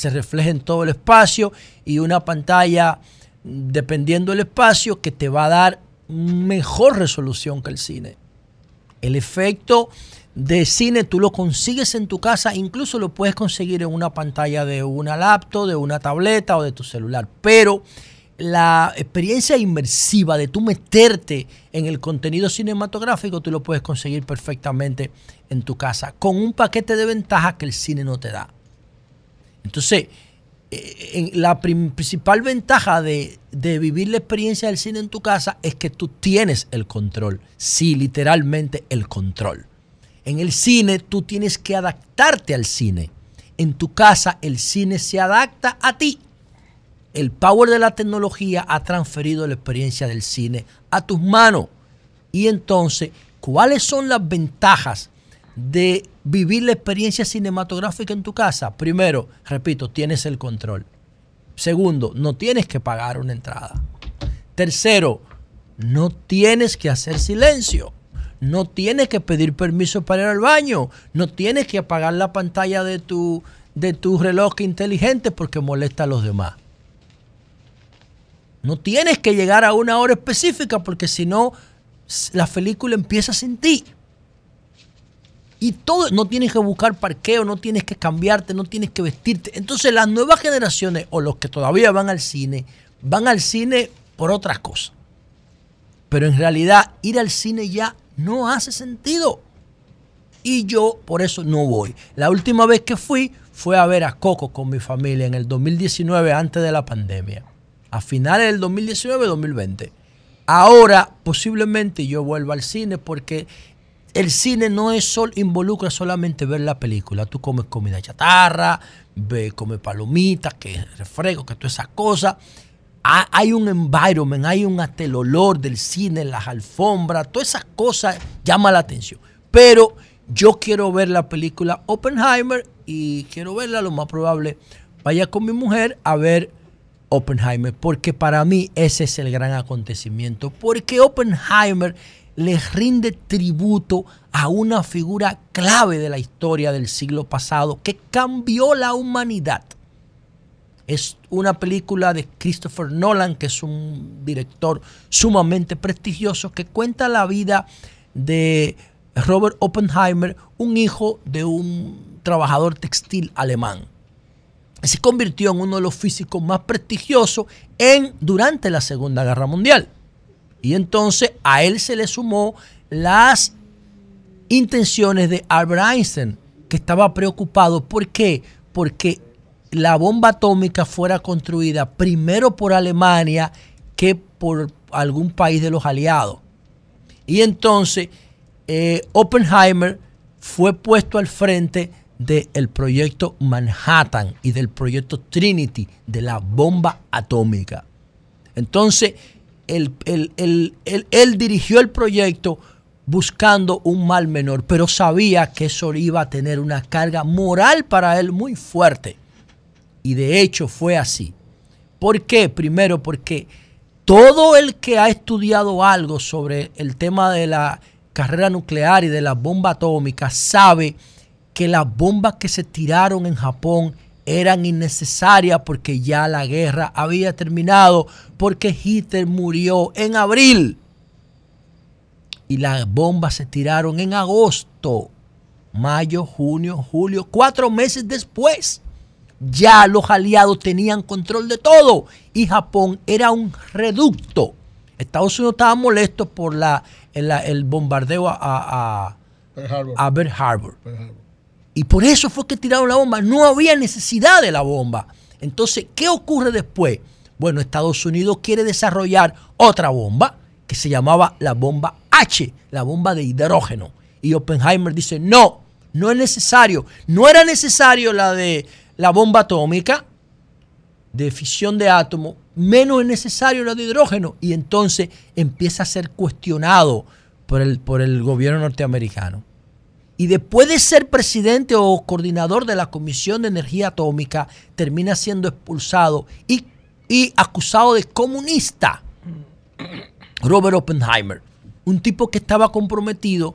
se refleje en todo el espacio y una pantalla, dependiendo del espacio, que te va a dar mejor resolución que el cine. El efecto de cine tú lo consigues en tu casa, incluso lo puedes conseguir en una pantalla de una laptop, de una tableta o de tu celular. Pero la experiencia inmersiva de tú meterte en el contenido cinematográfico, tú lo puedes conseguir perfectamente en tu casa, con un paquete de ventajas que el cine no te da. Entonces, eh, la principal ventaja de vivir la experiencia del cine en tu casa es que tú tienes el control. Sí, literalmente el control. En el cine tú tienes que adaptarte al cine. En tu casa el cine se adapta a ti. El power de la tecnología ha transferido la experiencia del cine a tus manos. Y entonces, ¿cuáles son las ventajas de vivir la experiencia cinematográfica en tu casa? Primero, repito, tienes el control. Segundo, no tienes que pagar una entrada. Tercero, no tienes que hacer silencio. No tienes que pedir permiso para ir al baño. No tienes que apagar la pantalla de tu, de tu reloj inteligente porque molesta a los demás. No tienes que llegar a una hora específica porque si no, la película empieza sin ti. Y todo, no tienes que buscar parqueo, no tienes que cambiarte, no tienes que vestirte. Entonces las nuevas generaciones o los que todavía van al cine, van al cine por otras cosas. Pero en realidad ir al cine ya no hace sentido. Y yo por eso no voy. La última vez que fui fue a ver a Coco con mi familia en el 2019 antes de la pandemia. A finales del 2019-2020. Ahora posiblemente yo vuelva al cine porque el cine no es sol, involucra solamente ver la película. Tú comes comida chatarra, ve, comes palomitas, que refresco, que todas esas cosas. Ha- Hay un environment, hay un hasta el olor del cine, las alfombras, todas esas cosas llama la atención. Pero yo quiero ver la película Oppenheimer y quiero verla, lo más probable, vaya con mi mujer a ver Oppenheimer, porque para mí ese es el gran acontecimiento, porque Oppenheimer le rinde tributo a una figura clave de la historia del siglo pasado que cambió la humanidad. Es una película de Christopher Nolan, que es un director sumamente prestigioso, que cuenta la vida de Robert Oppenheimer, un hijo de un trabajador textil alemán se convirtió en uno de los físicos más prestigiosos en, durante la Segunda Guerra Mundial. Y entonces a él se le sumó las intenciones de Albert Einstein, que estaba preocupado. ¿Por qué? Porque la bomba atómica fuera construida primero por Alemania que por algún país de los aliados. Y entonces eh, Oppenheimer fue puesto al frente del proyecto Manhattan y del proyecto Trinity de la bomba atómica. Entonces, él, dirigió el proyecto buscando un mal menor, pero sabía que eso iba a tener una carga moral para él muy fuerte. Y de hecho fue así. ¿Por qué? Primero porque todo el que ha estudiado algo sobre el tema de la carrera nuclear y de la bomba atómica sabe que las bombas que se tiraron en Japón eran innecesarias porque ya la guerra había terminado, porque Hitler murió en abril y las bombas se tiraron en agosto, mayo, junio, julio, cuatro meses después. Ya los aliados tenían control de todo y Japón era un reducto. Estados Unidos estaba molesto por la, el, el bombardeo a, a, Pearl Harbor. a Pearl Harbor. Y por eso fue que tiraron la bomba. No había necesidad de la bomba. Entonces, ¿qué ocurre después? Bueno, Estados Unidos quiere desarrollar otra bomba que se llamaba la bomba H, la bomba de hidrógeno. Y Oppenheimer dice, no, no es necesario. No era necesario la de la bomba atómica de fisión de átomos, menos es necesario la de hidrógeno. Y entonces empieza a ser cuestionado por el, por el gobierno norteamericano. Y después de ser presidente o coordinador de la Comisión de Energía Atómica, termina siendo expulsado y, acusado de comunista. Robert Oppenheimer, un tipo que estaba comprometido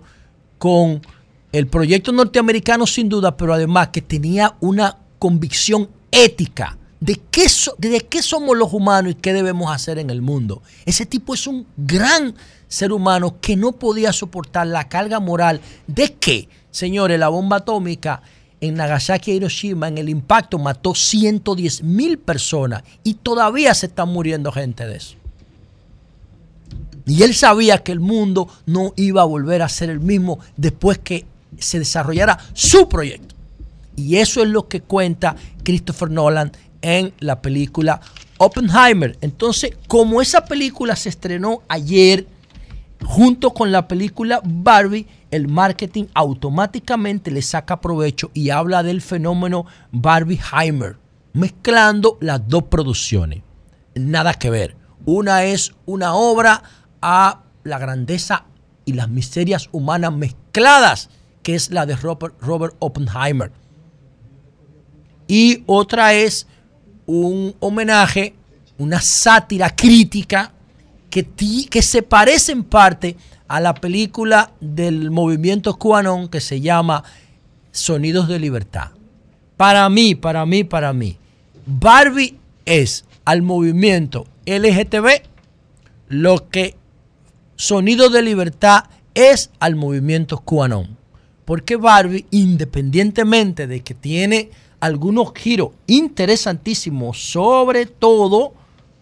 con el proyecto norteamericano sin duda, pero además que tenía una convicción ética de qué, so- de qué somos los humanos y qué debemos hacer en el mundo. Ese tipo es un gran ser humano que no podía soportar la carga moral de que, señores, la bomba atómica en Nagasaki e Hiroshima, en el impacto, mató 110 mil personas y todavía se está muriendo gente de eso. Y él sabía que el mundo no iba a volver a ser el mismo después que se desarrollara su proyecto. Y eso es lo que cuenta Christopher Nolan en la película Oppenheimer. Entonces, como esa película se estrenó ayer junto con la película Barbie, el marketing automáticamente le saca provecho y habla del fenómeno Barbieheimer, mezclando las dos producciones. Nada que ver. Una es una obra a la grandeza y las miserias humanas mezcladas, que es la de Robert, Robert Oppenheimer. Y otra es un homenaje, una sátira crítica que, ti- que se parece en parte a la película del movimiento QAnon que se llama Sonidos de Libertad. Para mí, para mí, para mí, Barbie es al movimiento LGTB lo que Sonidos de Libertad es al movimiento QAnon. Porque Barbie, independientemente de que tiene algunos giros interesantísimos, sobre todo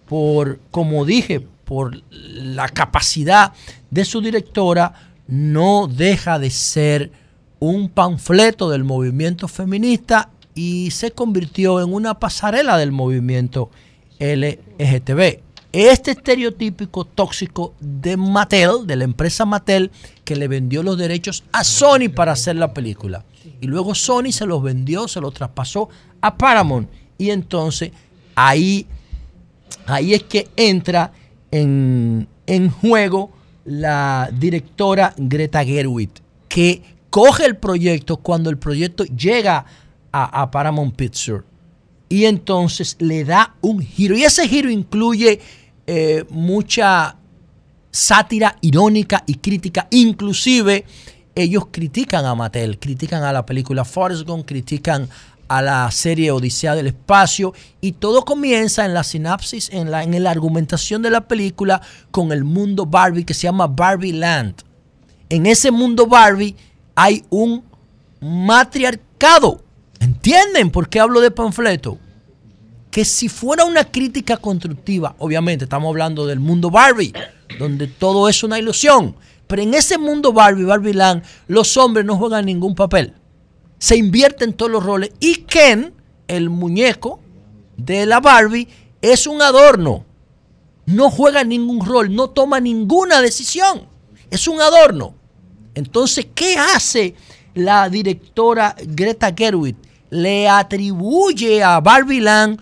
por, como dije, por la capacidad de su directora, no deja de ser un panfleto del movimiento feminista y se convirtió en una pasarela del movimiento LGTB. Este estereotípico tóxico de Mattel, de la empresa Mattel, que le vendió los derechos a Sony para hacer la película. Y luego Sony se los vendió, se los traspasó a Paramount. Y entonces ahí, ahí es que entra en, en juego la directora Greta Gerwig, que coge el proyecto cuando el proyecto llega a, Paramount Pictures y entonces le da un giro. Y ese giro incluye eh, mucha sátira irónica y crítica. Inclusive ellos critican a Mattel, critican a la película Forrest Gump, critican a la serie Odisea del Espacio y todo comienza en la sinapsis, en la, en la argumentación de la película con el mundo Barbie que se llama Barbie Land. En ese mundo Barbie hay un matriarcado. ¿Entienden por qué hablo de panfleto? Que si fuera una crítica constructiva, obviamente estamos hablando del mundo Barbie, donde todo es una ilusión. Pero en ese mundo Barbie, Barbie Land, los hombres no juegan ningún papel. Se invierten todos los roles. Y Ken, el muñeco de la Barbie, es un adorno. No juega ningún rol, no toma ninguna decisión. Es un adorno. Entonces, ¿qué hace la directora Greta Gerwig? Le atribuye a Barbie Land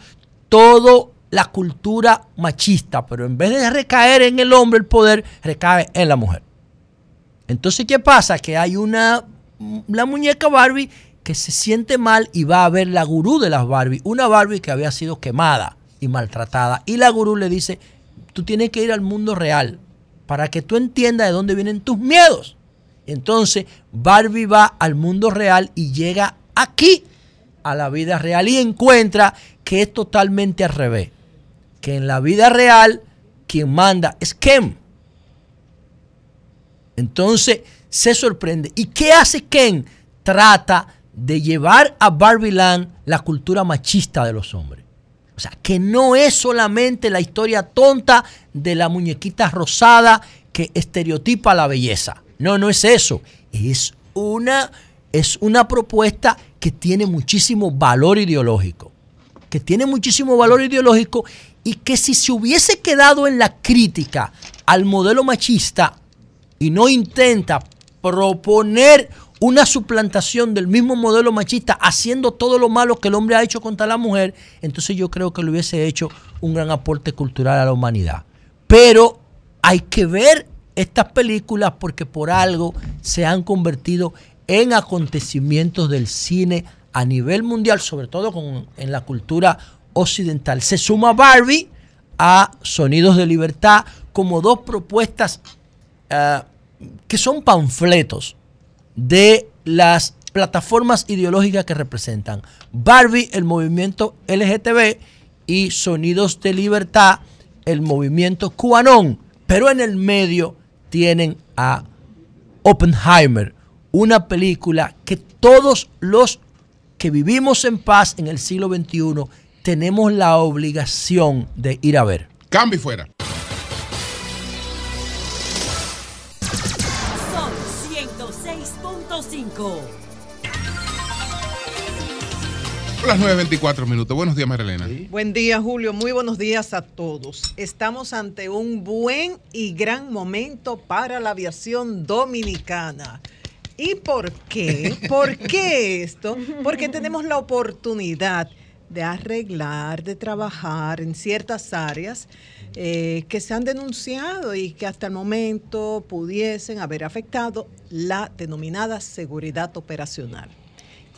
toda la cultura machista, pero en vez de recaer en el hombre el poder, recae en la mujer. Entonces, ¿qué pasa? Que hay una, la muñeca Barbie que se siente mal y va a ver la gurú de las Barbie, una Barbie que había sido quemada y maltratada. Y la gurú le dice, tú tienes que ir al mundo real para que tú entiendas de dónde vienen tus miedos. Entonces, Barbie va al mundo real y llega aquí a la vida real y encuentra que es totalmente al revés. Que en la vida real quien manda es Ken. Entonces se sorprende. ¿Y qué hace Ken? Trata de llevar a Barbie Land la cultura machista de los hombres. O sea, que no es solamente la historia tonta de la muñequita rosada que estereotipa la belleza. No, no es eso. Es una, es una propuesta que tiene muchísimo valor ideológico. Que tiene muchísimo valor ideológico y que si se hubiese quedado en la crítica al modelo machista y no intenta proponer una suplantación del mismo modelo machista haciendo todo lo malo que el hombre ha hecho contra la mujer, entonces yo creo que le hubiese hecho un gran aporte cultural a la humanidad. Pero hay que ver estas películas porque por algo se han convertido en acontecimientos del cine a nivel mundial, sobre todo en la cultura occidental. Se suma Barbie a Sonidos de Libertad como dos propuestas uh, que son panfletos de las plataformas ideológicas que representan. Barbie, el movimiento LGTB, y Sonidos de Libertad, el movimiento QAnon. Pero en el medio tienen a Oppenheimer, una película que todos los que vivimos en paz en el siglo XXI tenemos la obligación de ir a ver. Cambio fuera. 106.5. Las 9.24 minutos. Buenos días, Marilena. Buen día, Julio. Muy buenos días a todos. Estamos ante un buen y gran momento para la aviación dominicana. ¿Y por qué? ¿Por qué esto? Porque tenemos la oportunidad de arreglar, de trabajar en ciertas áreas eh, que se han denunciado y que hasta el momento pudiesen haber afectado la denominada seguridad operacional.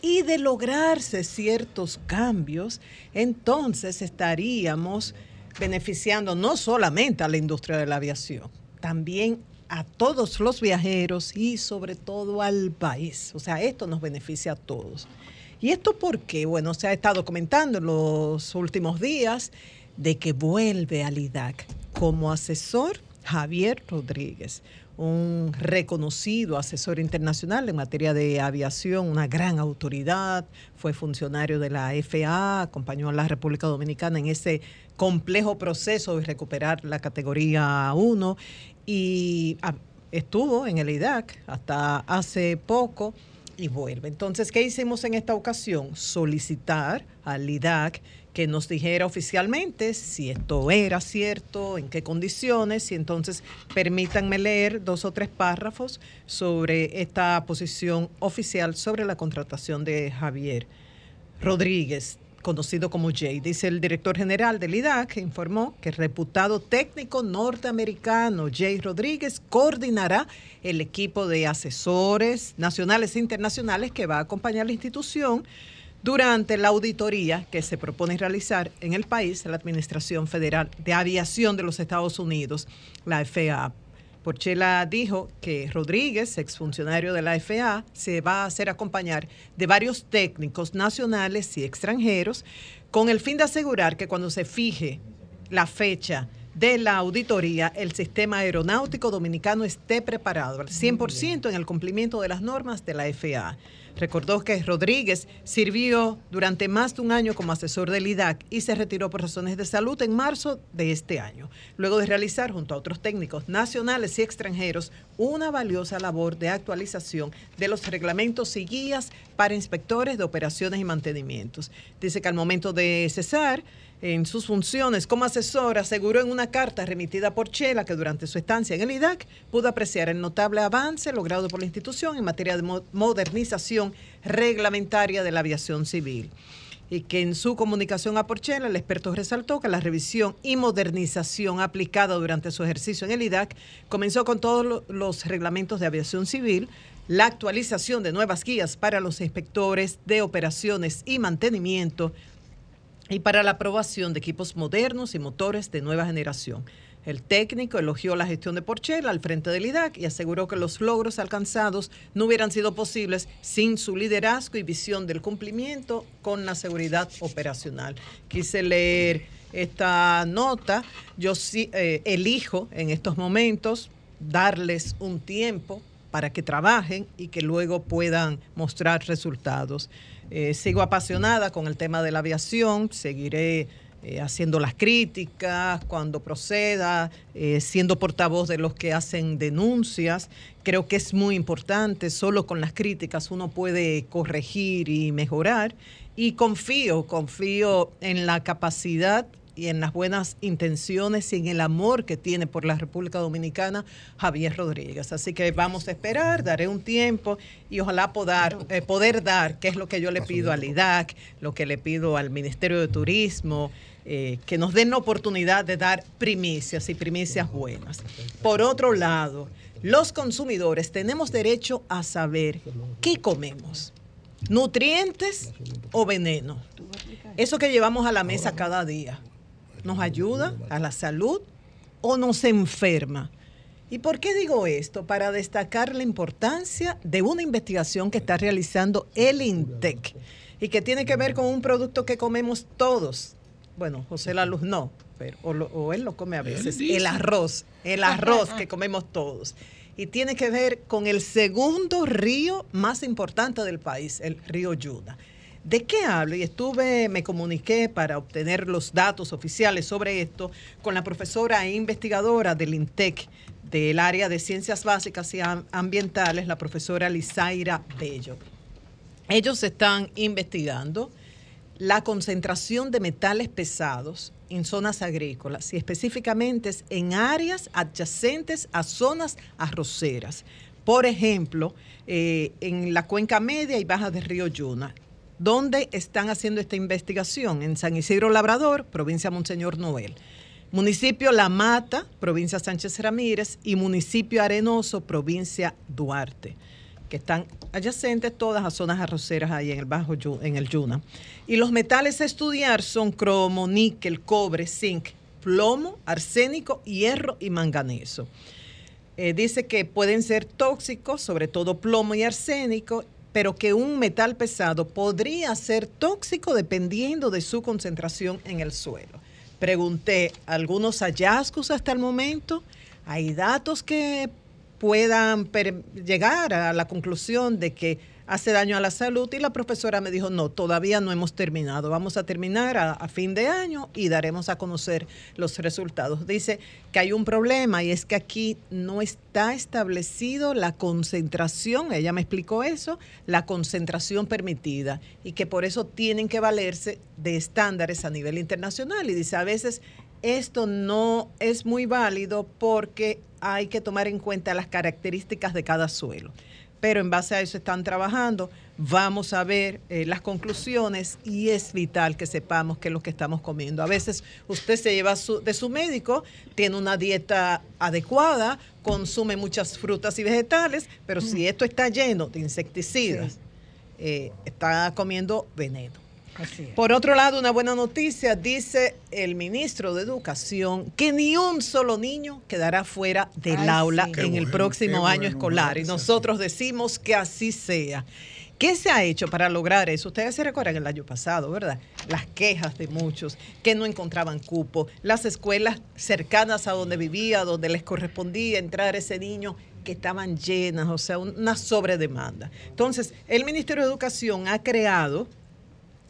Y de lograrse ciertos cambios, entonces estaríamos beneficiando no solamente a la industria de la aviación, también a todos los viajeros y sobre todo al país. O sea, esto nos beneficia a todos. ¿Y esto por qué? Bueno, se ha estado comentando en los últimos días de que vuelve al IDAC como asesor Javier Rodríguez, un reconocido asesor internacional en materia de aviación, una gran autoridad, fue funcionario de la FAA, acompañó a la República Dominicana en ese complejo proceso de recuperar la categoría 1 y estuvo en el IDAC hasta hace poco y vuelve. Entonces, ¿qué hicimos en esta ocasión? Solicitar al IDAC que nos dijera oficialmente si esto era cierto, en qué condiciones, y entonces permítanme leer dos o tres párrafos sobre esta posición oficial sobre la contratación de Javier Rodríguez, conocido como Jay. Dice el director general del IDAC, informó que el reputado técnico norteamericano Jay Rodríguez coordinará el equipo de asesores nacionales e internacionales que va a acompañar la institución durante la auditoría que se propone realizar en el país la Administración Federal de Aviación de los Estados Unidos, la FAA. Porchela dijo que Rodríguez, exfuncionario de la FAA, se va a hacer acompañar de varios técnicos nacionales y extranjeros con el fin de asegurar que cuando se fije la fecha de la auditoría, el sistema aeronáutico dominicano esté preparado al 100% en el cumplimiento de las normas de la FAA. Recordó que Rodríguez sirvió durante más de un año como asesor del IDAC y se retiró por razones de salud en marzo de este año, luego de realizar junto a otros técnicos nacionales y extranjeros una valiosa labor de actualización de los reglamentos y guías para inspectores de operaciones y mantenimientos. Dice que al momento de cesar, en sus funciones como asesor, aseguró en una carta remitida por Chela que durante su estancia en el IDAC pudo apreciar el notable avance logrado por la institución en materia de mo- modernización reglamentaria de la aviación civil. Y que en su comunicación a Porchela, el experto resaltó que la revisión y modernización aplicada durante su ejercicio en el IDAC comenzó con todos lo- los reglamentos de aviación civil, la actualización de nuevas guías para los inspectores de operaciones y mantenimiento, y para la aprobación de equipos modernos y motores de nueva generación. El técnico elogió la gestión de Porchela al frente del IDAC y aseguró que los logros alcanzados no hubieran sido posibles sin su liderazgo y visión del cumplimiento con la seguridad operacional. Quise leer esta nota. Yo sí eh, elijo en estos momentos darles un tiempo para que trabajen y que luego puedan mostrar resultados. Eh, sigo apasionada con el tema de la aviación, seguiré eh, haciendo las críticas cuando proceda, eh, siendo portavoz de los que hacen denuncias. Creo que es muy importante, solo con las críticas uno puede corregir y mejorar. Y confío, confío en la capacidad y en las buenas intenciones y en el amor que tiene por la República Dominicana Javier Rodríguez. Así que vamos a esperar, daré un tiempo y ojalá poder, eh, poder dar, que es lo que yo le pido al IDAC, lo que le pido al Ministerio de Turismo, eh, que nos den la oportunidad de dar primicias y primicias buenas. Por otro lado, los consumidores tenemos derecho a saber qué comemos, nutrientes o veneno. Eso que llevamos a la mesa cada día nos ayuda a la salud o nos enferma. ¿Y por qué digo esto? Para destacar la importancia de una investigación que está realizando el INTEC y que tiene que ver con un producto que comemos todos. Bueno, José La Luz no, pero, o, lo- o él lo come a veces. El arroz, el arroz que comemos todos. Y tiene que ver con el segundo río más importante del país, el río Yuna. ¿De qué hablo? Y estuve, me comuniqué para obtener los datos oficiales sobre esto con la profesora e investigadora del INTEC del área de ciencias básicas y am- ambientales, la profesora Lizaira Bello. Ellos están investigando la concentración de metales pesados en zonas agrícolas y específicamente es en áreas adyacentes a zonas arroceras. Por ejemplo, eh, en la cuenca media y baja del río Yuna. ¿Dónde están haciendo esta investigación? En San Isidro Labrador, provincia Monseñor Noel. Municipio La Mata, provincia Sánchez Ramírez, y municipio Arenoso, provincia Duarte, que están adyacentes todas a zonas arroceras ahí en el Bajo en el Yuna. Y los metales a estudiar son cromo, níquel, cobre, zinc, plomo, arsénico, hierro y manganeso. Eh, dice que pueden ser tóxicos, sobre todo plomo y arsénico, pero que un metal pesado podría ser tóxico dependiendo de su concentración en el suelo. Pregunté algunos hallazgos hasta el momento. ¿Hay datos que puedan llegar a la conclusión de que hace daño a la salud y la profesora me dijo, no, todavía no hemos terminado, vamos a terminar a, fin de año y daremos a conocer los resultados. Dice que hay un problema y es que aquí no está establecido la concentración, ella me explicó eso, la concentración permitida y que por eso tienen que valerse de estándares a nivel internacional. Y dice, a veces esto no es muy válido porque hay que tomar en cuenta las características de cada suelo. Pero en base a eso están trabajando. Vamos a ver eh, las conclusiones y es vital que sepamos qué es lo que estamos comiendo. A veces usted se lleva su- de su médico, tiene una dieta adecuada, consume muchas frutas y vegetales, pero si esto está lleno de insecticidas, eh, está comiendo veneno. Por otro lado, una buena noticia, dice el ministro de Educación que ni un solo niño quedará fuera del Ay, aula sí. En el próximo año escolar. Y nosotros decimos que así sea. ¿Qué se ha hecho para lograr eso? Ustedes se recuerdan el año pasado, ¿verdad? Las quejas de muchos que no encontraban cupo, las escuelas cercanas a donde vivía, donde les correspondía entrar ese niño que estaban llenas, o sea, un- una sobredemanda. Entonces, el Ministerio de Educación ha creado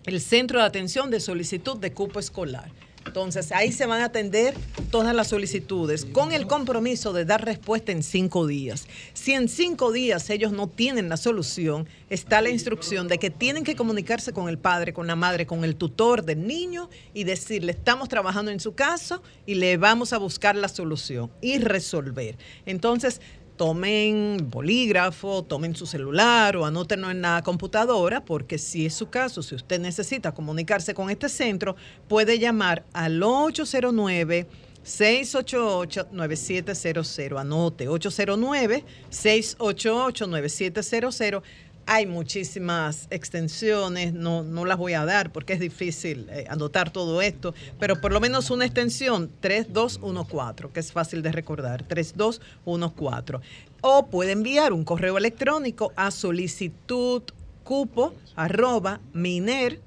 el centro de atención de solicitud de cupo escolar. Entonces, ahí se van a atender todas las solicitudes con el compromiso de dar respuesta en cinco días. Si en cinco días ellos no tienen la solución, está la instrucción de que tienen que comunicarse con el padre, con la madre, con el tutor del niño y decirle, estamos trabajando en su caso y le vamos a buscar la solución y resolver. Entonces, tomen bolígrafo, tomen su celular o anótenlo en la computadora, porque si es su caso, si usted necesita comunicarse con este centro, puede llamar al 809 688-9700. Anote, 809-688-9700. Hay muchísimas extensiones, no, no las voy a dar porque es difícil eh, anotar todo esto, pero por lo menos una extensión 3214, que es fácil de recordar, 3214. O puede enviar un correo electrónico a solicitud cupo arroba miner.gov.do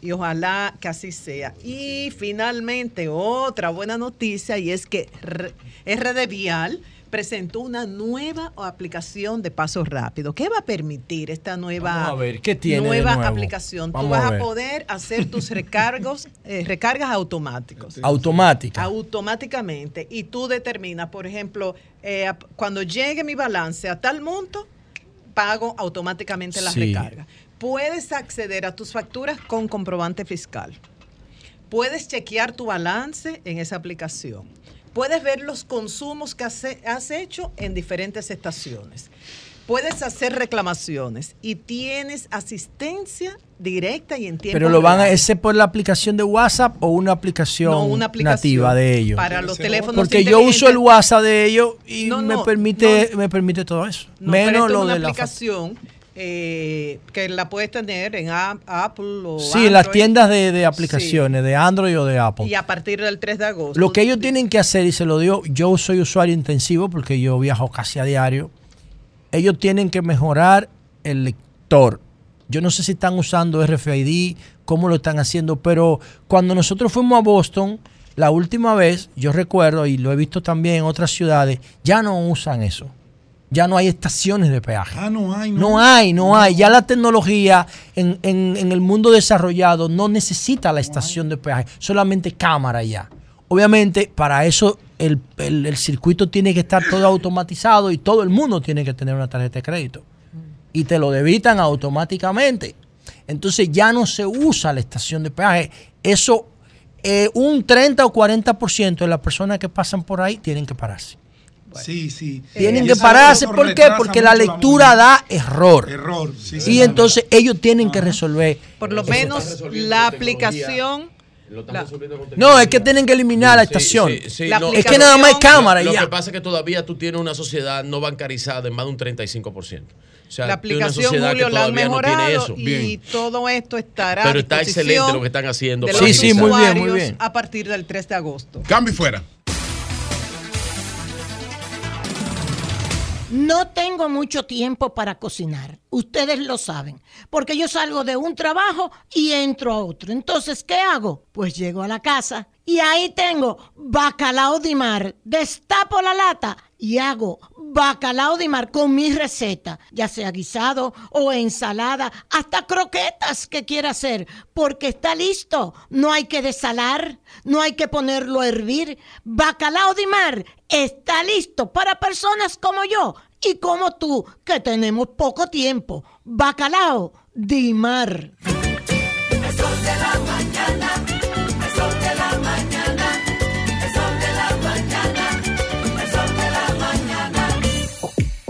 y ojalá que así sea. Y finalmente otra buena noticia y es que RD Vial presentó una nueva aplicación de paso rápido. ¿Qué va a permitir esta nueva, Vamos a ver, ¿qué tiene de nueva aplicación? Vamos Tú vas a poder hacer tus recargos, eh, recargas automáticos. Automática. Automáticamente. Y tú determinas, por ejemplo, eh, cuando llegue mi balance a tal monto, pago automáticamente la Sí. recarga. Puedes acceder a tus facturas con comprobante fiscal. Puedes chequear tu balance en esa aplicación. Puedes ver los consumos que has, has hecho en diferentes estaciones. Puedes hacer reclamaciones y tienes asistencia directa y en tiempo Pero lo van a ese por la aplicación de WhatsApp o una aplicación, No, una aplicación nativa de ellos. para los teléfonos Porque yo uso el. WhatsApp de ellos y No, me no, permite me permite todo eso. No, pero Menos esto lo es una de la aplicación eh, que la puedes tener en A- Apple o Sí, en las tiendas de, de aplicaciones de Android o de Apple. Y a partir del 3 de agosto. Lo que ellos tienen que hacer, y se lo digo, yo soy usuario intensivo porque yo viajo casi a diario. Ellos tienen que mejorar el lector. Yo no sé si están usando RFID, cómo lo están haciendo, pero cuando nosotros fuimos a Boston, la última vez, yo recuerdo, y lo he visto también en otras ciudades, ya no usan eso. Ya no hay estaciones de peaje. Ah, no hay, No hay, no hay. Ya la tecnología en, en- en el mundo desarrollado no necesita la estación de peaje, solamente cámara ya. Obviamente, para eso el, el- el circuito tiene que estar todo automatizado y todo el mundo tiene que tener una tarjeta de crédito. Y te lo debitan automáticamente. Entonces ya no se usa la estación de peaje. Eso, eh, un 30 o 40% de las personas que pasan por ahí tienen que pararse. Sí, sí. Tienen que pararse. ¿Por qué? Porque la lectura da error. Error, sí, y sí. entonces ellos tienen que resolver. Por lo menos la aplicación. la- No, es que tienen que eliminar la Sí, estación. sí, sí, La no. es que nada más es cámara y Lo ya. que pasa es que todavía tú tienes una sociedad no bancarizada en más de un 35%. O sea, la aplicación, sociedad Julio, que la han todavía no tiene mejorado eso. y todo esto estará Pero está excelente lo que están haciendo. de para los agilizar. usuarios A partir del 3 de agosto. Cambio y fuera. No tengo mucho tiempo para cocinar. Ustedes lo saben. Porque yo salgo de un trabajo y entro a otro. Entonces, ¿qué hago? Pues llego a la casa y ahí tengo bacalao de mar. Destapo la lata y hago bacalao de mar con mi receta, ya sea guisado o ensalada, hasta croquetas que quiera hacer, porque está listo. No hay que desalar, no hay que ponerlo a hervir. Bacalao de mar está listo para personas como yo y como tú, que tenemos poco tiempo. Bacalao de mar.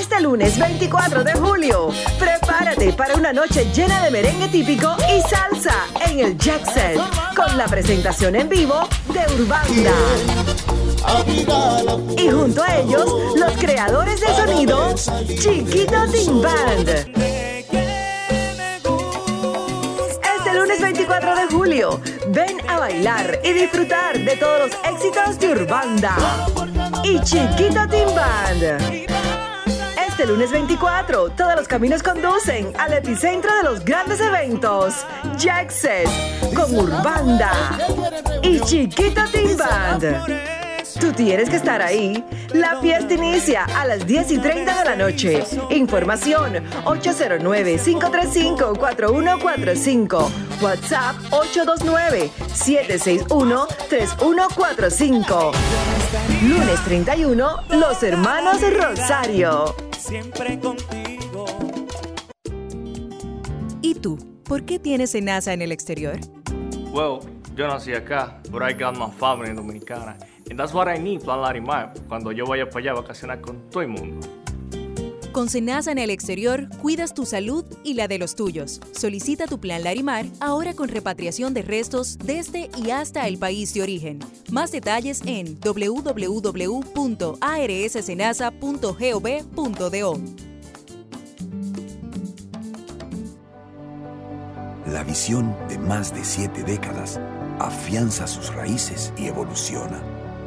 Este lunes 24 de julio, prepárate para una noche llena de merengue típico y salsa en el Jackset, con la presentación en vivo de Urbanda. Y junto a ellos, los creadores de sonido, Chiquito Team Band. Este lunes 24 de julio, ven a bailar y disfrutar de todos los éxitos de Urbanda y Chiquito Team Band. Este lunes 24, todos los caminos conducen al epicentro de los grandes eventos, Jackset, con Urbanda y Chiquito Team Band. Tú tienes que estar ahí. La fiesta inicia a las 10 y 30 de la noche. Información 809-535-4145. WhatsApp 829-761-3145. Lunes 31, Los Hermanos Rosario. Siempre contigo. ¿Y tú? ¿Por qué tienes enaza en el exterior? Well, yo nací acá, I got my family dominicana. And that's what I need, Plan Larimar, cuando yo vaya para allá a vacacionar con todo el mundo. Con Senasa en el exterior, cuidas tu salud y la de los tuyos. Solicita tu plan Larimar ahora con repatriación de restos desde y hasta el país de origen. Más detalles en www.arssenasa.gov.do. La visión de más de siete décadas afianza sus raíces y evoluciona.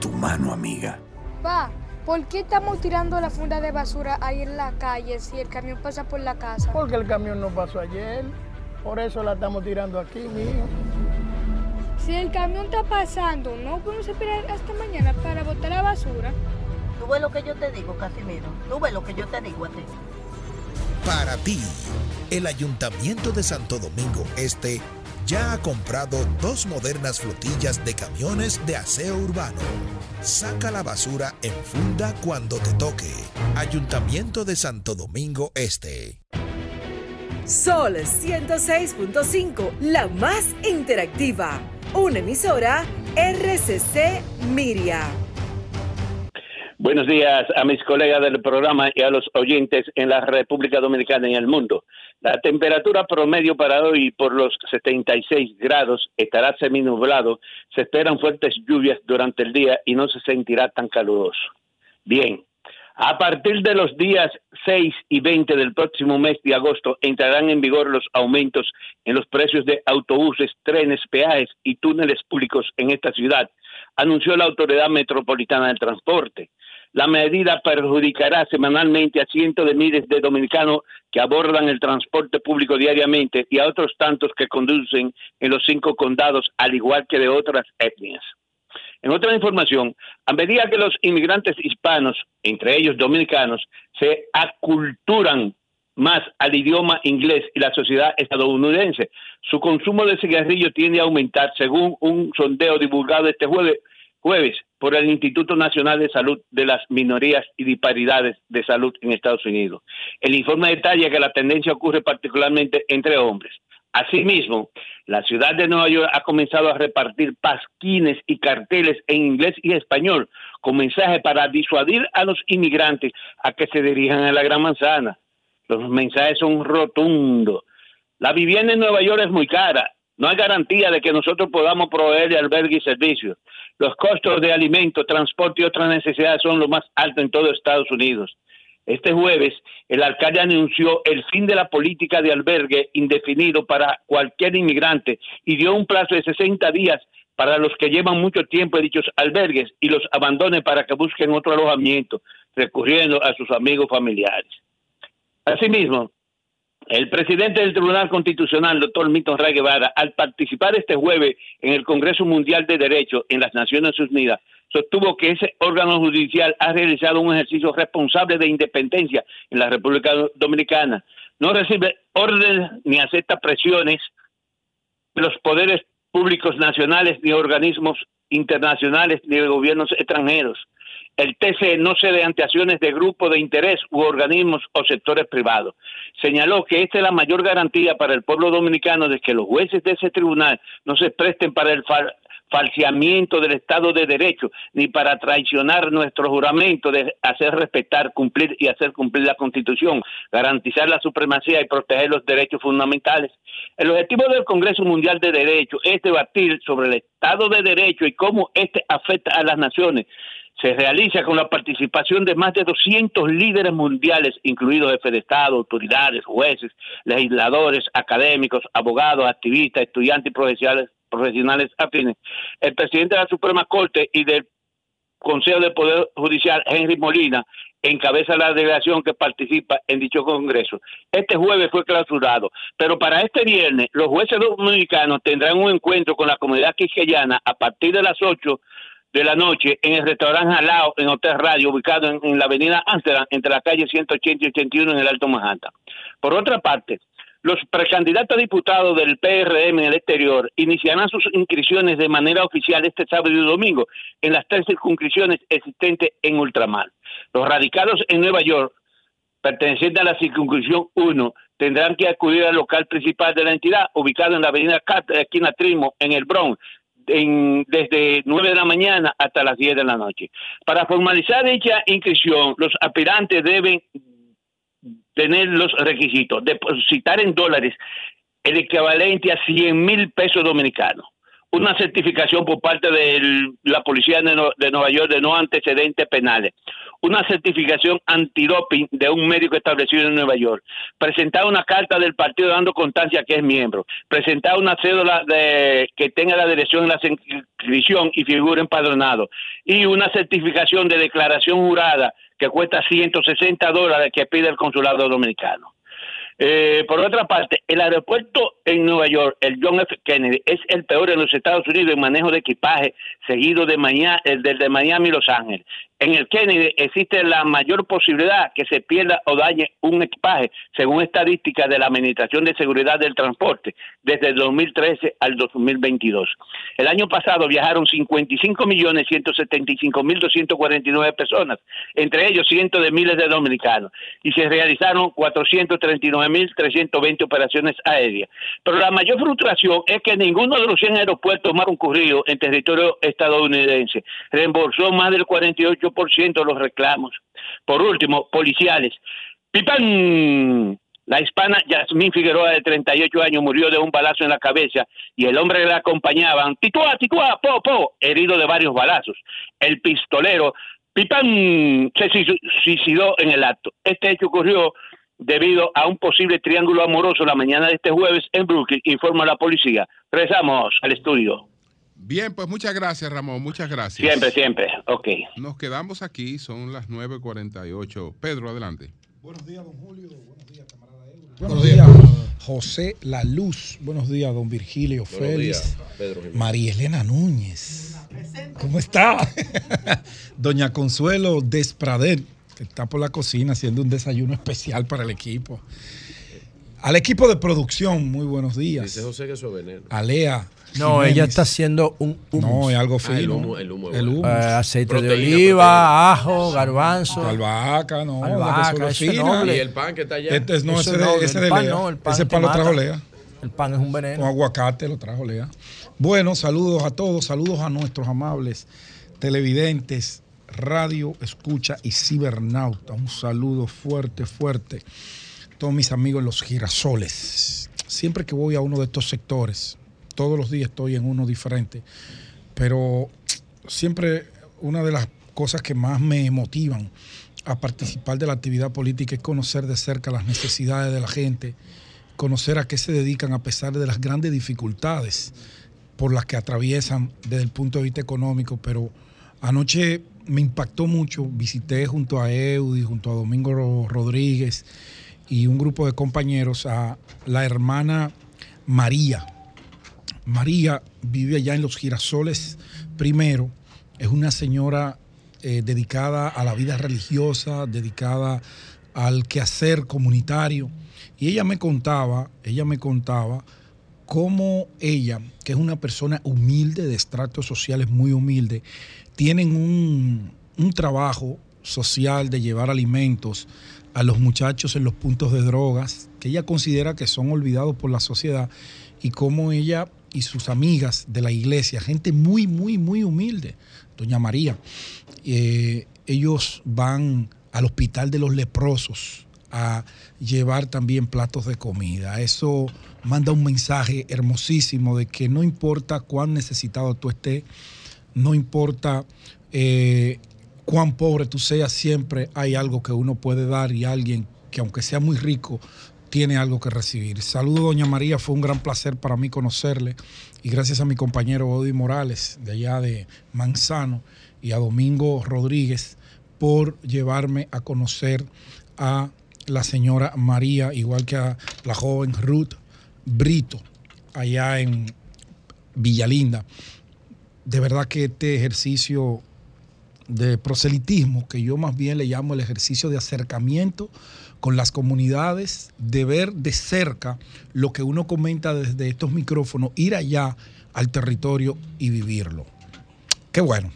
tu mano amiga. Pa, ¿por qué estamos tirando la funda de basura ahí en la calle si el camión pasa por la casa? Porque el camión no pasó ayer. Por eso la estamos tirando aquí, mijo. Si el camión está pasando, no podemos esperar hasta mañana para botar la basura. Tú ves lo que yo te digo, Casimiro. Tú ves lo que yo te digo a ti. Para ti, el Ayuntamiento de Santo Domingo Este ya ha comprado dos modernas flotillas de camiones de aseo urbano. Saca la basura en funda cuando te toque. Ayuntamiento de Santo Domingo Este. Sol 106.5, la más interactiva. Una emisora RCC Miria. Buenos días a mis colegas del programa y a los oyentes en la República Dominicana y en el mundo. La temperatura promedio para hoy por los 76 grados estará seminublado. Se esperan fuertes lluvias durante el día y no se sentirá tan caluroso. Bien, a partir de los días 6 y 20 del próximo mes de agosto entrarán en vigor los aumentos en los precios de autobuses, trenes, peajes y túneles públicos en esta ciudad, anunció la Autoridad Metropolitana del Transporte. La medida perjudicará semanalmente a cientos de miles de dominicanos que abordan el transporte público diariamente y a otros tantos que conducen en los cinco condados, al igual que de otras etnias. En otra información, a medida que los inmigrantes hispanos, entre ellos dominicanos, se aculturan más al idioma inglés y la sociedad estadounidense, su consumo de cigarrillo tiende a aumentar según un sondeo divulgado este jueves, jueves por el Instituto Nacional de Salud de las Minorías y Disparidades de Salud en Estados Unidos. El informe detalla que la tendencia ocurre particularmente entre hombres. Asimismo, la ciudad de Nueva York ha comenzado a repartir pasquines y carteles en inglés y español con mensajes para disuadir a los inmigrantes a que se dirijan a la Gran Manzana. Los mensajes son rotundos. La vivienda en Nueva York es muy cara. No hay garantía de que nosotros podamos proveer albergue y servicios. Los costos de alimento, transporte y otras necesidades son los más altos en todo Estados Unidos. Este jueves, el alcalde anunció el fin de la política de albergue indefinido para cualquier inmigrante y dio un plazo de 60 días para los que llevan mucho tiempo en dichos albergues y los abandonen para que busquen otro alojamiento, recurriendo a sus amigos familiares. Asimismo, el presidente del Tribunal Constitucional, doctor Milton Ray Guevara, al participar este jueves en el Congreso Mundial de Derechos en las Naciones Unidas, sostuvo que ese órgano judicial ha realizado un ejercicio responsable de independencia en la República Dominicana. No recibe órdenes ni acepta presiones de los poderes públicos nacionales, ni organismos internacionales, ni de gobiernos extranjeros. El TCE no cede ante acciones de grupos de interés u organismos o sectores privados. Señaló que esta es la mayor garantía para el pueblo dominicano de que los jueces de ese tribunal no se presten para el fal falseamiento del Estado de Derecho, ni para traicionar nuestro juramento de hacer respetar, cumplir y hacer cumplir la Constitución, garantizar la supremacía y proteger los derechos fundamentales. El objetivo del Congreso Mundial de Derechos es debatir sobre el Estado de Derecho y cómo este afecta a las naciones se realiza con la participación de más de 200 líderes mundiales, incluidos jefes de Estado, autoridades, jueces, legisladores, académicos, abogados, activistas, estudiantes y profesionales, profesionales afines. El presidente de la Suprema Corte y del Consejo del Poder Judicial, Henry Molina, encabeza la delegación que participa en dicho Congreso. Este jueves fue clausurado, pero para este viernes los jueces dominicanos tendrán un encuentro con la comunidad quisqueyana a partir de las 8 de la noche en el restaurante Jalao en Hotel Radio, ubicado en, la avenida Amsterdam, entre la calle 180 y 81 en el Alto Manhattan. Por otra parte, los precandidatos a diputados del PRM en el exterior iniciarán sus inscripciones de manera oficial este sábado y domingo en las tres circunscripciones existentes en ultramar. Los radicados en Nueva York, pertenecientes a la circunscripción 1, tendrán que acudir al local principal de la entidad, ubicado en la avenida Carter, esquina Trimo, en el Bronx, en, desde 9 de la mañana hasta las 10 de la noche. Para formalizar dicha inscripción, los aspirantes deben tener los requisitos, depositar en dólares el equivalente a 100 mil pesos dominicanos, una certificación por parte de la Policía de, Nueva York de no antecedentes penales, una certificación antidoping de un médico establecido en Nueva York, presentar una carta del partido dando constancia que es miembro, presentar una cédula de, que tenga la dirección en la inscripción y figura empadronado, y una certificación de declaración jurada que cuesta 160 dólares que pide el consulado dominicano. Eh, por otra parte, el aeropuerto en Nueva York, el John F. Kennedy, es el peor en los Estados Unidos en manejo de equipaje, seguido de Miami, el del de Miami y Los Ángeles. En el Kennedy existe la mayor posibilidad que se pierda o dañe un equipaje, según estadísticas de la Administración de Seguridad del Transporte, desde el 2013 al 2022. El año pasado viajaron 55.175.249 personas, entre ellos cientos de miles de dominicanos, y se realizaron 439.320 operaciones aéreas. Pero la mayor frustración es que ninguno de los 100 aeropuertos más concurridos en territorio estadounidense reembolsó más del 48 de los reclamos. Por último, policiales. ¡Pipán! La hispana Yasmín Figueroa, de 38 años, murió de un balazo en la cabeza y el hombre que la acompañaba, tituá, tituá, po, po, herido de varios balazos. El pistolero, Pipán, se suicidó en el acto. Este hecho ocurrió debido a un posible triángulo amoroso la mañana de este jueves en Brooklyn, informa la policía. Regresamos al estudio. Bien, pues muchas gracias, Ramón. Muchas gracias. Siempre, siempre. Ok. Nos quedamos aquí, son las 9.48. Pedro, adelante. Buenos días, don Julio. Buenos días, camarada Euro. Buenos días, José La Luz. Buenos días, don Virgilio Buenos Félix. días, Pedro Jiménez. María Elena Núñez. ¿Cómo está? Doña Consuelo Desprader, que está por la cocina haciendo un desayuno especial para el equipo. Al equipo de producción, muy buenos días. Dice José que eso es veneno. A Lea. No, Jiménez. ella está haciendo un No, es algo Ah, fino. el humo, el humo El bueno. humo. Eh, aceite de Proteína, oliva, ajo, garbanzo. Albahaca, no. Albahaca, eso noble. Y el pan que está allá. Este es- no, Eso ese de, no, ese el de pan Lea. no, el pan ese pan lo trajo. Lea. El pan es un veneno. Con aguacate lo trajo Lea. Bueno, saludos a todos, saludos a nuestros amables televidentes, radio, escucha y cibernauta. Un saludo fuerte, fuerte. Todos mis amigos los girasoles. Siempre que voy a uno de estos sectores, todos los días estoy en uno diferente, pero siempre una de las cosas que más me motivan a participar de la actividad política es conocer de cerca las necesidades de la gente, conocer a qué se dedican a pesar de las grandes dificultades por las que atraviesan desde el punto de vista económico, pero anoche me impactó mucho, visité junto a Eudi, junto a Domingo Ro- Rodríguez y un grupo de compañeros a la hermana María. María vive allá en los girasoles primero, es una señora eh, dedicada a la vida religiosa, dedicada al quehacer comunitario. Y ella me contaba, ella me contaba cómo ella, que es una persona humilde, de estratos sociales muy humilde, tienen un, un trabajo social de llevar alimentos a los muchachos en los puntos de drogas, que ella considera que son olvidados por la sociedad, y cómo ella y sus amigas de la iglesia, gente muy, muy, muy humilde, doña María, eh, ellos van al hospital de los leprosos a llevar también platos de comida. Eso manda un mensaje hermosísimo de que no importa cuán necesitado tú estés, no importa eh, cuán pobre tú seas, siempre hay algo que uno puede dar y alguien que aunque sea muy rico, tiene algo que recibir. Saludo, doña María, fue un gran placer para mí conocerle y gracias a mi compañero Odi Morales de allá de Manzano y a Domingo Rodríguez por llevarme a conocer a la señora María, igual que a la joven Ruth Brito, allá en Villalinda. De verdad que este ejercicio de proselitismo, que yo más bien le llamo el ejercicio de acercamiento con las comunidades, de ver de cerca lo que uno comenta desde estos micrófonos, ir allá al territorio y vivirlo. Qué bueno,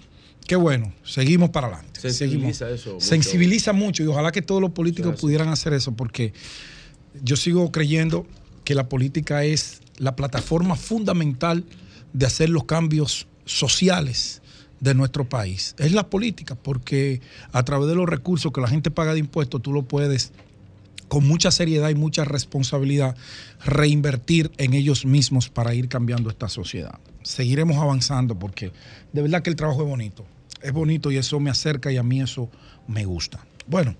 qué bueno. Seguimos para adelante. Sensibiliza Seguimos. eso mucho. Sensibiliza mucho y ojalá que todos los políticos pudieran hacer eso porque yo sigo creyendo que la política es la plataforma fundamental de hacer los cambios sociales de nuestro país. Es la política, porque a través de los recursos que la gente paga de impuestos, tú lo puedes con mucha seriedad y mucha responsabilidad reinvertir en ellos mismos para ir cambiando esta sociedad. Seguiremos avanzando porque de verdad que el trabajo es bonito. Es bonito y eso me acerca y a mí eso me gusta. Bueno,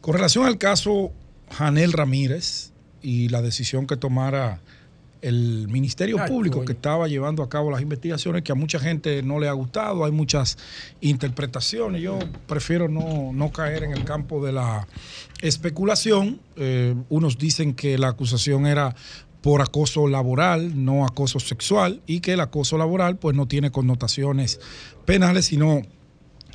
con relación al caso Janel Ramírez y la decisión que tomara el Ministerio Ay, Público que estaba llevando a cabo las investigaciones, que a mucha gente no le ha gustado, hay muchas interpretaciones. Yo prefiero no, no caer en el campo de la especulación. Eh, unos dicen que la acusación era por acoso laboral, no acoso sexual, y que el acoso laboral pues no tiene connotaciones penales, sino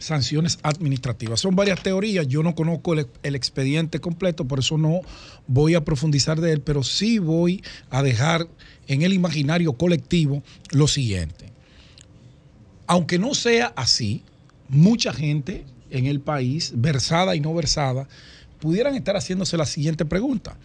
sanciones administrativas. Son varias teorías, yo no conozco el, expediente completo, por eso no voy a profundizar de él, pero sí voy a dejar en el imaginario colectivo lo siguiente. Aunque no sea así, mucha gente en el país, versada y no versada, pudieran estar haciéndose la siguiente pregunta.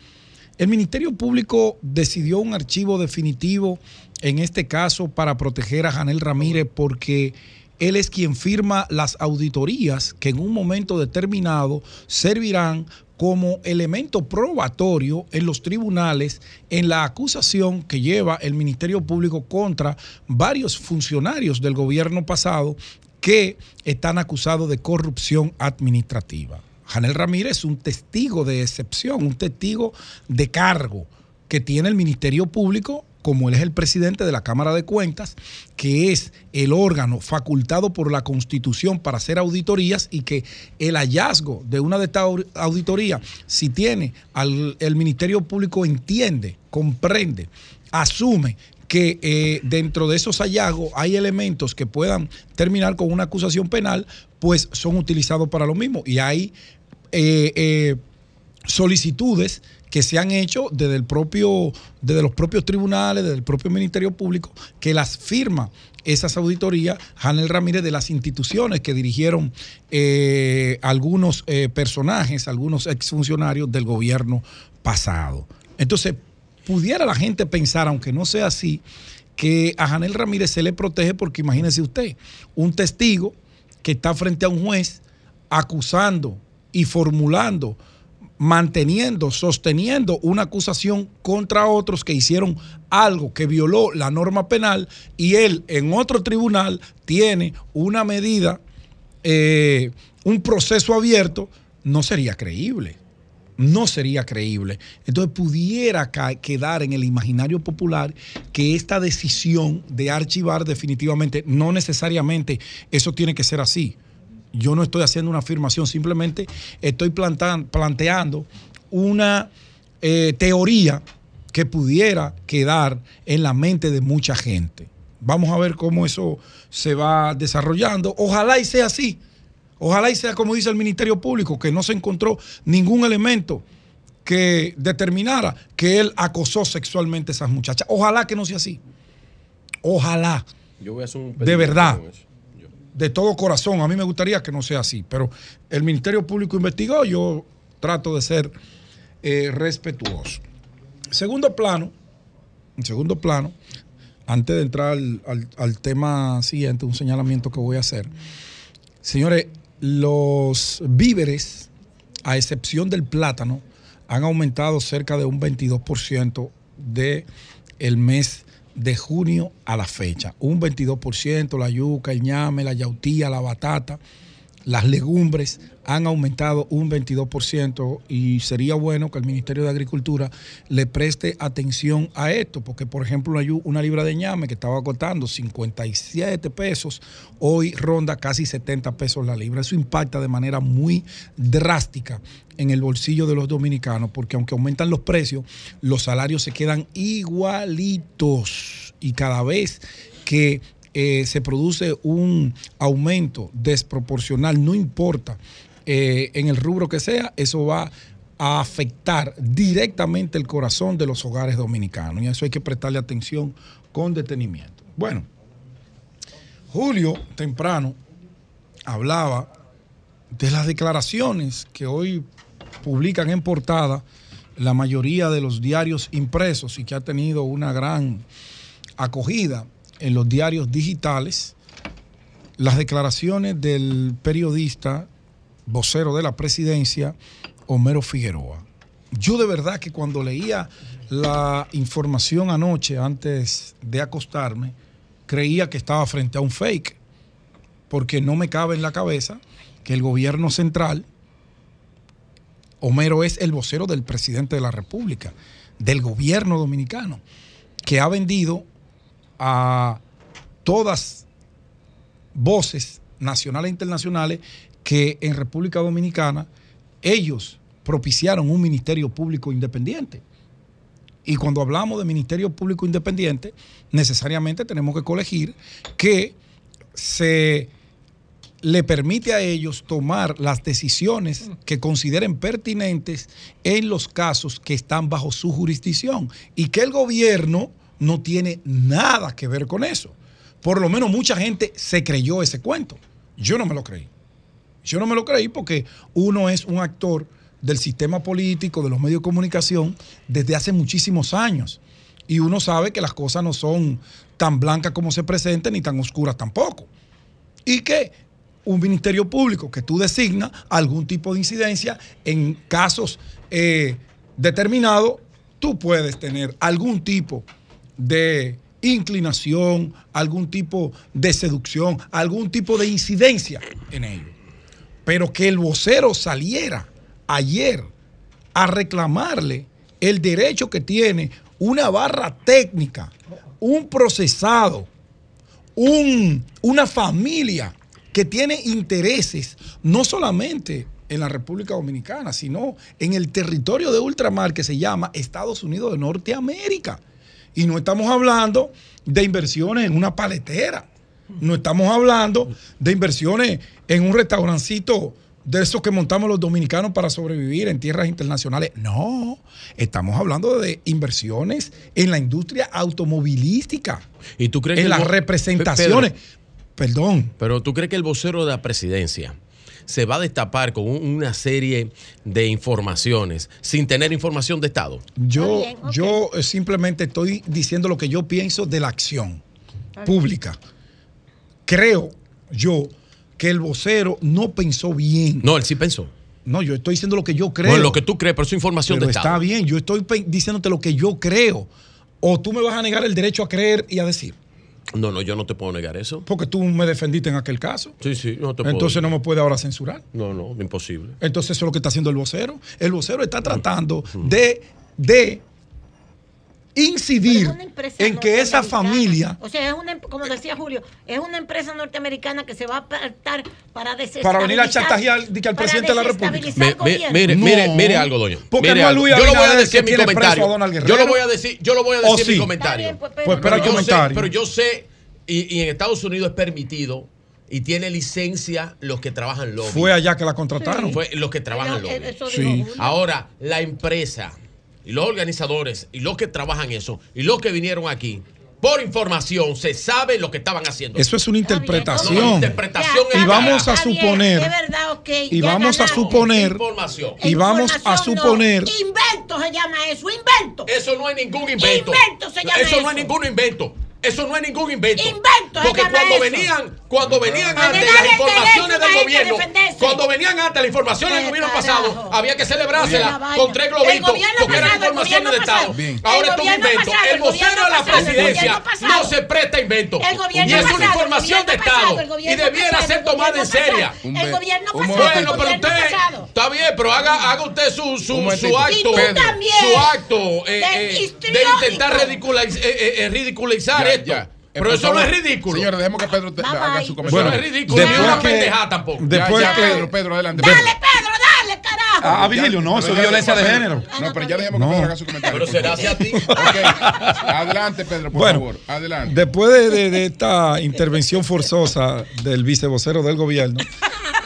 El Ministerio Público decidió un archivo definitivo en este caso para proteger a Janel Ramírez porque él es quien firma las auditorías que en un momento determinado servirán como elemento probatorio en los tribunales en la acusación que lleva el Ministerio Público contra varios funcionarios del gobierno pasado que están acusados de corrupción administrativa. Janel Ramírez es un testigo de excepción, un testigo de cargo que tiene el Ministerio Público, como él es el presidente de la Cámara de Cuentas, que es el órgano facultado por la Constitución para hacer auditorías y que el hallazgo de una de estas au- auditorías, si tiene al el Ministerio Público entiende, comprende, asume que eh, dentro de esos hallazgos hay elementos que puedan terminar con una acusación penal, pues son utilizados para lo mismo. Y hay eh, eh, solicitudes que se han hecho desde el propio, desde los propios tribunales, desde el propio Ministerio Público, que las firma esas auditorías, Janel Ramírez, de las instituciones que dirigieron eh, algunos eh, personajes, algunos exfuncionarios del gobierno pasado. Entonces, pudiera la gente pensar, aunque no sea así, que a Janel Ramírez se le protege porque imagínese usted, un testigo que está frente a un juez acusando y formulando manteniendo, sosteniendo una acusación contra otros que hicieron algo que violó la norma penal y él en otro tribunal tiene una medida, eh, un proceso abierto, no sería creíble. No sería creíble. Entonces pudiera quedar en el imaginario popular que esta decisión de archivar definitivamente, no necesariamente eso tiene que ser así yo no estoy haciendo una afirmación, simplemente estoy planteando una eh, teoría que pudiera quedar en la mente de mucha gente. Vamos a ver cómo eso se va desarrollando. Ojalá y sea así. Ojalá y sea como dice el Ministerio Público, que no se encontró ningún elemento que determinara que él acosó sexualmente a esas muchachas. Ojalá que no sea así. Ojalá. Yo voy a hacer un De verdad. con eso. De todo corazón. A mí me gustaría que no sea así. Pero el Ministerio Público investigó. Yo trato de ser eh, respetuoso. Segundo plano. Segundo plano. Antes de entrar al, al- al tema siguiente, un señalamiento que voy a hacer. Señores, los víveres, a excepción del plátano, han aumentado cerca de un 22% de el mes de junio a la fecha. Un 22%, la yuca, el ñame, la yautía, la batata, las legumbres han aumentado un 22% y sería bueno que el Ministerio de Agricultura le preste atención a esto, porque por ejemplo una, libra de ñame que estaba costando 57 pesos, hoy ronda casi 70 pesos la libra. Eso impacta de manera muy drástica en el bolsillo de los dominicanos, porque aunque aumentan los precios, los salarios se quedan igualitos y cada vez que eh, se produce un aumento desproporcional, no importa eh, en el rubro que sea, eso va a afectar directamente el corazón de los hogares dominicanos. Y a eso hay que prestarle atención con detenimiento. Bueno, Julio temprano hablaba de las declaraciones que hoy publican en portada la mayoría de los diarios impresos y que ha tenido una gran acogida en los diarios digitales, las declaraciones del periodista vocero de la presidencia, Homero Figueroa. Yo de verdad que cuando leía la información anoche antes de acostarme, creía que estaba frente a un fake, porque no me cabe en la cabeza que el gobierno central, Homero es el vocero del presidente de la República, del gobierno dominicano, que ha vendido a todas voces nacionales e internacionales que en República Dominicana ellos propiciaron un ministerio público independiente. Y cuando hablamos de ministerio público independiente, necesariamente tenemos que colegir que se le permite a ellos tomar las decisiones que consideren pertinentes en los casos que están bajo su jurisdicción y que el gobierno no tiene nada que ver con eso. Por lo menos mucha gente se creyó ese cuento. Yo no me lo creí. Yo no me lo creí porque uno es un actor del sistema político, de los medios de comunicación, desde hace muchísimos años. Y uno sabe que las cosas no son tan blancas como se presentan ni tan oscuras tampoco. Y que un ministerio público que tú designas algún tipo de incidencia en casos eh, determinados, tú puedes tener algún tipo de inclinación, algún tipo de seducción, algún tipo de incidencia en ello. Pero que el vocero saliera ayer a reclamarle el derecho que tiene una barra técnica, un procesado, un- una familia que tiene intereses no solamente en la República Dominicana, sino en el territorio de ultramar que se llama Estados Unidos de Norteamérica. Y no estamos hablando de inversiones en una paletera, no estamos hablando de inversiones en un restaurancito de esos que montamos los dominicanos para sobrevivir en tierras internacionales. No, estamos hablando de inversiones en la industria automovilística. ¿Y tú crees en que las representaciones? Pedro, Perdón. Pero tú crees que el vocero de la presidencia se va a destapar con un- una serie de informaciones sin tener información de Estado? Yo, yo simplemente estoy diciendo lo que yo pienso de la acción pública. Creo yo que el vocero no pensó bien. No, él sí pensó. No, yo estoy diciendo lo que yo creo. Bueno, lo que tú crees, pero es información Pero de está Estado. bien, yo estoy diciéndote lo que yo creo. O tú me vas a negar el derecho a creer y a decir. No, no, yo no te puedo negar eso. Porque tú me defendiste en aquel caso. Sí, sí, no te puedo. Entonces no me puede ahora censurar. No, no, imposible. Entonces eso es lo que está haciendo el vocero. El vocero está tratando de, de incidir en que esa familia, O sea, es una, em- como decía Julio, es una empresa norteamericana que se va a apartar para desestabilizar. para venir a chantajear al presidente de la República. mire, No. mire, mire algo, doño. Porque Mire no a algo. Luis yo lo voy a decir en mi comentario. Yo lo voy a decir, yo lo voy a ¿O decir en sí? mi comentario. Bien, pues, Pues espera el yo sé, comentario. pero yo sé, y, y en Estados Unidos es permitido y tiene licencia los que trabajan lobby. fue allá que la contrataron. Fue los que trabajan Pero, lobby. Sí. Ahora, la empresa y los organizadores y los que trabajan eso y los que vinieron aquí, por información, se sabe lo que estaban haciendo. Eso es una No, interpretación. interpretación Y vamos a bien, suponer, de verdad, ok, y ya vamos a suponer, Información. y vamos a Información no, suponer, Invento se llama eso, invento. Eso no es ningún invento. Invento se llama eso no es eso. ningún invento. Eso no es ningún invento. Invento Porque cuando eso. venían, cuando venían Para antes las informaciones del gobierno, cuando venían antes las informaciones del gobierno pasado, había que Oye, la celebrárselas vaina. con tres El globitos, gobierno porque eran informaciones de Estado. Ahora es un invento. pasado, El vocero de la presidencia no se presta gobierno Y es una información de Estado. Y debiera ser tomada en seria. El gobierno pasado, Bueno, pero usted está bien, pero haga, haga usted su, su, su acto, su acto eh, Del eh, de intentar ridiculiz- eh, eh, eh, ridiculizar Ya, ya. Pero eso no es ridículo. Señores, dejemos que Pedro te- Bye, haga bye. su eso comentario. no es ridículo. Ni una que- pendejada tampoco. Después ya, que- Pedro, Pedro, adelante. Dale, Pedro. Pedro, dale, carajo. Ah, ah, Virgilio, no, Pero eso es violencia de género. No, pero ya dejemos que No. Pedro haga su comentario. Pero será hacia ti. Ok. Adelante, Pedro, por Bueno, favor. Adelante. Después de, de- de esta intervención forzosa del vicevocero del gobierno,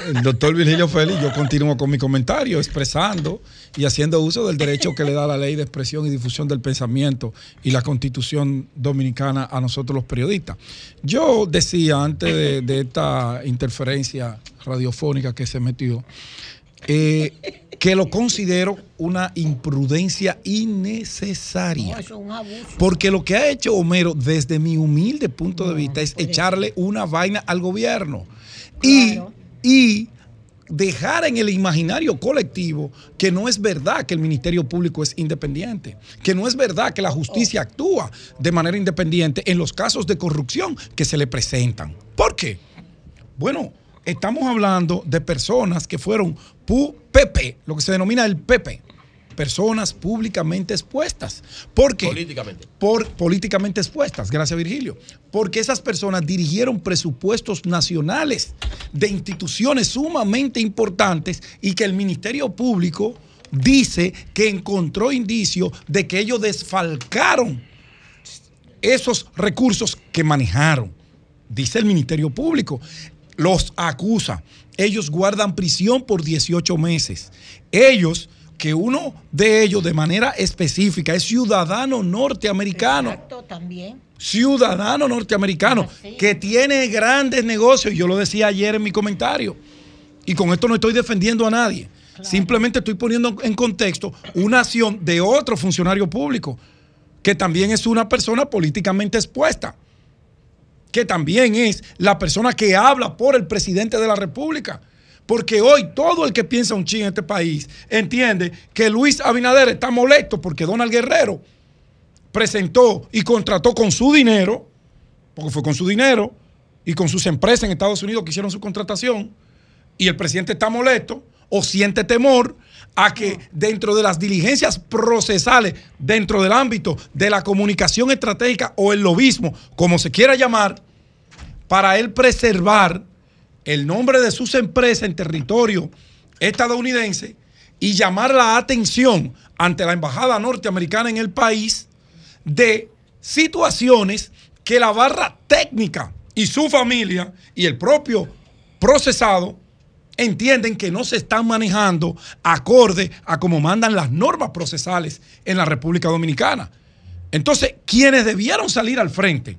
el doctor Virgilio Félix, yo continúo con mi comentario expresando y haciendo uso del derecho que le da la ley de expresión y difusión del pensamiento y la constitución dominicana a nosotros los periodistas. Yo decía antes de, de esta interferencia radiofónica que se metió, eh, que lo considero una imprudencia innecesaria. No, eso es un abuso. Porque lo que ha hecho Homero, desde mi humilde punto de vista, es echarle una vaina al gobierno. Y, y dejar en el imaginario colectivo que no es verdad que el Ministerio Público es independiente, que no es verdad que la justicia actúa de manera independiente en los casos de corrupción que se le presentan. ¿Por qué? Bueno, estamos hablando de personas que fueron pu- PP, lo que se denomina el PP, personas públicamente expuestas. ¿Por qué? Políticamente. Por políticamente expuestas, gracias Virgilio. Porque esas personas dirigieron presupuestos nacionales de instituciones sumamente importantes y que el Ministerio Público dice que encontró indicio de que ellos desfalcaron esos recursos que manejaron. Dice el Ministerio Público. Los acusa. Ellos guardan prisión por 18 meses. Ellos, que uno de ellos de manera específica es ciudadano norteamericano. Exacto, también. Ciudadano norteamericano que tiene grandes negocios. Yo lo decía ayer en mi comentario. Y con esto no estoy defendiendo a nadie. Simplemente estoy poniendo en contexto una acción de otro funcionario público que también es una persona políticamente expuesta, que también es la persona que habla por el presidente de la República. Porque hoy todo el que piensa un ching en este país entiende que Luis Abinader está molesto porque Donald Guerrero presentó y contrató con su dinero, porque fue con su dinero, y con sus empresas en Estados Unidos que hicieron su contratación, y el presidente está molesto o siente temor a que dentro de las diligencias procesales, dentro del ámbito de la comunicación estratégica o el lobismo, como se quiera llamar, para él preservar el nombre de sus empresas en territorio estadounidense y llamar la atención ante la embajada norteamericana en el país de situaciones que la barra técnica y su familia y el propio procesado entienden que no se están manejando acorde a como mandan las normas procesales en la República Dominicana. Entonces, quienes debieron salir al frente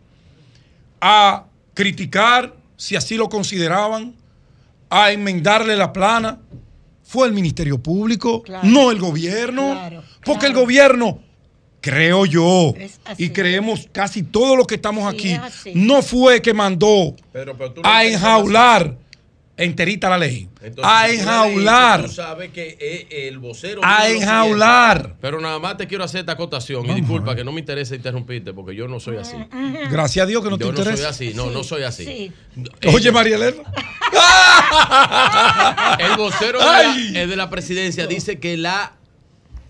a criticar, si así lo consideraban, a enmendarle la plana, fue el Ministerio Público, no el gobierno, porque el gobierno, creo yo, y creemos casi todos los que estamos aquí, es no fue que mandó Pero, pero a enjaular enterita la ley, Entonces, a enjaular, Tú sabes que eh, el vocero. A enjaular. Pero nada más te quiero hacer esta acotación. Y disculpa que no me interesa interrumpirte porque yo no soy así. gracias a Dios que no te yo no interesa. soy así. No, no soy así. Sí. Oye, María Elena. El vocero de la, eh, de la presidencia dice que la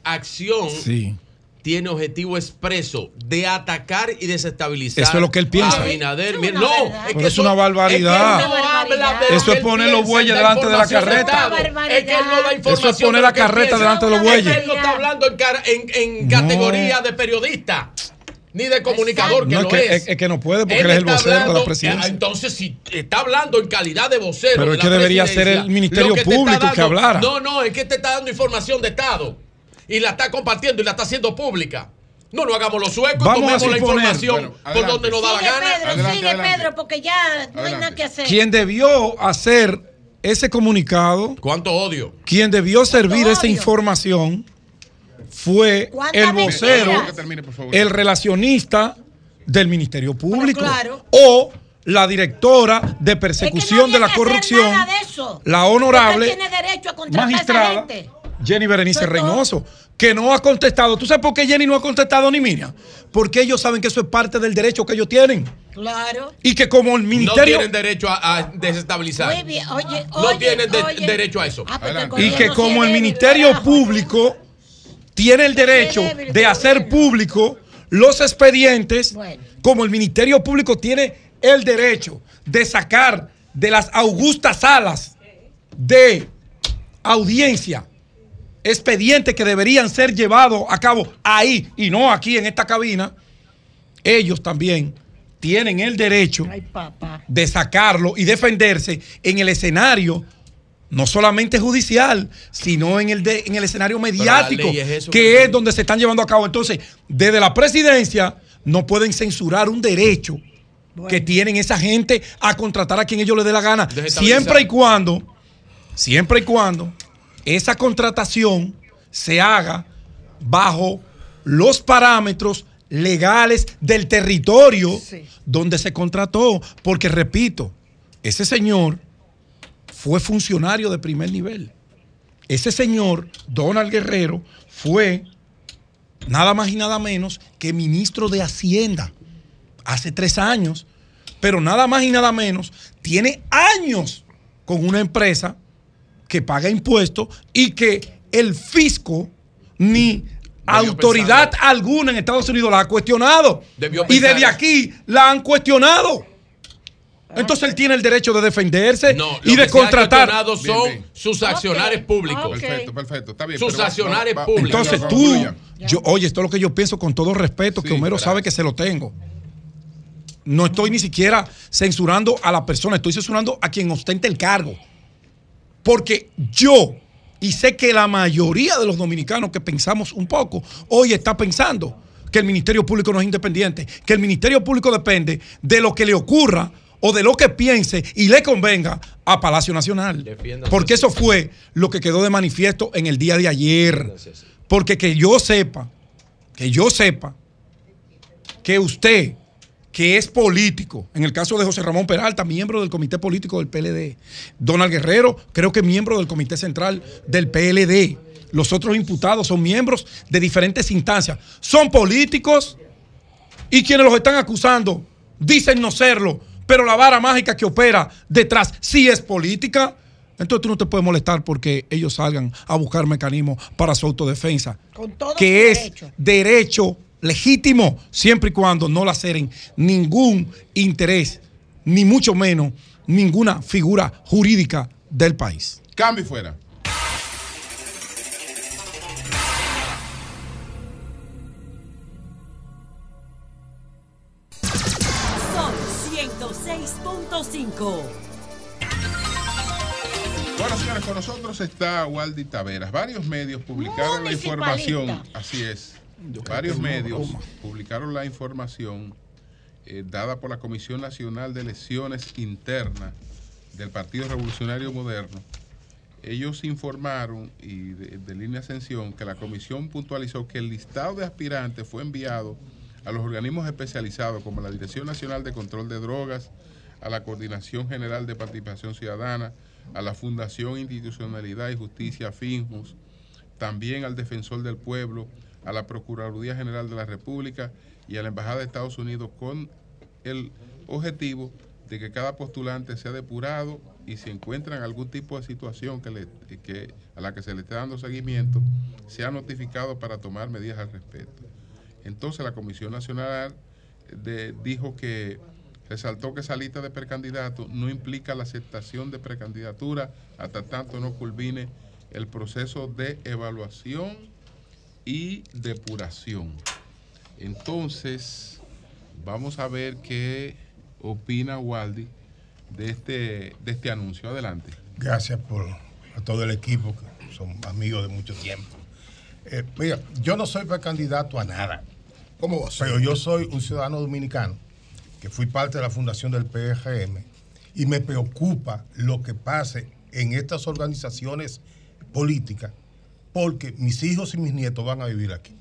acción Sí. Tiene objetivo expreso de atacar y desestabilizar. Eso es lo que él piensa. a Abinader. Es Mira, una no, es Pero que es una barbaridad. Es que él no habla de lo Eso es poner los bueyes delante de la carreta. Estado. Es que él no da información. Eso es poner la carreta delante de los Es que bueyes. él no está hablando en, categoría de periodista. Ni de comunicador, que No, lo es que, es. que no puede porque él es el vocero de la hablando- presidencia. Entonces, si está hablando en calidad de vocero. Pero de es que debería ser el Ministerio Público que hablara. No, no, es que te está dando información de Estado y la está compartiendo y la está haciendo pública. No, no hagamos los suecos, Vamos a tomemos la información Bueno, por adelante. donde nos da la Sigue, gana. Pedro, sigue, Pedro, porque ya no hay nada que hacer. Quien debió hacer ese comunicado, ¿Cuánto odio? quien debió servir esa información fue ¿Cuánta el vocero, termine, el relacionista del Ministerio Público claro. o la directora de persecución de la corrupción, de la honorable Usted tiene derecho a contratar a esa magistrada gente. Jenny Berenice. Reynoso, que no ha contestado. ¿Tú sabes por qué Jenny no ha contestado ni Miriam? Porque ellos saben que eso es parte del derecho que ellos tienen. Claro. Y que como el No ministerio... tienen derecho a, a desestabilizar. Muy bien. Oye, No oye, tienen de- oye. derecho a eso. Ah, pues y que como el Ministerio. Público tiene el derecho débil de hacer público los expedientes, como el Ministerio Público tiene el derecho de sacar de las augustas salas de audiencia expedientes que deberían ser llevados a cabo ahí y no aquí en esta cabina, ellos también tienen el derecho Ay, de sacarlo y defenderse en el escenario no solamente judicial, sino en el, de- en el escenario mediático, ley es eso que es donde se están llevando a cabo. Entonces, desde la presidencia no pueden censurar un derecho que tienen esa gente a contratar a quien ellos les dé la gana, siempre y cuando, siempre y cuando esa contratación se haga bajo los parámetros legales del territorio donde se contrató. Porque, repito, ese señor fue funcionario de primer nivel. Ese señor, Donald Guerrero, fue nada más y nada menos que ministro de Hacienda hace tres años. Pero nada más y nada menos, tiene años con una empresa que paga impuestos y que el fisco ni autoridad alguna en Estados Unidos la ha cuestionado. Debió y desde aquí la han cuestionado. Entonces él tiene el derecho de defenderse No, y lo de que contratar. cuestionado son sus accionarios públicos. Perfecto, perfecto. Está bien. Sus pero va- accionarios va- públicos. Entonces tú, yo, oye, esto es lo que yo pienso con todo respeto, que Homero gracias. sabe que se lo tengo. No estoy ni siquiera censurando a la persona, estoy censurando a quien ostente el cargo. Porque yo, y sé que la mayoría de los dominicanos que pensamos un poco, hoy está pensando que el Ministerio Público no es independiente, que el Ministerio Público depende de lo que le ocurra o de lo que piense y le convenga a Palacio Nacional. Porque eso fue lo que quedó de manifiesto en el día de ayer. Porque que yo sepa, que yo sepa que usted, que es político, en el caso de José Ramón Peralta, miembro del comité político del PLD, Donald Guerrero, creo que miembro del comité central del PLD, los otros imputados son miembros de diferentes instancias, son políticos y quienes los están acusando dicen no serlo, pero la vara mágica que opera detrás sí es política. Entonces tú no te puedes molestar porque ellos salgan a buscar mecanismos para su autodefensa, Con todo que es derecho. Legítimo, siempre y cuando no laceren ningún interés, ni mucho menos ninguna figura jurídica del país. Cambio y fuera. Son 106.5. Bueno, señores, con nosotros está Waldi Taveras. Varios medios publicaron la información. Así es. Varios medios publicaron la información eh, dada por la Comisión Nacional de Elecciones Internas del Partido Revolucionario Moderno. Ellos informaron, y de, de línea ascensión, que la comisión puntualizó que el listado de aspirantes fue enviado a los organismos especializados como la Dirección Nacional de Control de Drogas, a la Coordinación General de Participación Ciudadana, a la Fundación Institucionalidad y Justicia FINJUS, también al Defensor del Pueblo, a la Procuraduría General de la República y a la Embajada de Estados Unidos con el objetivo de que cada postulante sea depurado y si encuentran algún tipo de situación que le- que, a la que se le esté dando seguimiento, sea notificado para tomar medidas al respecto. Entonces la Comisión Nacional dijo que resaltó que esa lista de precandidatos no implica la aceptación de precandidatura hasta tanto no culmine el proceso de evaluación y depuración. Entonces, vamos a ver qué opina Waldi de este, de este anuncio. Adelante. Gracias por a todo el equipo, que son amigos de mucho tiempo. Eh, mira, yo no soy precandidato a nada. ¿Cómo va a ser? Pero yo soy un ciudadano dominicano que fui parte de la fundación del PRM y me preocupa lo que pase en estas organizaciones políticas porque mis hijos y mis nietos van a vivir aquí.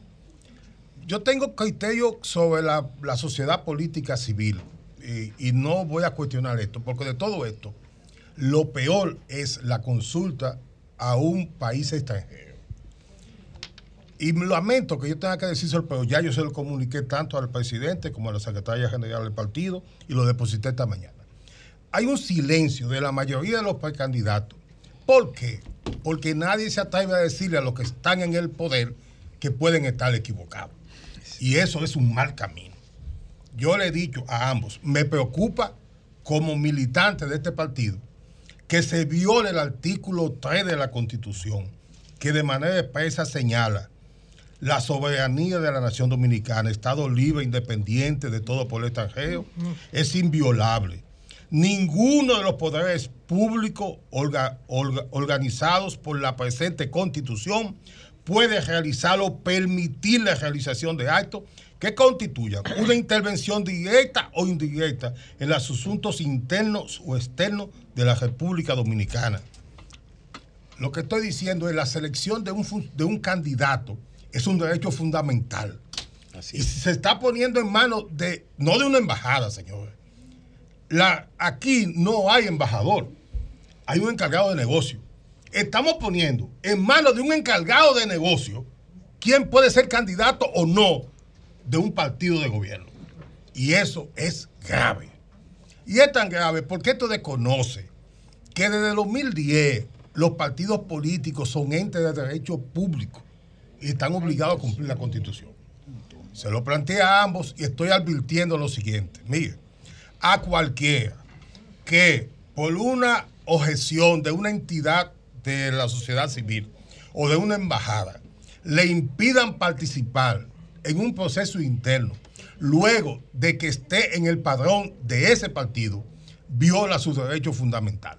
Yo tengo criterio sobre la, la sociedad política civil y, no voy a cuestionar esto, porque de todo esto, lo peor es la consulta a un país extranjero. Y me lamento que yo tenga que decírselo, pero ya yo se lo comuniqué tanto al presidente como a la secretaria general del partido y lo deposité esta mañana. Hay un silencio de la mayoría de los precandidatos. ¿Por qué? Porque nadie se atreve a decirle a los que están en el poder que pueden estar equivocados. Y eso es un mal camino. Yo le he dicho a ambos, me preocupa como militante de este partido que se viole el artículo 3 de la Constitución, que de manera expresa señala la soberanía de la nación dominicana, Estado libre, independiente de todo por el extranjero, es inviolable. Ninguno de los poderes públicos orga- orga- organizados por la presente constitución puede realizar o permitir la realización de actos que constituyan una intervención directa o indirecta en los asuntos internos o externos de la República Dominicana. Lo que estoy diciendo es la selección de un, de un candidato es un derecho fundamental. y si se está poniendo en manos de, no de una embajada, señores. La, aquí no hay embajador, hay un encargado de negocio. Estamos poniendo en manos de un encargado de negocio quién puede ser candidato o no de un partido de gobierno. Y eso es grave. Y es tan grave porque esto desconoce que desde el 2010 los partidos políticos son entes de derecho público y están obligados a cumplir la constitución. Se lo planteé a ambos y estoy advirtiendo lo siguiente. Mire, a cualquiera que por una objeción de una entidad de la sociedad civil o de una embajada le impidan participar en un proceso interno luego de que esté en el padrón de ese partido, viola su derecho fundamental.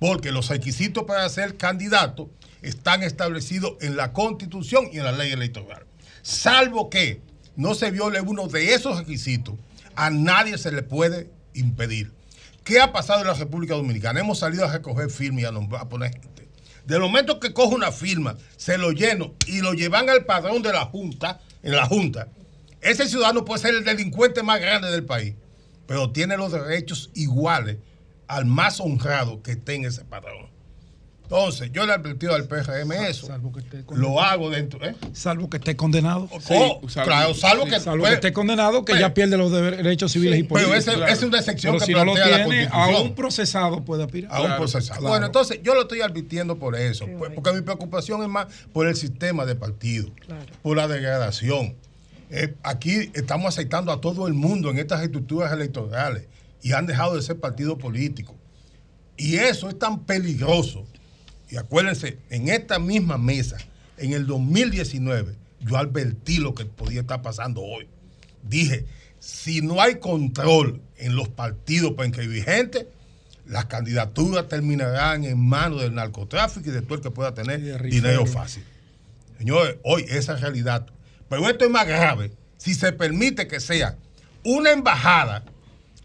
Porque los requisitos para ser candidato están establecidos en la constitución y en la ley electoral. Salvo que no se viole uno de esos requisitos, a nadie se le puede impedir. ¿Qué ha pasado en la República Dominicana? Hemos salido a recoger firmas y a, nombrar- a poner gente. Del momento que cojo una firma, se lo lleno y lo llevan al padrón de la Junta, en la Junta, ese ciudadano puede ser el delincuente más grande del país, pero tiene los derechos iguales al más honrado que esté en ese padrón. Entonces, yo le he advertido al PRM eso. Lo hago dentro. ¿eh? Salvo que esté condenado. Oh, claro, salvo que- salvo pues- que esté condenado, que pues- ya pierde los derechos civiles y pero políticos. ese- esa es una excepción Pero que si no lo plantea la tiene, a un procesado puede aspirar. a un procesado. Bueno, entonces yo lo estoy advirtiendo por eso, pues, porque mi preocupación es más por el sistema de partido, por la degradación. Eh, aquí estamos aceptando a todo el mundo en estas estructuras electorales y han dejado de ser partido político. Y eso es tan peligroso. Y acuérdense, en esta misma mesa, en el 2019, yo advertí lo que podía estar pasando hoy. Dije, si no hay control en los partidos para inscribir gente, las candidaturas terminarán en manos del narcotráfico y de todo el que pueda tener dinero fácil. Señores, hoy esa es realidad. Pero esto es más grave si se permite que sea una embajada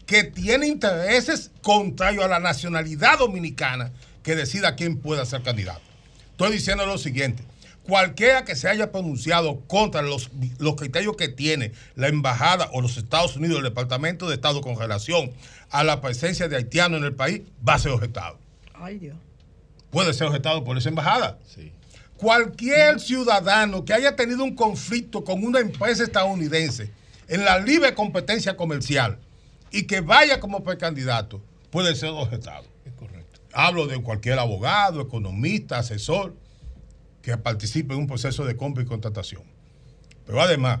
que tiene intereses contrarios a la nacionalidad dominicana que decida quién pueda ser candidato. Estoy diciendo lo siguiente. Cualquiera que se haya pronunciado contra los, los criterios que tiene la embajada o los Estados Unidos, el Departamento de Estado con relación a la presencia de haitianos en el país, va a ser objetado. Ay, Dios. Puede ser objetado por esa embajada. Cualquier ciudadano que haya tenido un conflicto con una empresa estadounidense en la libre competencia comercial y que vaya como precandidato, puede ser objetado. Hablo de cualquier abogado, economista, asesor que participe en un proceso de compra y contratación. Pero además,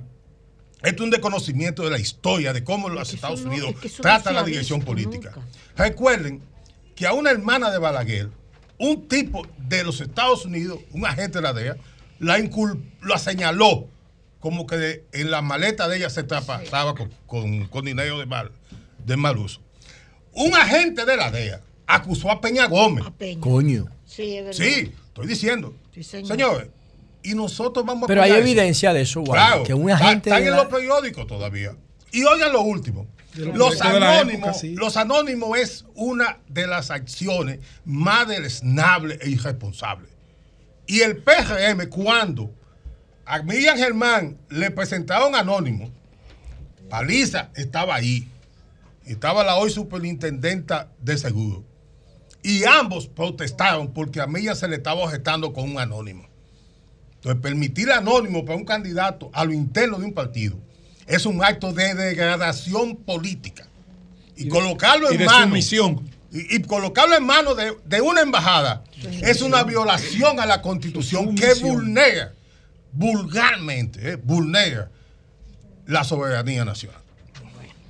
esto es un desconocimiento de la historia de cómo los Estados no- Unidos es que eso no tratan la dirección política. Recuerden que a una hermana de Balaguer, un tipo de los Estados Unidos, un agente de la DEA, la, señaló como que de- en la maleta de ella se traspasaba con, con- con dinero de mal, de mal uso. Un agente de la DEA acusó a Peña Gómez. Coño. Sí, es verdad. Sí, estoy diciendo. Sí, señor. Señores, y nosotros vamos a Pero hay eso. evidencia de eso, Claro, que un está- agente Están en la- los periódicos todavía. Y oigan lo último. Los anónimos, época, sí. los anónimos es una de las acciones más deleznables e irresponsables. Y el PRM, cuando a Miriam Germán le presentaron anónimo, Paliza estaba ahí. Estaba la hoy superintendenta de seguro. Y ambos protestaron porque a Miriam se le estaba objetando con un anónimo. Entonces, permitir anónimo para un candidato a lo interno de un partido es un acto de degradación política. Y, colocarlo en de manos. Y, y colocarlo en manos de, de una embajada es una violación a la constitución que vulnera, vulgarmente, eh, vulnera la soberanía nacional.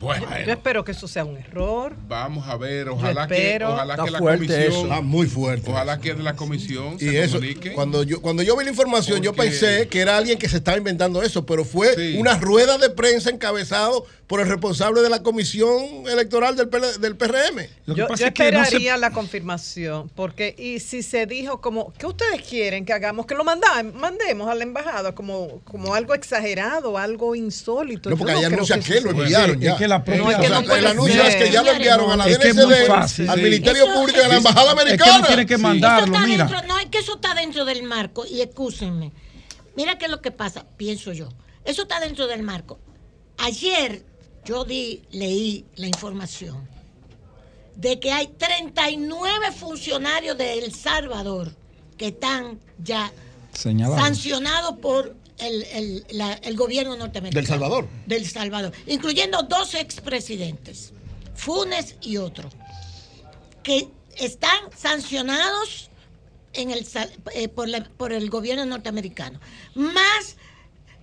Bueno, Yo espero que eso sea un error. Vamos a ver, ojalá que, ojalá Está que la comisión. eso. Está muy fuerte. Ojalá que de la comisión Y se eso, comunique. cuando yo, cuando yo vi la información, yo pensé que era alguien que se estaba inventando eso, pero fue Sí. una rueda de prensa encabezado por el responsable de la comisión electoral del, PL del PRM. Lo que Yo, pasa yo es que no se- esperaría la confirmación, porque y si se dijo como, ¿qué ustedes quieren que hagamos? Que lo manda- mandemos a la embajada como, como algo exagerado, algo insólito. No, Yo porque ahí creo anuncia eso que lo sea. enviaron Sí, ya. es que la propia- No, es que O sea, no el anuncio es que ya lo enviaron a la Es que es DNCD, fácil. al. Ministerio Eso- Público y a la Embajada Es que Americana. no tiene que mandarlo, mira. dentro- no, es que eso está dentro del marco. Y excúsenme. Mira qué es lo que pasa, pienso yo. Eso está dentro del marco. Ayer yo di, leí la información de que hay 39 funcionarios de El Salvador que están ya Señalado. sancionados por el, el- la- el gobierno norteamericano. Del Salvador. Del Salvador. Incluyendo dos expresidentes, Funes y otro, que están sancionados en el, eh, por, la- por el gobierno norteamericano. Más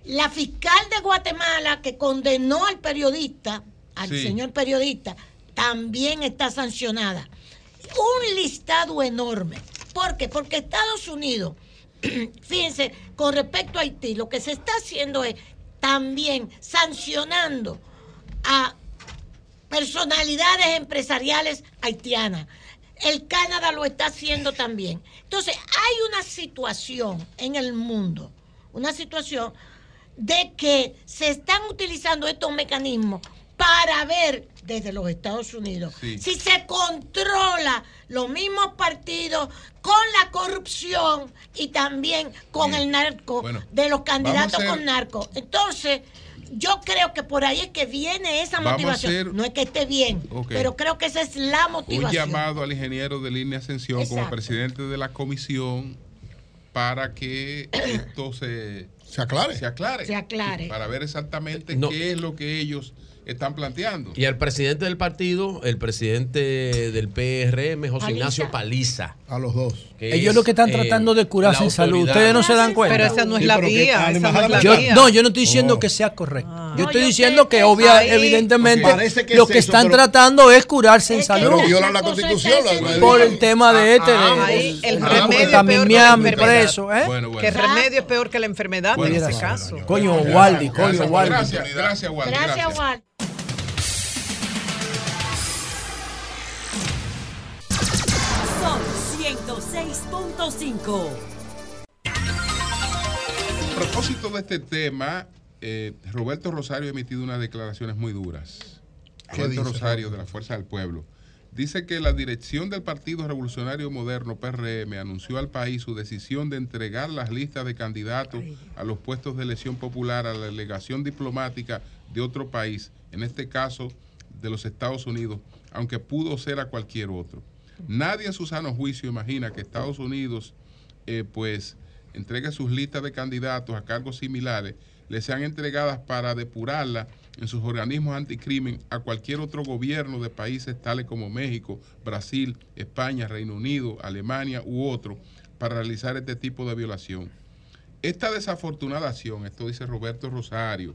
la fiscal de Guatemala que condenó al periodista, al Sí. señor periodista, también está sancionada. Un listado enorme. ¿Por qué? Porque Estados Unidos, fíjense, con respecto a Haití, lo que se está haciendo es también sancionando a personalidades empresariales haitianas. El Canadá lo está haciendo también. Entonces, hay una situación en el mundo, una situación de que se están utilizando estos mecanismos para ver desde los Estados Unidos Sí. si se controla los mismos partidos con la corrupción y también con el narco Bueno, de los candidatos con narco. Entonces, yo creo que por ahí es que viene esa Vamos motivación. hacer- No es que esté bien, pero creo que esa es la un motivación. llamado al ingeniero de línea Ascensión como presidente de la comisión para que esto se, se aclare. Se aclare. Se aclare. Para ver exactamente No. qué es lo que ellos están planteando. Y al presidente del partido, el presidente del PRM, José Paliza. Ignacio Paliza. A los dos. Ellos lo que están tratando de curarse en salud. Ustedes no se dan cuenta. Pero esa no es la vía. esa no es la Yo- vía. no, yo no estoy diciendo que sea correcto. yo estoy yo diciendo que, que obvia, ahí- evidentemente, Ok. Parece que lo es que eso, están pero- tratando es curarse en Es que salud. Pero violan la constitución. la- Por el tema de este, de- Ahí el Ah, remedio también peor que la Miami enfermedad. preso, ¿eh? Bueno, bueno. Que el remedio es peor que la enfermedad en ese caso. Coño, Waldi, coño, Waldi. Gracias, gracias, Waldi. Gracias, Juan. 106.5. A propósito de este tema, eh, Roberto Rosario ha emitido unas declaraciones muy duras. ¿Qué Roberto dice, Rosario de la Fuerza del Pueblo. Dice que la dirección del Partido Revolucionario Moderno, PRM, anunció al país su decisión de entregar las listas de candidatos a los puestos de elección popular a la delegación diplomática de otro país, en este caso de los Estados Unidos, aunque pudo ser a cualquier otro. Nadie en su sano juicio imagina que Estados Unidos, eh, pues, entregue sus listas de candidatos a cargos similares, le sean entregadas para depurarlas en sus organismos anticrimen a cualquier otro gobierno de países tales como México, Brasil, España, Reino Unido, Alemania u otro, para realizar este tipo de violación. Esta desafortunada acción, esto dice Roberto Rosario,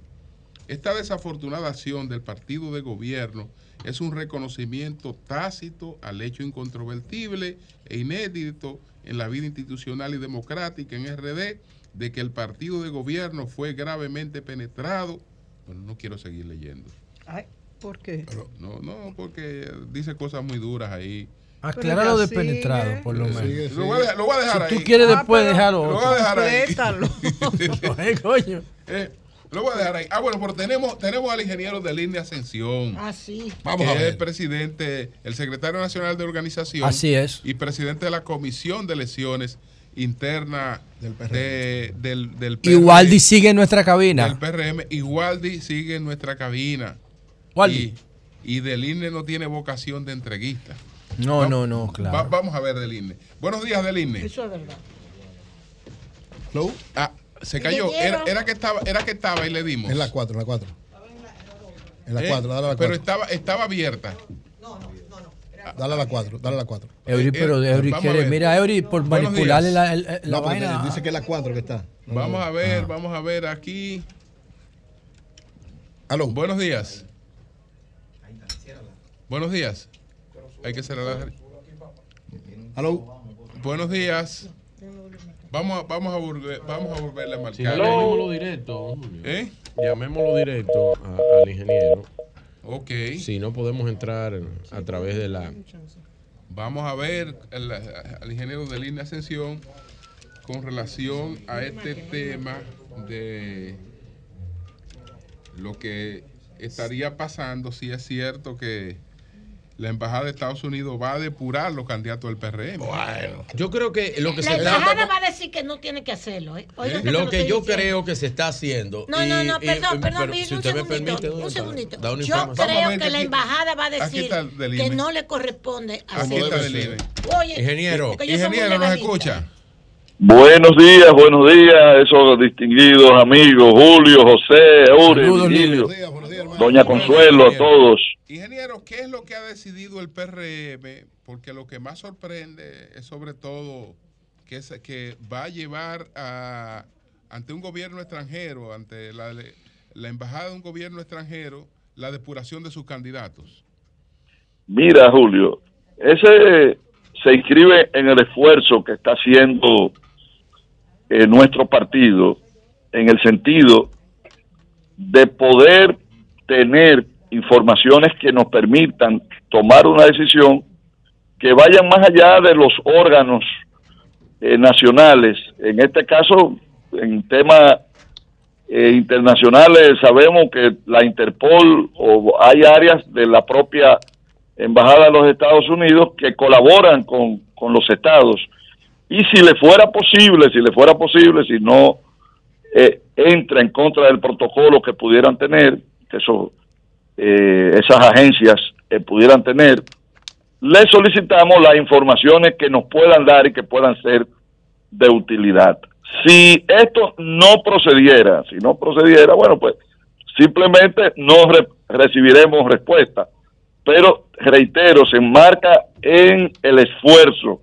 esta desafortunada acción del partido de gobierno es un reconocimiento tácito al hecho incontrovertible e inédito en la vida institucional y democrática en RD de que el partido de gobierno fue gravemente penetrado. Bueno, no quiero seguir leyendo. Ay, ¿Por qué? No, no, porque dice cosas muy duras ahí. Acláralo de penetrado, sigue. por lo menos. Sigue, Lo voy a dejar- lo voy a dejar si ahí. tú quieres Ah, después dejarlo. lo voy a dejar ahí. Complétalo. Coño. Eh, lo voy a dejar ahí. Ah, bueno, pero tenemos, tenemos al ingeniero de línea Ascensión. Ah, sí. que es el presidente, el secretario nacional de organización. Así es. Y presidente de la comisión de elecciones interna de- del, del PRM. Igualdi sigue en nuestra Del cabina. PRM. Igualdi sigue en nuestra cabina. Waldi. Y, y del INE no tiene vocación de entreguista. No, Va- no, no, claro. va- vamos a ver del INE. Buenos días del INE. Eso es verdad. Ah, se cayó. Era, era que estaba, era que estaba y le dimos. En la 4, en la 4. En la Eh, 4, dale a la Pero 4. estaba, estaba abierta. Dale a la 4, dale a la 4. Eury, pero Eury quiere, mira, Eury, por manipularle la, la No, porque vaina. dice que es la 4 que está. No, Vamos no. a ver, vamos a ver aquí. Aló. Buenos días. Buenos días. Hay que cerrar. Aló. Buenos días. Vamos a, vamos a, volver, vamos a volverle a marcar. Sí, llamémoslo directo. ¿Eh? Llamémoslo directo a- al ingeniero. Ok. Si no podemos entrar a través de la. Vamos a ver al, al ingeniero de línea Ascensión con relación a este tema de lo que estaría pasando si es cierto que la embajada de Estados Unidos va a depurar los candidatos del PRM. Bueno, yo creo que lo que La se embajada está. va a decir que no tiene que hacerlo. ¿eh? Te Lo que yo diciendo. creo que se está haciendo. No, no, y- no, y- perdón, y- perdón, pero mire, si un usted me segundito, permite, un segundito. da una Yo creo que la embajada va a decir que no le corresponde Aquí hacer está. Oye, Ingeniero, ingeniero, ¿nos escucha? Buenos días, buenos días, esos distinguidos amigos, Julio, José, Eure, Doña Consuelo, a todos. Ingeniero, ¿qué es lo que ha decidido el PRM? Porque lo que más sorprende es sobre todo que, se- que va a llevar a, ante un gobierno extranjero, ante la, la embajada de un gobierno extranjero, la depuración de sus candidatos. Mira, Julio, ese se inscribe en el esfuerzo que está haciendo eh, nuestro partido en el sentido de poder tener informaciones que nos permitan tomar una decisión que vayan más allá de los órganos eh, nacionales. En este caso, en temas eh, internacionales, sabemos que la Interpol o hay áreas de la propia Embajada de los Estados Unidos que colaboran con, con los estados. Y si le fuera posible, si le fuera posible, si no eh, entra en contra del protocolo que pudieran tener, que eso, eh, esas agencias eh, pudieran tener, le solicitamos las informaciones que nos puedan dar y que puedan ser de utilidad. Si esto no procediera, si no procediera, bueno, pues simplemente no re- recibiremos respuesta. Pero reitero, se enmarca en el esfuerzo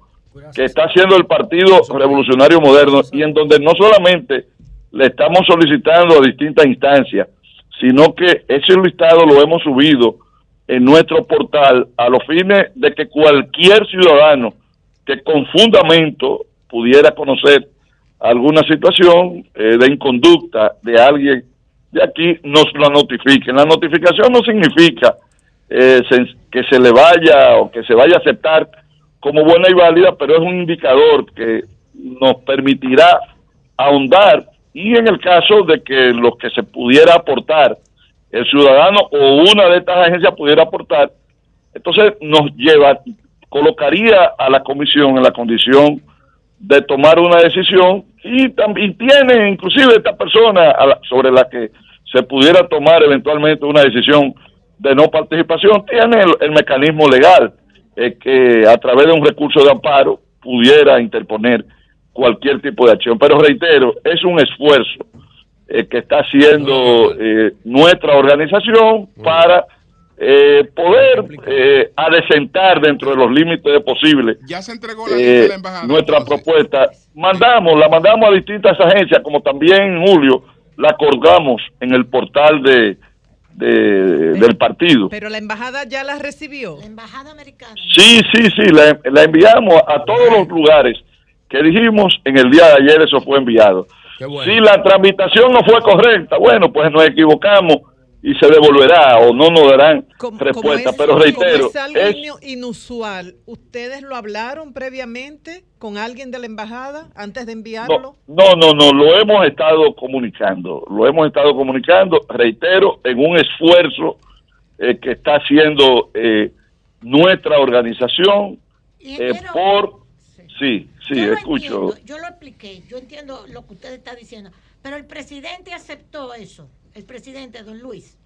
que está haciendo el Partido Revolucionario Moderno y en donde no solamente le estamos solicitando a distintas instancias, sino que ese listado lo hemos subido en nuestro portal a los fines de que cualquier ciudadano que con fundamento pudiera conocer alguna situación eh, de inconducta de alguien de aquí nos lo notifiquen. La notificación no significa eh, que se le vaya o que se vaya a aceptar como buena y válida, pero es un indicador que nos permitirá ahondar. Y en el caso de que lo que se pudiera aportar, el ciudadano o una de estas agencias pudiera aportar, entonces nos lleva, colocaría a la comisión en la condición de tomar una decisión y también tiene inclusive esta persona a la- sobre la que se pudiera tomar eventualmente una decisión de no participación, tiene el mecanismo legal eh, que a través de un recurso de amparo pudiera interponer cualquier tipo de acción. Pero reitero, es un esfuerzo eh, que está haciendo eh, nuestra organización para eh, poder eh, adecentar dentro de los límites de posible Ya se entregó la eh, de la embajada. nuestra propuesta. Mandamos, la mandamos a distintas agencias, como también en julio la colgamos en el portal de, de- del partido. Pero la embajada ya la recibió. Sí, sí, sí, la, la enviamos a todos los lugares que dijimos en el día de ayer, eso fue enviado. Si la tramitación no fue correcta, bueno, pues nos equivocamos y se devolverá o no nos darán respuesta. pero reitero, como es algo es, inusual, ¿ustedes lo hablaron previamente con alguien de la embajada antes de enviarlo? no, no, no, lo hemos estado comunicando, lo hemos estado comunicando, reitero, en un esfuerzo eh, que está haciendo eh, nuestra organización eh, por... Sí, sí, Yo lo escucho. entiendo, yo lo expliqué, yo entiendo lo que usted está diciendo, pero el presidente aceptó eso, el presidente don Luis.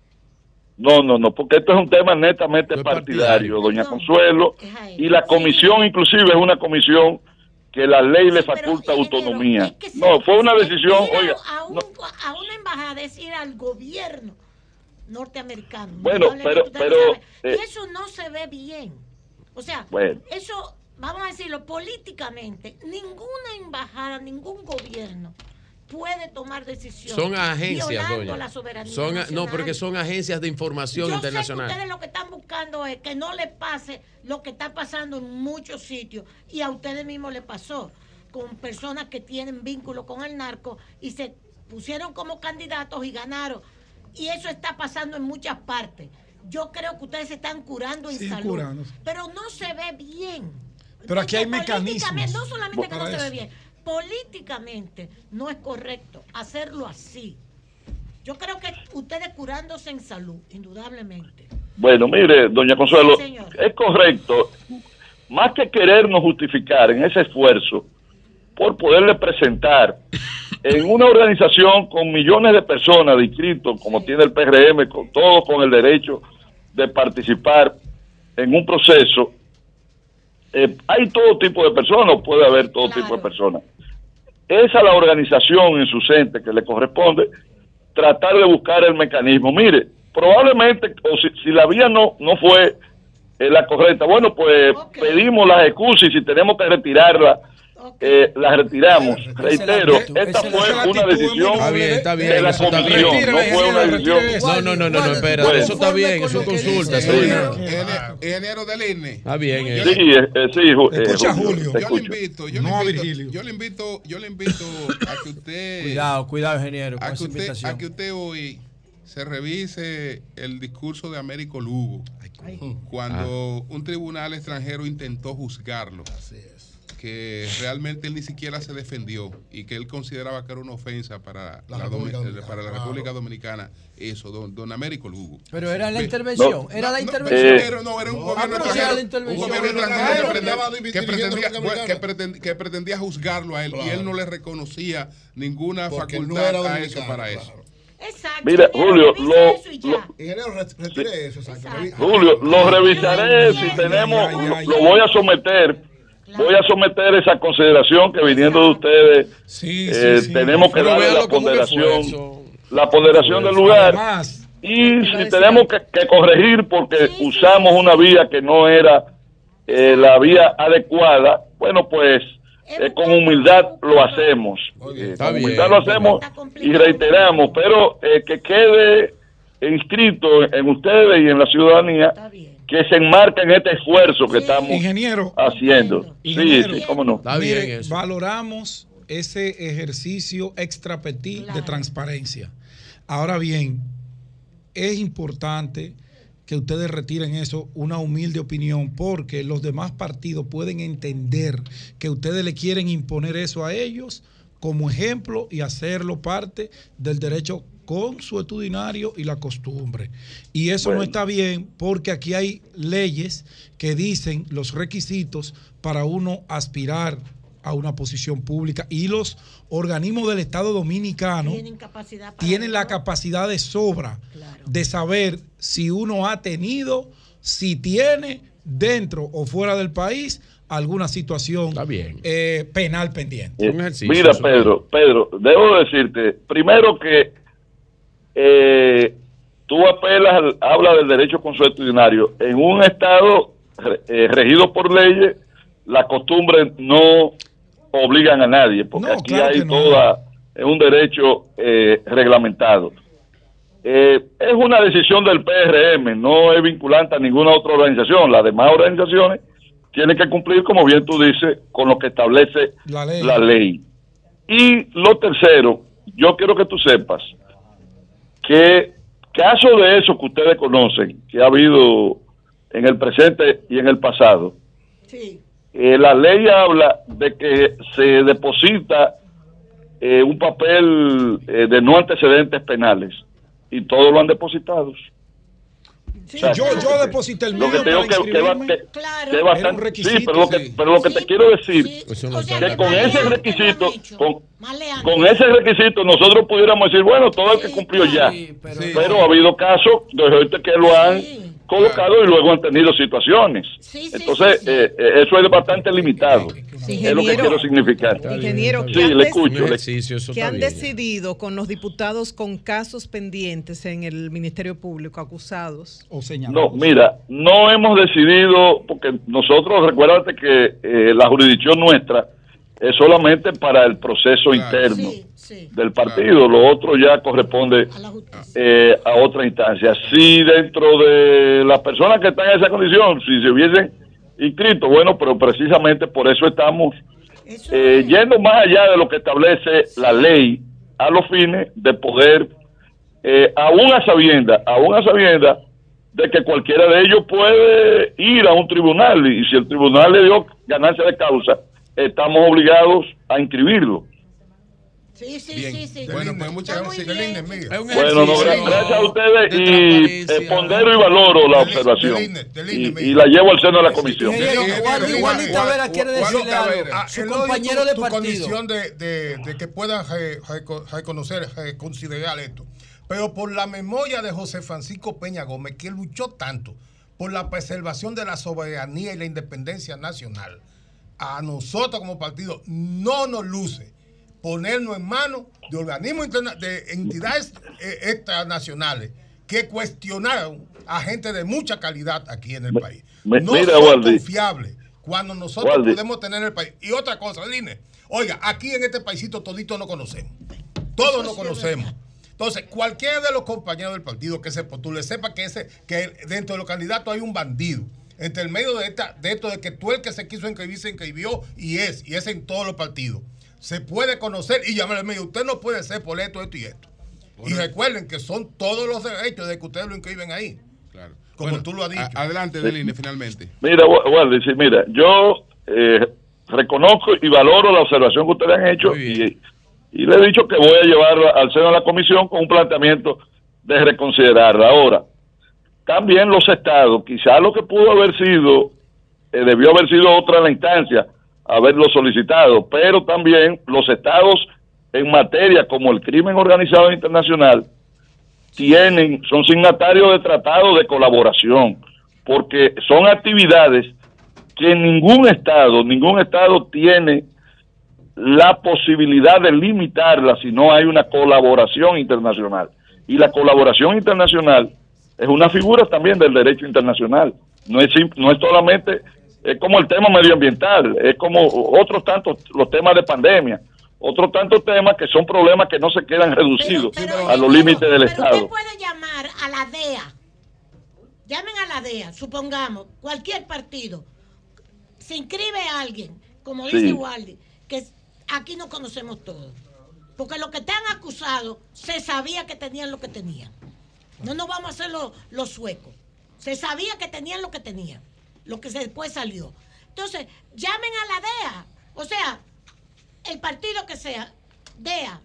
No, no, no, porque esto es un tema netamente partidario, doña Consuelo, y la comisión inclusive es una comisión que la ley le faculta autonomía. No, fue una decisión, oiga, a, un- a una embajada es ir al gobierno norteamericano. Bueno, pero- pero, eh, y eso no se ve bien. O sea, Bueno. eso, vamos a decirlo, políticamente, ninguna embajada, ningún gobierno puede tomar decisiones. Son agencias, violando doña. la soberanía Son, a- no, porque son agencias de información Yo internacional. sé que ustedes lo que están buscando es que no le pase lo que está pasando en muchos sitios y a ustedes mismos le pasó con personas que tienen vínculo con el narco y se pusieron como candidatos y ganaron. Y eso está pasando en muchas partes. Yo creo que ustedes se están curando en Sí, salud, curándose. pero no se ve bien. Pero aquí hay mecanismos No solamente que no se ve bien, políticamente no es correcto hacerlo así. Yo creo que ustedes curándose en salud, indudablemente. Bueno, mire, doña Consuelo, Sí, es correcto. Más que querernos justificar en ese esfuerzo por poderle presentar en una organización con millones de personas de inscritos, como tiene el PRM, con todos con el derecho de participar en un proceso, eh, hay todo tipo de personas, o puede haber todo tipo de personas. Es a la organización en su ente que le corresponde tratar de buscar el mecanismo. Mire, probablemente, o si, si la vía no, no fue eh, la correcta, bueno, pues pedimos las excusas y si tenemos que retirarla, eh, la retiramos. Reitero, esta fue una decisión Está bien, está bien, de la eso está comisión, bien. no fue una decisión. No, no, no, no, no, espera, Bueno. eso está bien, eso consulta. eso es- Ingeniero- Ingeniero del INE. Está bien, Sí, eso. eh, eh, sí, eh, Escucha, Julio, Yo le invito, yo No le invito, yo le invito, yo le invito a que usted Cuidado, cuidado, ingeniero, con a que esa usted, invitación. a que usted hoy se revise el discurso de Américo Lugo cuando un tribunal extranjero intentó juzgarlo. Que realmente él ni siquiera se defendió y que él consideraba que era una ofensa para La la, República Domi- Dominicana, para la claro. República Dominicana. Eso, don, don Américo Lugo. Pero era la Ve- intervención, era la no, intervención. pero no, era un Ah, gobierno pero era extranjero. Un intervención. gobierno Claro, extranjero que que pretendía- juzgarlo a él y él no le reconocía ninguna Porque facultad a eso para claro. eso. Exacto. Mira, Julio, lo, eso. exacto. Julio, lo revisaré si tenemos, lo voy a someter, voy a someter esa consideración que viniendo de ustedes eh, sí. tenemos que darle la ponderación, la ponderación del lugar. Además, y si tenemos que, que corregir porque usamos una vía que no era eh, la vía adecuada, bueno pues eh, con humildad lo hacemos, con bien, humildad lo hacemos y reiteramos, pero que quede inscrito en ustedes y en la ciudadanía que se enmarca en este esfuerzo que estamos Ingeniero. haciendo. Ingeniero. Sí, sí, cómo no. Mire, valoramos ese ejercicio extra petit de transparencia. Ahora bien, es importante que ustedes retiren eso, una humilde opinión, porque los demás partidos pueden entender que ustedes le quieren imponer eso a ellos como ejemplo y hacerlo parte del derecho consuetudinario y la costumbre. Y eso no está bien porque aquí hay leyes que dicen los requisitos para uno aspirar a una posición pública y los organismos del Estado Dominicano Tienen capacidad para tienen la capacidad de sobra de saber si uno ha tenido, si tiene dentro o fuera del país alguna situación eh, penal pendiente. Eh, Mira, Pedro, Pedro, debo decirte, primero que eh, tú apelas, habla del derecho consuetudinario. En un Estado eh, regido por leyes, las costumbres no obligan a nadie, porque aquí claro hay no. toda, es un derecho eh, reglamentado. Eh, es una decisión del PRM, no es vinculante a ninguna otra organización. Las demás organizaciones tienen que cumplir, como bien tú dices, con lo que establece La ley. la ley. Y lo tercero, yo quiero que tú sepas que caso de eso que ustedes conocen, que ha habido en el presente y en el pasado, eh, la ley habla de que se deposita eh, un papel eh, de no antecedentes penales y todos lo han depositado. O sea, yo, yo deposité el mío lo que te digo para que, que va- que- que es Era un bastante- requisito, sí, pero lo que, sí. pero lo que te quiero decir, que con ese requisito, con, con ese requisito nosotros pudiéramos decir, bueno, todo el que cumplió ya, pero, ha habido casos de gente que lo han colocado y luego han tenido situaciones. Entonces, eh, eh, eso es bastante limitado. es lo que Ingeniero- quiero significar. Ingeniero, sí, ¿qué han le escucho. le- que han decidido con los diputados con casos pendientes en el Ministerio Público acusados. O No, mira, no hemos decidido, porque nosotros, recuérdate que eh, la jurisdicción nuestra es solamente para el proceso interno del partido, lo otro ya corresponde eh, a otra instancia. Si dentro de las personas que están en esa condición, si se hubiesen inscrito, bueno, pero precisamente por eso estamos eh, yendo más allá de lo que establece la ley a los fines de poder, eh, aún a sabienda, aún a sabienda de que cualquiera de ellos puede ir a un tribunal y si el tribunal le dio ganancia de causa, estamos obligados a inscribirlo. Sí, sí, Bien. sí, sí. Bueno, pues muchas gracias. Un Bueno, no, gracias a ustedes y eh, pondero y valoro la observación y, y la llevo al seno de la comisión. Juanita Vera quiere decirle algo. Su es compañero de partido. condición de, que puedan reco- reconocer, considerar esto. Pero por la memoria de José Francisco Peña Gómez, que luchó tanto por la preservación de la soberanía y la independencia nacional, a nosotros como partido no nos luce ponernos en manos de organismos interna- de entidades eh, extranacionales que cuestionaron a gente de mucha calidad aquí en el país. me- no mira, son confiables cuando nosotros Waldi. podemos tener el país. Y otra cosa, Line, oiga, aquí en este paísito todito no conocemos. Todos nos conocemos. Entonces, cualquiera de los compañeros del partido que se postule, sepa que ese, que dentro de los candidatos hay un bandido. Entre el medio de, esta, de esto de que tú el que se quiso inscribir se inscribió y es, y es en todos los partidos. Se puede conocer y llamarle medio, usted no puede ser por esto, esto y esto. Y recuerden que son todos los derechos de que ustedes lo inscriben ahí. Claro. Como Bueno, tú lo has dicho. a- adelante, Deline, finalmente. Mira, Wa- Waldi, sí, mira, yo eh, reconozco y valoro la observación que ustedes han hecho y, y le he dicho que voy a llevarla al seno de la comisión con un planteamiento de reconsiderarla. Ahora, también los estados, quizás lo que pudo haber sido, eh, debió haber sido otra la instancia, haberlo solicitado, pero también los estados en materia como el crimen organizado internacional tienen, son signatarios de tratados de colaboración, porque son actividades que ningún estado, ningún estado tiene la posibilidad de limitarla si no hay una colaboración internacional. Y la colaboración internacional es una figura también del derecho internacional. No es, no es solamente, es como el tema medioambiental, es como otros tantos, los temas de pandemia, otros tantos temas que son problemas que no se quedan reducidos a los límites del Pero Estado. usted puede llamar a la DEA. Llamen a la DEA, supongamos, cualquier partido. Se inscribe a alguien, como Sí. dice Waldi, que aquí no conocemos todos. Porque los que están acusados se sabía que tenían lo que tenían. No nos vamos a hacer los, los suecos. Se sabía que tenían lo que tenían, lo que después salió. Entonces, llamen a la DEA. O sea, el partido que sea, DEA,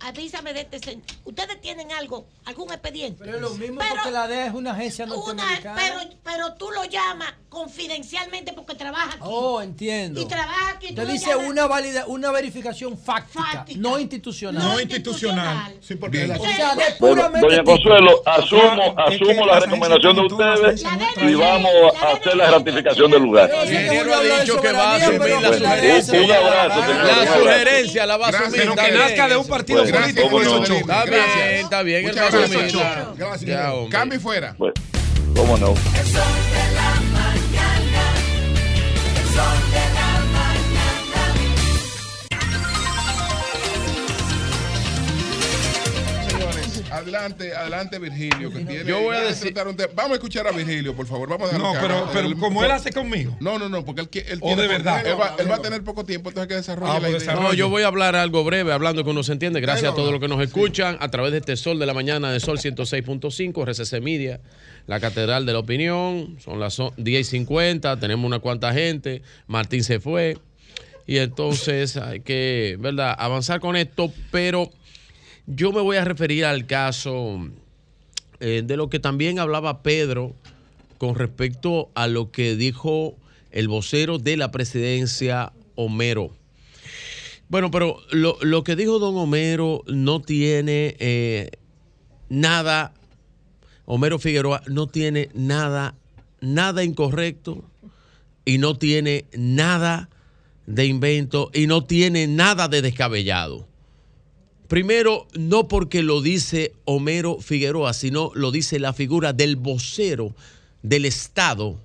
avísame de este señor. Ustedes tienen algo, algún expediente. Pero es lo mismo Pero- porque la DEA es una agencia Una- norteamericana. pero, pero tú lo llamas confidencialmente porque trabaja aquí. Oh, entiendo. Y trabaja aquí. tú Te dice una valida, una verificación fáctica, no institucional. No institucional. Sí, porque porque o sea, de puramente doña. Consuelo, asumo, asumo la recomendación de ustedes y vamos a hacer la ratificación del lugar. Ingeniero ha dicho que va a asumir la sugerencia. un- abrazo, La sugerencia la va a asumir. Pero que nazca de un partido político cómo eso no. choca. Está bien, está bien. Muchas gracias, asumir. Choco. Gracias, Ya, ingeniero. hombre. Cambio y fuera. Bueno, cómo no. Señores, adelante, adelante Virgilio, que tiene. Yo voy a decir- un tema. Vamos a escuchar a Virgilio, por favor. Vamos a dejarlo No, pero, pero el- como él hace conmigo. No, no, no, porque él, él O tiene- de verdad. Él va, él va a tener poco tiempo, entonces hay que desarrolle Ah, la idea. No, yo voy a hablar algo breve, hablando que uno se entiende. Gracias a todos los que nos escuchan a través de este Sol de la Mañana de Sol 106.5, RCC Media, la Catedral de la Opinión. Son las o- 10 y 50, tenemos una cuanta gente. Martín se fue. Y entonces hay que, ¿verdad?, avanzar con esto. Pero yo me voy a referir al caso eh, de lo que también hablaba Pedro con respecto a lo que dijo el vocero de la presidencia, Homero. Bueno, pero lo, lo que dijo don Homero no tiene eh, nada, Homero Figueroa no tiene nada, nada incorrecto y no tiene nada de invento y no tiene nada de descabellado. Primero, no porque lo dice Homero Figueroa, sino lo dice la figura del vocero del Estado,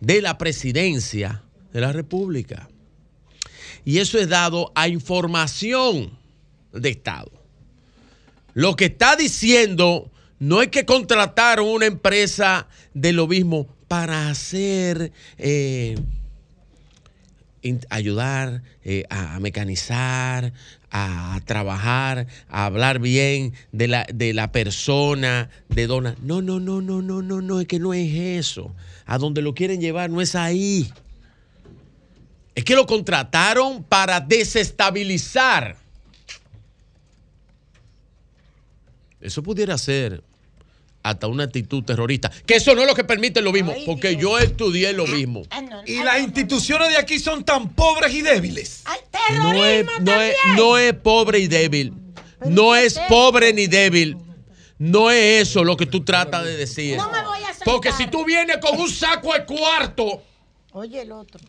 de la presidencia de la República. Y eso es dado a información de Estado. Lo que está diciendo no es que contrataron una empresa de lo mismo para hacer, eh, ayudar eh, a, mecanizar, a trabajar, a hablar bien de la, de la persona, de dona. No, no, no, no, no, no, no, es que no es eso. A donde lo quieren llevar no es ahí. Es que lo contrataron para desestabilizar. Eso pudiera ser hasta una actitud terrorista. Que eso no es lo que permite lo mismo, porque yo estudié lo mismo. Y las instituciones de aquí son tan pobres y débiles. No es, no, es, no es pobre y débil. No es pobre ni débil. No es eso lo que tú tratas de decir. No me voy a. Porque si tú vienes con un saco de cuarto, Oye, el otro.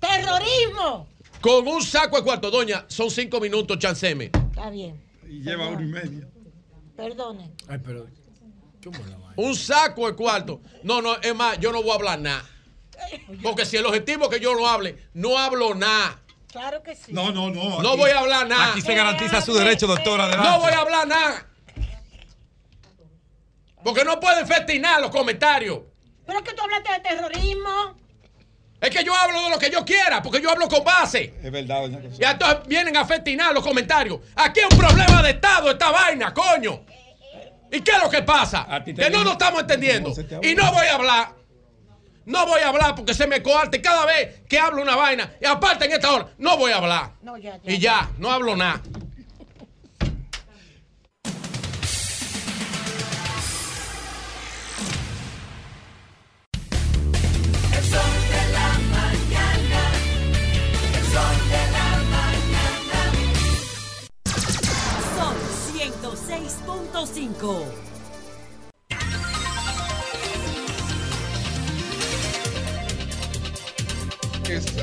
Terrorismo. con un saco de cuarto, doña, son cinco minutos, chanceme. Está bien. Y lleva hora y media. Perdone. Ay, pero. Un saco de cuarto. No, no, es más, yo no voy a hablar nada. Porque si el objetivo es que yo no hable, no hablo nada. Claro que sí. No, no, no. No aquí- voy a hablar nada. Aquí se garantiza su derecho, doctora. Adelante. No voy a hablar nada. Porque no pueden festinar los comentarios. Pero es que tú hablaste de terrorismo. Es que yo hablo de lo que yo quiera, porque yo hablo con base. Es verdad, doña. Y entonces vienen a festinar los comentarios. Aquí es un problema de Estado esta vaina, coño. ¿Y qué es lo que pasa? ti te Que no nos estamos entendiendo. Y no voy a hablar. No voy a hablar porque se me coarte cada vez que hablo una vaina. Y aparte en esta hora, no voy a hablar. No, ya, ya. Y ya, no hablo nada.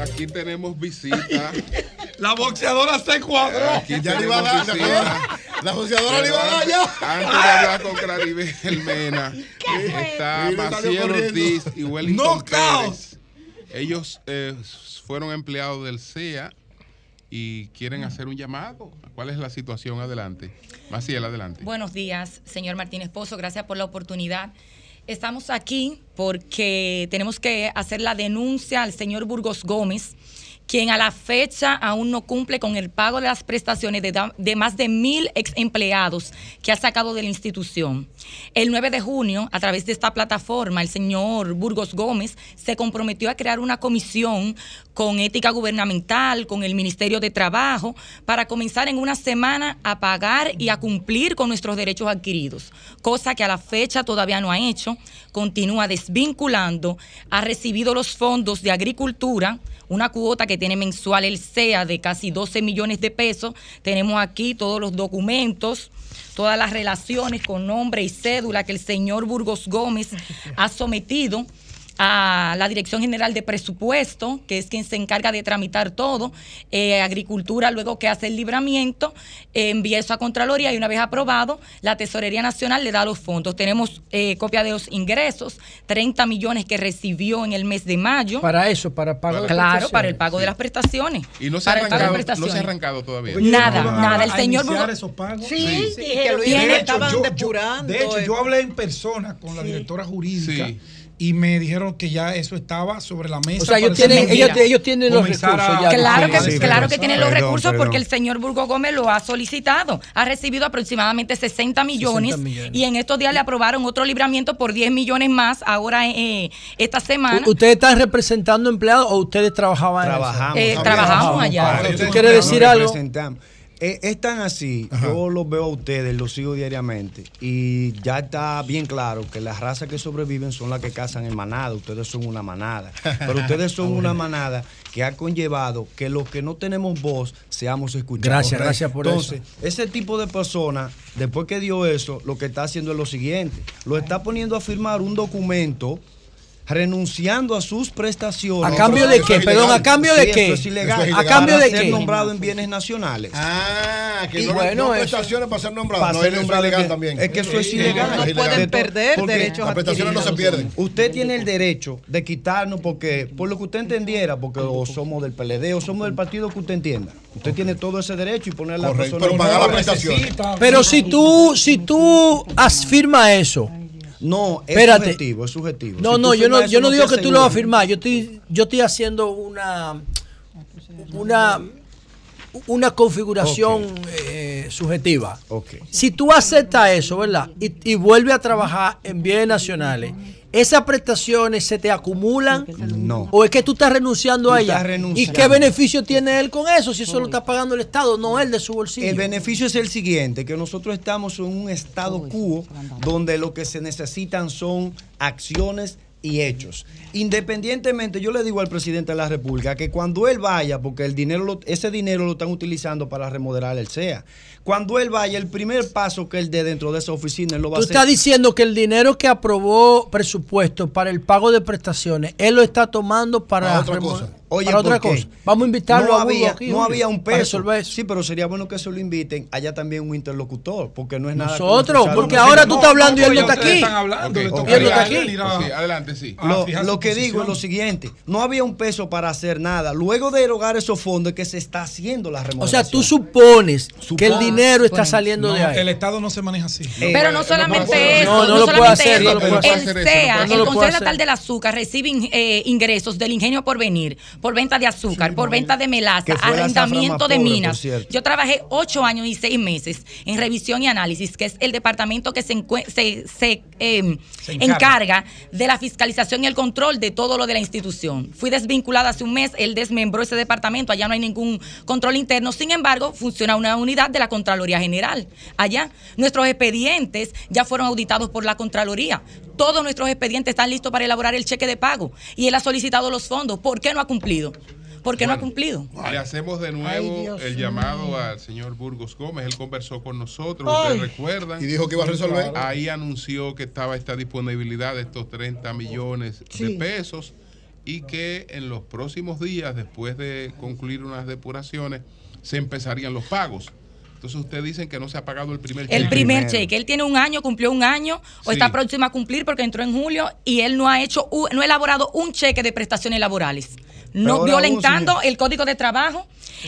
Aquí tenemos visita. La boxeadora se cuadró. Aquí Ya le iba a dar, ¿se visita. acuerda? La boxeadora le iba a dar antes- ya. Antes de hablar con Claribel Mena, está Maciel. Ortiz y Wellington ¡Knockout! Pérez. Ellos eh, fueron empleados del CEA y quieren hacer un llamado. ¿Cuál es la situación? Adelante. Maciel, adelante. Buenos días, señor Martínez Pozo. Gracias por la oportunidad. Estamos aquí porque tenemos que hacer la denuncia al señor Burgos Gómez, quien a la fecha aún no cumple con el pago de las prestaciones de, más de mil ex empleados que ha sacado de la institución. El 9 de junio, a través de esta plataforma, el señor Burgos Gómez se comprometió a crear una comisión con ética gubernamental, con el Ministerio de Trabajo, para comenzar en una semana a pagar y a cumplir con nuestros derechos adquiridos, cosa que a la fecha todavía no ha hecho, continúa desvinculando, ha recibido los fondos de agricultura, una cuota que tiene mensual el CEA de casi 12 millones de pesos, tenemos aquí todos los documentos todas las relaciones con nombre y cédula que el señor Burgos Gómez ha sometido a la Dirección General de Presupuesto, que es quien se encarga de tramitar todo, eh, Agricultura, luego que hace el libramiento, eh, envía eso a Contraloría y una vez aprobado, la Tesorería Nacional le da los fondos. Tenemos eh, copia de los ingresos, 30 millones que recibió en el mes de mayo. Para eso, para pago de Claro, para el pago de las prestaciones. Y no se, ha de arrancado, no prestaciones. se ha arrancado todavía. Nada, nada. El señor esos pagos. Sí, Sí, que lo Tiene- estaban yo- yo- de hecho, eh. yo hablé en persona con la directora jurídica Sí. Y me dijeron que ya eso estaba sobre la mesa. O sea, ellos tienen- ellos- tienen los recursos ya. Claro que, Sí, claro que tienen los Perdón, recursos perdón. porque el señor Burgo Gómez lo ha solicitado. Ha recibido aproximadamente 60 millones, 60 millones. y en estos días le aprobaron otro libramiento por 10 millones más ahora eh, esta semana. ¿Ustedes están representando empleados o ustedes trabajaban? en eso? Trabajamos. Eh, trabajamos allá. ¿Tú quieres decir algo? Eh, es tan así, yo los veo a ustedes, los sigo diariamente y ya está bien claro que las razas que sobreviven son las que cazan en manada, ustedes son una manada, pero ustedes son una manada que ha conllevado que los que no tenemos voz seamos escuchados. Gracias, gracias por Entonces, ese tipo de personas, después que dio eso, lo que está haciendo es lo siguiente, lo está poniendo a firmar un documento renunciando a sus prestaciones. ¿A cambio de qué? Perdón, ¿a cambio de qué? Es ilegal. ¿A cambio Para de ser qué? nombrado en bienes nacionales. Ah, que Y no, bueno, prestaciones para ser nombrado. Para no, es nombrado ilegal también. Es que eso es ilegal. No pueden perder derechos Las prestaciones no se pierden. Usted tiene el derecho de quitarnos porque, por lo que usted entendiera, porque o somos del PLD o somos del partido que usted entienda. Usted tiene todo ese derecho y poner a la Correcto, persona. pero pagar prestaciones. necesita- Pero si tú, si tú afirmas eso. No, es Espérate. subjetivo, es subjetivo. No, Si no, yo no, yo no digo que tú lo vas a firmar. Yo estoy, yo estoy haciendo una, una, una configuración eh, subjetiva. Si tú aceptas eso, ¿verdad? Y, y vuelves a trabajar en bienes nacionales, ¿esas prestaciones se te acumulan? No. ¿O es que tú estás renunciando Tú a estás ella? ¿Y qué beneficio tiene él con eso si eso lo está pagando el Estado, no él de su bolsillo? El beneficio es el siguiente, que nosotros estamos en un estado quo donde lo que se necesitan son acciones y hechos. Independientemente, yo le digo al presidente de la República que cuando él vaya, porque el dinero ese dinero lo están utilizando para remodelar el CEA, cuando él vaya, el primer paso que él dé dentro de esa oficina, él lo va Tú a hacer. estás diciendo que el dinero que aprobó presupuesto para el pago de prestaciones, él lo está tomando para, Para otra cosa. Oye, para otra cosa. Vamos a invitarlo no a había, aquí, no había un para peso. Sí, pero sería bueno que se lo inviten. Allá también un interlocutor, porque no es nada. Nosotros, porque ahora tú estás hablando y él no está aquí. están hablando, le Ok, toca ok. a él Adelante. ir a- Sí, adelante, sí. Lo, lo que digo es lo siguiente, no había un peso para hacer nada. Luego de erogar esos fondos es que se está haciendo la O remodelación. sea, tú supones que el Supones. Dinero está saliendo de ahí. el Estado no se maneja así. Pero no solamente eso, No, no no, lo puede solamente hacer, eso. no lo puede el CEA, el Consejo. Estatal del Azúcar, recibe eh, ingresos del ingenio por venir, por venta de azúcar, por venta de melaza, arrendamiento de minas. Yo trabajé ocho años y seis meses en revisión y análisis, que es el departamento que se, se, se, eh, Se encarga. encarga de la fiscalización y el control de todo lo de la institución. Fui desvinculada hace un mes, él desmembró ese departamento, allá no hay ningún control interno, sin embargo, funciona una unidad de la Contraloría General. Allá, nuestros expedientes ya fueron auditados por la Contraloría. Todos nuestros expedientes están listos para elaborar el cheque de pago y él ha solicitado los fondos. ¿Por qué no ha cumplido? ¿Por qué no ha cumplido? Le hacemos de nuevo el mío. llamado al señor Burgos Gómez. Él conversó con nosotros, Ay. ustedes recuerdan. Y dijo que iba a resolver. Ahí anunció que estaba esta disponibilidad de estos 30 millones de pesos y que en los próximos días, después de concluir unas depuraciones, se empezarían los pagos. Entonces ustedes dicen que no se ha pagado el primer cheque. El primer cheque. Él tiene un año, cumplió un año, o Sí. está próximo a cumplir porque entró en julio y él no ha hecho, no ha elaborado un cheque de prestaciones laborales. No, violentando el código de trabajo,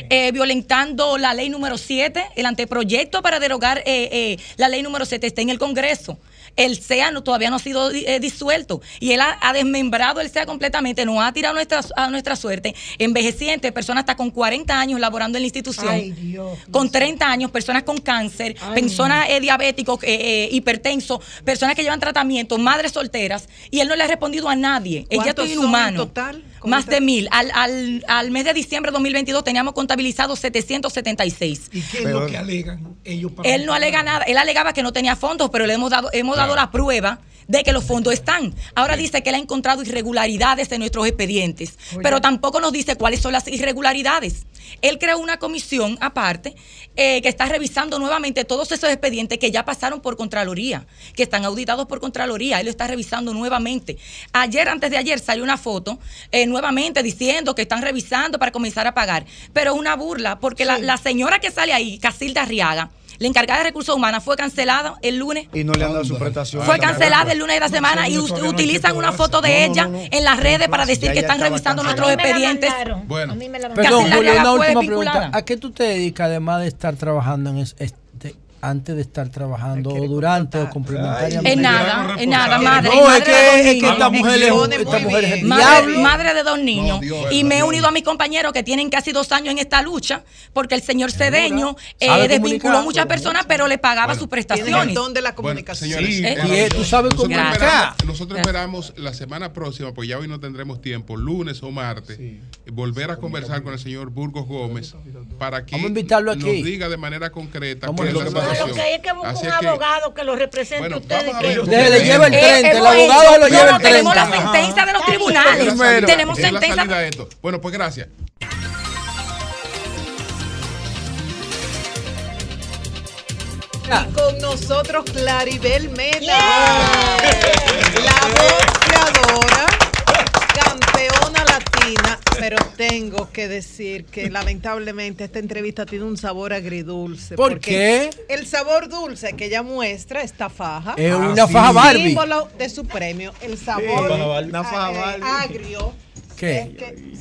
eh, violentando la ley número 7, el anteproyecto para derogar eh, eh, la ley número 7 está en el Congreso. El SEA no, todavía no ha sido eh, disuelto y él ha, ha desmembrado el SEA completamente, nos ha tirado nuestra, a nuestra suerte, envejecientes, personas hasta con 40 años laborando en la institución, Ay, Dios. con 30 años, personas con cáncer, Ay, personas eh, diabéticos, eh, eh, hipertensos, personas que llevan tratamiento, madres solteras, y él no le ha respondido a nadie. Ella ¿Cuántos es son en inhumano. total? Más de mil. Al, al, al mes de diciembre de 2022 teníamos contabilizado 776. ¿Y qué es lo que alegan ellos para Él no alega nada, él alegaba que no tenía fondos, pero le hemos dado, hemos dado la prueba de que los fondos están. Ahora dice que él ha encontrado irregularidades en nuestros expedientes, pero tampoco nos dice cuáles son las irregularidades. Él creó una comisión aparte eh, que está revisando nuevamente todos esos expedientes que ya pasaron por Contraloría, que están auditados por Contraloría. Él lo está revisando nuevamente. Ayer, antes de ayer, salió una foto eh, nuevamente diciendo que están revisando para comenzar a pagar. Pero es una burla, porque la, la señora que sale ahí, Casilda Arriaga, la encargada de recursos humanos, fue cancelada el lunes. Y no le han dado su prestación. Fue cancelada el lunes de la semana y utilizan una foto de ella en las redes para decir que están revisando nuestros expedientes. Bueno, Perdón, Julio, una última pregunta. ¿A qué tú te dedicas además de estar trabajando en es- este, antes de estar trabajando o durante o complementariamente? En nada, en nada, madre. No, madre es que, de dos es que niños. esta mujer es, esta mujer es el Madre, diablo. madre de dos niños. Dios, y me he unido a mis compañeros que tienen casi dos años en esta lucha, porque el señor Cedeño eh, desvinculó muchas personas, pero le pagaba sus prestaciones. el don de la comunicación. señores, Sí, eh, y, tú sabes nosotros comunicar. esperamos, nosotros esperamos la semana próxima, pues ya hoy no tendremos tiempo, lunes o martes, volver a conversar con el señor Burgos Gómez para que Vamos a invitarlo aquí. nos diga de manera concreta Vamos ver lo que situación. hay es que buscar un que- abogado que lo represente Bueno, a ustedes. que-. Le- le lleva el Eh, 30, el hemos abogado hecho- lo lleva el tenemos la 30. sentencia de los tribunales. Tenemos sentencia. salida de esto. Bueno, pues gracias. Y con nosotros Claribel Mena, la boxeadora, campeona Pero tengo que decir que lamentablemente esta entrevista tiene un sabor agridulce. ¿Por porque qué? El sabor dulce que ella muestra, esta faja, Es una faja Barbie. símbolo de su premio. El sabor. Una faja Barbie. agrio. ¿Qué? es que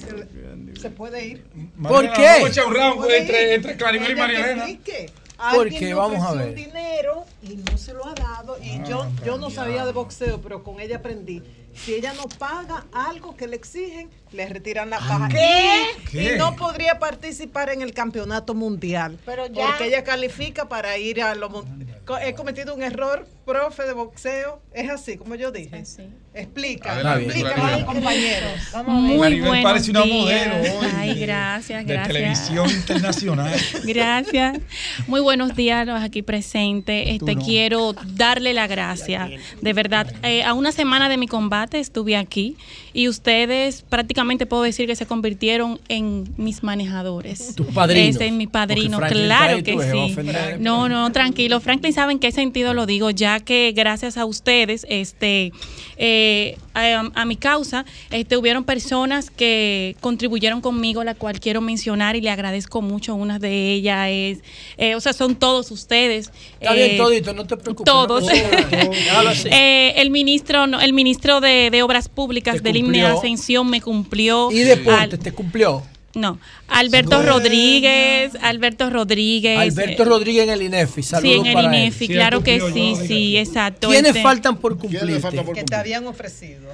se, se puede ir. ¿Por qué? Vamos a echar un round Puede entre, ir. entre Claribel y Ella María que Elena. explique. ¿Por Alguien qué? le Vamos a ver. un dinero y no se lo ha dado. Y yo, yo no sabía de boxeo, pero con ella aprendí. Si ella no paga algo que le exigen, le retiran la. ¿Qué? Y, ¿Qué? y no podría participar en el campeonato mundial. Pero ya- Porque ella califica para ir a lo mun- Co- He cometido un error, profe de boxeo. Es así, como yo dije. Explica, Adelante, explica, Claribel. compañeros. Vamos a Muy buenos parece una días. modelo hoy Ay, de- gracias, de gracias. televisión internacional. Gracias. Muy buenos días a los aquí presentes. Este, no. Quiero darle la gracia. De verdad, eh, a una semana de mi combate estuve aquí y ustedes prácticamente puedo decir que se convirtieron en mis manejadores. Tus padrinos. Ese es mi padrino, Porque Franklin claro que sí. No, no, tranquilo. Franklin sabe en qué sentido lo digo, ya que gracias a ustedes, este, eh, a, a mi causa, este, hubieron personas que contribuyeron conmigo, la cual quiero mencionar y le agradezco mucho. Una de ellas es, eh, o sea, son todos ustedes. Está eh, bien, todito, no te preocupes. todos. no, no. Eh, el ministro, no, el ministro de, de Obras Públicas del INE. Ascensión me cumplió. Y deporte, Al- te cumplió. no, Alberto Rodríguez, Alberto Rodríguez. Alberto eh, Rodríguez en el INEFI. Sí, Saludos en el. INEFI, claro que sí, yo, sí, exacto. ¿Quiénes Este, faltan por cumplir? Que te habían ofrecido.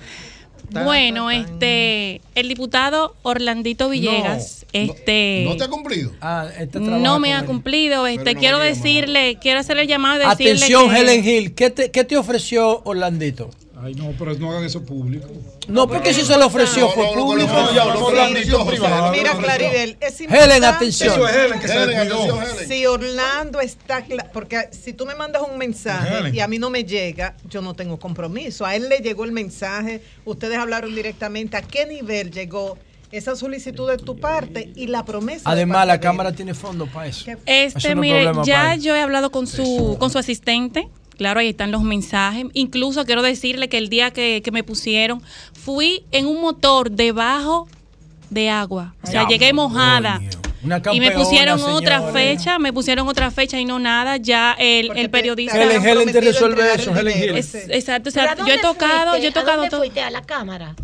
Bueno, este, el diputado Orlandito Villegas, este, ¿No te ha cumplido? Ah, este no trabaja me ha él. cumplido. Este, no quiero decirle, quiero hacerle el llamado y decirle Atención, que- Helen Hill. ¿Qué te, qué te ofreció Orlandito? Ay, no, pero no hagan eso público. No, porque si se lo ofreció fue público. Mira, Claribel, es Helen, importante- atención. Eso es Helen que se Helen, descuidó. atención, Helen. Si Orlando está porque si tú me mandas un mensaje Helen. y a mí no me llega, yo no tengo compromiso. A él le llegó el mensaje, ustedes hablaron directamente a qué nivel llegó esa solicitud de tu parte y la promesa. de Además, la cámara tiene fondo para eso. Este, Eso no es mire, ya yo he hablado con su, con su asistente. Claro, ahí están los mensajes. Incluso quiero decirle que el día que, que me pusieron, fui en un motor debajo de agua. O sea, Ay, llegué mojada. Una Y me pusieron otra fecha, me pusieron otra fecha y no nada. Ya el, Porque el te- periodista. Helen, Helen te resuelve eso, el Helen. Es- exacto, o ¿Pero sea, a yo he tocado, fuiste? yo he tocado ¿A dónde todo. fuiste? ¿A la Cámara?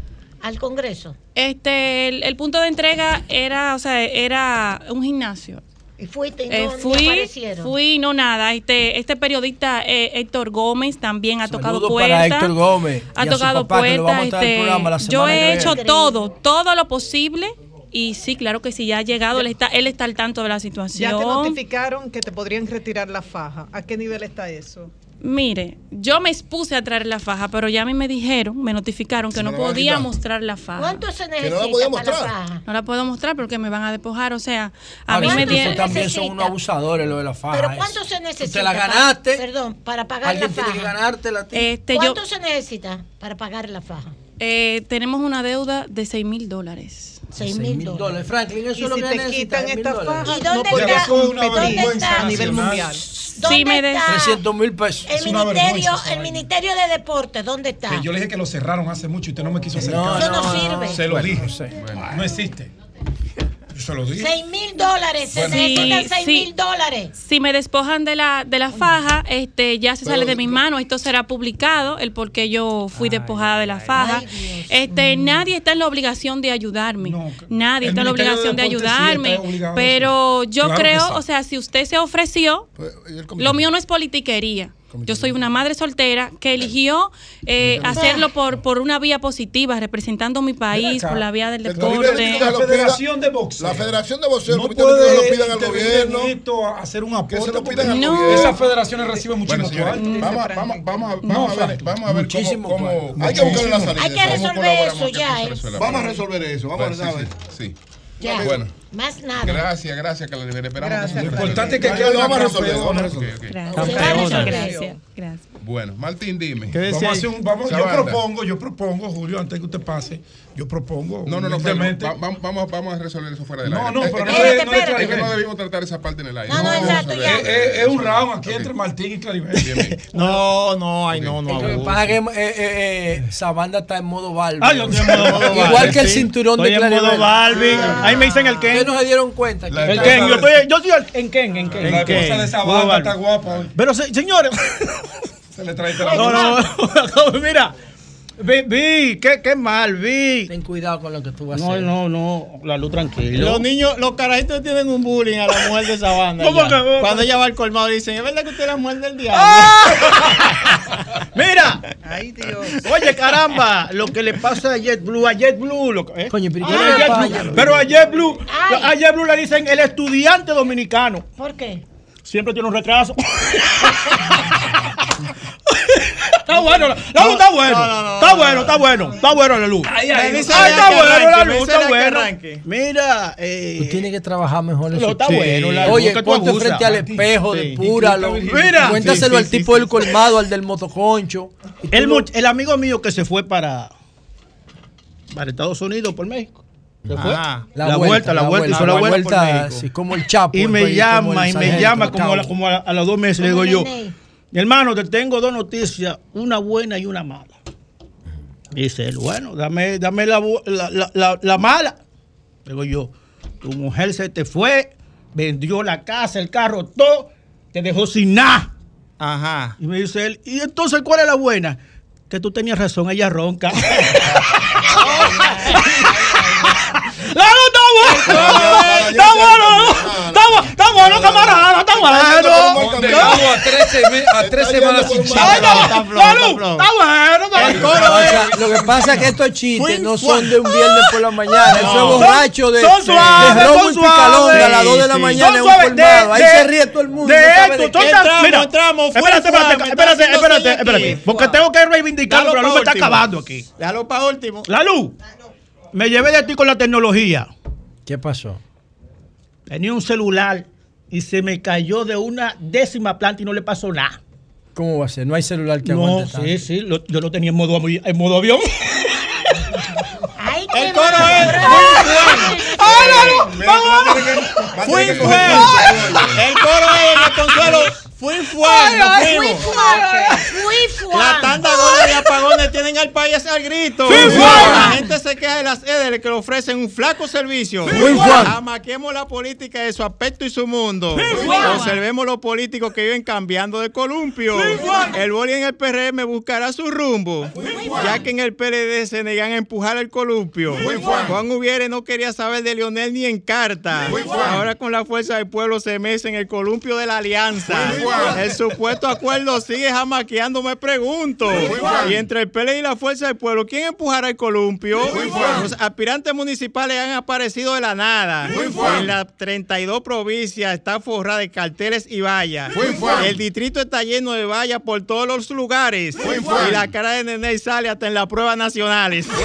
¿Al Congreso? Este, el, el punto de entrega era, o sea, era un gimnasio. Y fuiste y no, Eh, fui, aparecieron. fui, no nada. Este, este periodista eh, Héctor Gómez también ha tocado puertas. Héctor Gómez Ha tocado puertas. este, yo he viene. hecho todo, todo lo posible. Y sí, claro que sí, ya ha llegado. Él está, él está al tanto de la Ya situación. te notificaron que te podrían retirar la faja. ¿A qué nivel está eso? Mire, yo me expuse a traer la faja, pero ya a mí me dijeron, me notificaron que no podía mostrar la faja. ¿Cuánto se no la necesita podía para la mostrar. faja? No la puedo mostrar porque me van a despojar. O sea, a A mí me dieron. también son unos abusadores lo de la faja. ¿Pero eso. cuánto se necesita? Te la para- ganaste. perdón, para pagar Alguien la tiene faja. que ganártela a ti. Este, yo- ¿Cuánto se necesita para pagar la faja? Eh, tenemos una deuda de 6 mil dólares. 6 mil dólares. Franklin, eso Y es lo si que te quitan 6.000 esta faja, ¿Y dónde no está? ¿Dónde está? a nivel mundial. Sí, me des- 300 mil pesos. El ministerio, el ministerio de deporte, ¿dónde está? Que yo le dije que lo cerraron hace mucho y usted no me quiso hacer No, caso. Eso no no, sirve. Se lo Bueno, dije. no sé. No existe. Se lo dije. 6 mil dólares, se necesitan Sí, 6 sí. mil dólares. Si me despojan de la, de la faja, este, ya se sale de mis manos. Esto será publicado, el por qué yo fui despojada de la faja. este, Nadie está en la obligación de ayudarme. nadie está en la de obligación de, sí ayudarme. pero yo Claro creo, o sea, si usted se ofreció, lo mío no es politiquería. Yo soy una madre soltera que eligió eh, hacerlo por, por una vía positiva, representando mi país, por la vía del deporte. La Federación de Boxeo. La Federación de Boxeo, no puede lo pidan al gobierno. hacer un aporte. se lo pidan al no. gobierno. Esas federaciones reciben muchísimo Bueno, señores, cuarto. vamos, a- vamos, vamos, a- No, vamos a ver, vamos a ver muchísimo cómo, Hay que buscarle la salida. Hay que resolver eso que ya. Vamos a resolver eso, vamos a sí, ver. sí, sí. Ya. Bueno, Más nada. gracias, gracias, que la Esperamos Gracias, que- Lo importante es que Vamos quede a una resolver, campeona. vamos a resolver. Gracias. Gracias, gracias. Bueno, Martín, dime. Vamos a hacer un- vamos- yo propongo, yo propongo, Julio, antes que usted pase, yo propongo. No, no, no, pero humildemente- va- va- vamos, vamos a resolver eso fuera del No, aire. no, Eh, pero no es no le Es que no debimos tratar esa parte en el aire. No, no, Vamos exacto. Es, es- es un round aquí entre Martín y Claribel. No, no, ay, no, no. Lo que pasa es que eh, eh, eh, Sabanda está en modo Barbie. Ah, yo estoy en modo- modo Igual Barbie, que el cinturón Estoy de en modo Claribel. Barbie. Ahí me dicen el Ken. Ustedes no se dieron cuenta. que El Ken, yo estoy, yo estoy en Ken, en Ken. La en Ken. esposa de esa banda Barbie. está guapa hoy. Pero se- señores, Se le trae la no, no, no, mira, vi, vi, qué, qué mal, vi. Ten cuidado con lo que tú vas a No, hacer. no, no, la luz tranquila. Los niños, los carajitos tienen un bullying a la mujer de esa banda. ¿Cómo que? Cuando ella va al colmado dicen, ¿es verdad que usted es la mujer del diablo? Mira, Ay, Dios. oye, caramba, lo que le pasa a JetBlue, a JetBlue, lo, que- ¿eh? Coño, pero ¿y Pero qué a a JetBlue- pero a JetBlue, Ay. a JetBlue le dicen el estudiante dominicano. ¿Por qué? Siempre tiene un retraso. Está bueno, la luz está bueno. Está bueno, está bueno. Está bueno la luz. Ay, Ay, ay, me dice está la bueno la luz, está la que bueno. arranque. Mira, eh, Tú tienes que trabajar mejor eso. está bueno, la luz Oye, ponte frente al espejo, Sí. depúralo. Mira. Cuéntaselo Sí, sí, al tipo sí, del colmado, al del motoconcho. El, amigo mío que se fue para, para Estados Unidos por México. Se fue. Ah, la, vuelta, la vuelta, hizo la vuelta, por México. así como el Chapo. Y me llama, y me llama como, a, la- como a, la- a los dos meses. Le digo yo. Mi hermano, te tengo dos noticias, una buena y una mala. Dice él, bueno, dame, dame la, la, la- la- la mala. Digo yo, tu mujer se te fue, vendió la casa, el carro, todo, te dejó sin nada. Ajá. Y me dice él, ¿y entonces cuál es la buena? Que tú tenías razón, ella ronca. ¡La no está bueno! ¡Está bueno! ¡Está bueno, está bueno, camarada! ¡Está bueno! Donde estuvo a tres, seme- a tres semanas sin chiste. Está flojo, ¡La está luz! flojo. ¡Está bueno! lo que pasa es que estos chistes no son de un viernes por la mañana. Eso es Son- borracho de, son suaves, son a las suaves. 2 de la mañana son en un suaves, colmado. Ahí se ríe todo el mundo. De esto, mira, entramos, espérate, espérate, espérate, espérate, porque tengo que reivindicarlo, pero la luz está acabando aquí. Déjalo para último. La luz, me llevé de ti con la tecnología. ¿Qué pasó? Tenía un celular y se me cayó de una décima planta y no le pasó nada. ¿Cómo va a ser? No hay celular que No, aguante tanto. sí, sí, lo- yo lo tenía en modo, en modo avión. Ay, El qué coro es. ¡Ay, no, no! Fui fue. El coro es Consuelo. Fui fuimos. fui fuerte, fui fuerte. La tanda gorda de apagones tienen al país al grito. Fui fuerte. La gente se queja de las EDL que le ofrecen un flaco servicio. Fui fuerte. Amaquemos la política de su aspecto y su mundo. fuerte. Observemos los políticos que viven cambiando de columpio. El boli en el PRM buscará su rumbo, ya que en el PLD se negan a empujar el columpio. Juan Ubiere no quería saber de Leonel ni en carta. Ahora con la fuerza del pueblo se mece en el columpio de la alianza. El supuesto acuerdo sigue jamaqueando, me pregunto. Y entre el PLD y la fuerza del pueblo, ¿quién empujará el columpio? Los aspirantes municipales han aparecido de la nada. En las 32 provincias está forrada de carteles y vallas. El distrito está lleno de vallas por todos los lugares. Y la cara de Nene sale hasta en las pruebas nacionales.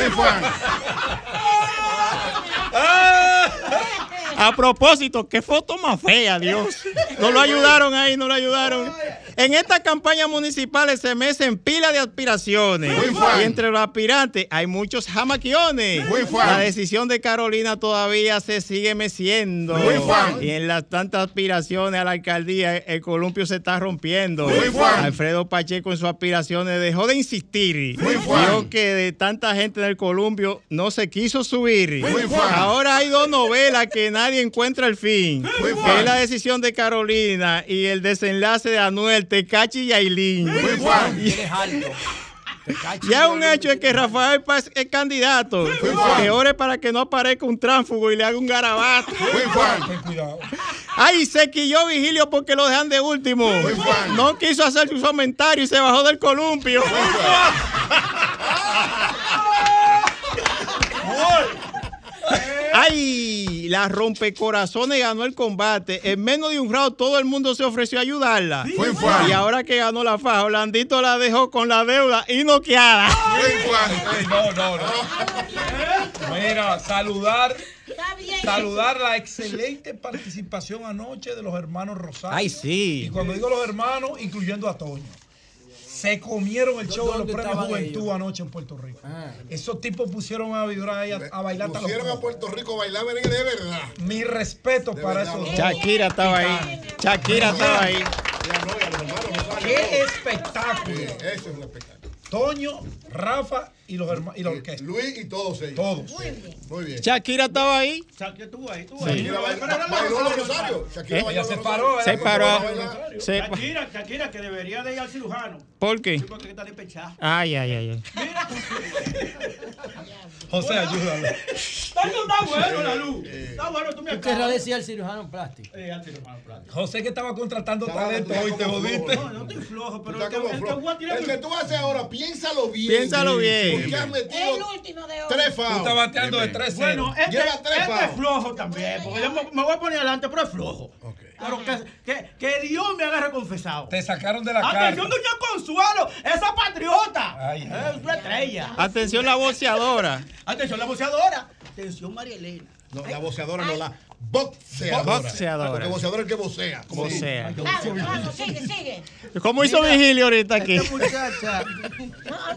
A propósito, qué foto más fea, Dios. No lo ayudaron ahí, no lo ayudaron. En estas campañas municipales se mecen pilas de aspiraciones. Y entre los aspirantes hay muchos jamaquiones. La decisión de Carolina todavía se sigue meciendo. Y en las tantas aspiraciones a la alcaldía, el columpio se está rompiendo. Alfredo Pacheco en sus aspiraciones dejó de insistir. Dijo que de tanta gente del columpio no se quiso subir. Ahora hay dos novelas que nadie encuentra el fin. Que es la decisión de Carolina y el desenlace de Anuel, Tecachi y Ailín. Ya un hecho es que Rafael Paz es candidato. Que ore para que no aparezca un tránsfugo y le haga un garabato. Ay, se quilló Vigilio porque lo dejan de último. No quiso hacer su comentario y se bajó del columpio. Ay, la rompecorazones ganó el combate. En menos de un round todo el mundo se ofreció a ayudarla. Y ahora que ganó la faja, Orlandito la dejó con la deuda y noqueada. No, no, no. Mira, saludar. Saludar la excelente participación anoche de los hermanos Rosario. Ay, sí. Y cuando digo los hermanos, incluyendo a Toño. Se comieron el show de los ¿Dónde premios Juventud ellos? anoche en Puerto Rico. Esos tipos pusieron a vibrar ahí a, a bailar hasta los Pusieron a. Puerto Rico a bailar de verdad. Mi respeto para esos dos. Shakira estaba ahí. Shakira estaba ahí. ¡Qué espectáculo! Eso es un espectáculo. Toño, Rafa y los hermanos y la orquesta. Luis y todos ellos. Todos. Muy bien. Shakira estaba ahí. Shakira estuvo ahí, estuvo Sí. ahí. Shakira Pero bailó- los Rosario. Shakira ¿Eh? bailó se paró. Se paró. Shakira, Shakira, que debería de ir al cirujano. ¿Por qué? Sí, porque está despechada. Ay, ay, ay. ay. José, ayúdalo. Está está bueno la luz. Está bueno, tú me ¿Tú querrás decir al cirujano plástico? Eh, al cirujano plástico. José que estaba contratando talento hoy, te jodiste. No, no estoy flojo, pero estás el que, como el que flojo. voy a tirar El que tú haces ahora, piénsalo bien. Piénsalo bien. El último de hoy. tres Tú fouls. estás bateando de 3 Bueno, este, Lleva tres este es flojo también, porque yo me, voy a poner adelante, pero es flojo. Pero que, que, que Dios me agarre confesado. Te sacaron de la cara. Atención, doña Consuelo, esa patriota. Ay, ay, es una estrella. Atención la boceadora. Atención, la boceadora. Atención, María Elena. No, la boceadora no, la boxeadora. Boxeadora. Porque boxeadora es el que vocea. como Vocea. Claro, claro, sigue, sigue. ¿Cómo hizo Vigilio ahorita aquí? Esta muchacha. No,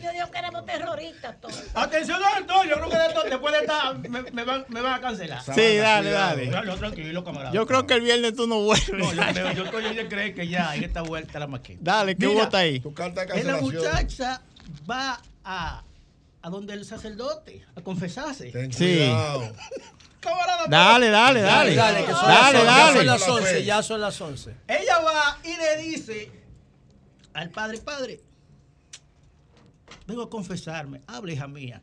yo digo que éramos terroristas todos. Atención, Antonio, yo creo que de esto- después de esta me, me van, me van a cancelar. Sí, dale, dale. Dale, tranquilo, camarada. Yo creo que el viernes tú no vuelves. No, yo, creo, yo estoy de creer que ya en esta vuelta la maqueta. Dale, ¿qué vota ahí? Tu carta de Es la cancelación. muchacha va a, a donde el sacerdote a confesarse. Ten Sí. cuidado. Camarada, Dale, dale, dale. Dale, que son Dale, las, ya son las 11, ya son las 11. Ella va y le dice al padre, padre, vengo a confesarme, hable hija mía.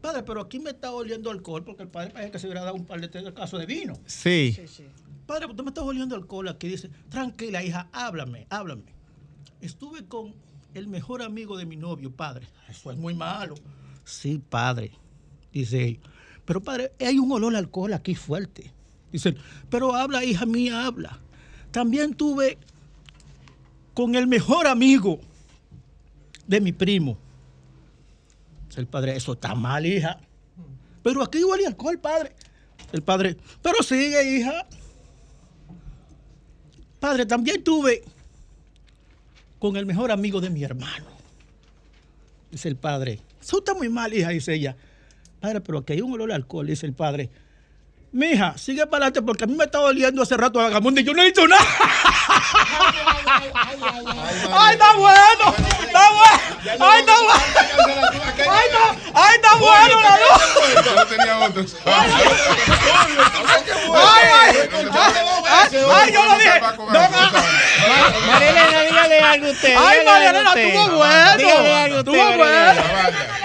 Padre, pero aquí me está oliendo alcohol porque el padre parece que se hubiera dado un par de casos de vino. Sí. Padre, usted me está oliendo alcohol aquí. Dice, tranquila, hija, háblame, háblame. Estuve con el mejor amigo de mi novio, padre. Eso es muy malo. Sí, padre, dice ella. Pero padre, hay un olor a alcohol aquí fuerte. Dice, pero habla, hija mía, habla. También tuve con el mejor amigo de mi primo. El padre, eso está mal, hija. Pero aquí huele alcohol, padre. El padre, pero sigue, hija. Padre, también tuve con el mejor amigo de mi hermano. Dice el padre, eso está muy mal, hija, dice ella. Padre, pero aquí hay un olor a alcohol, dice el padre. Mija, sigue para adelante porque a mí me está doliendo hace rato la gamunda y yo no he dicho nada. ¡Ay, está bueno! ¡Está bueno! ¡Ay, está bueno! ¡Ay, está, ay, está bueno la luz! Yo tenía otros. ¡Ay, ay! ¡Ay, ay, yo lo dije! No, Marilena, dígale algo a usted. ¡Ay, a Marielena, estuvo bueno! A ¡Estuvo Marilena.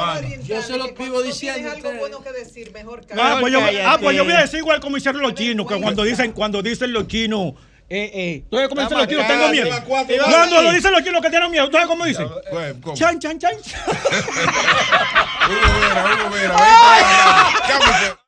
Habana. Yo se los pido diciendo. Tienes algo bueno que decir, mejor Ah, pues yo, ah, pues yo voy a decir igual como hicieron los chinos, que cuando dicen, cuando dicen los chinos. Eh, eh. Entonces, ¿cómo dicen los chinos? Tengo miedo. Cuando lo dicen los chinos que tienen miedo, ¿entonces cómo dicen? Chan, chan, chan. Hugo Vera, Hugo Vera.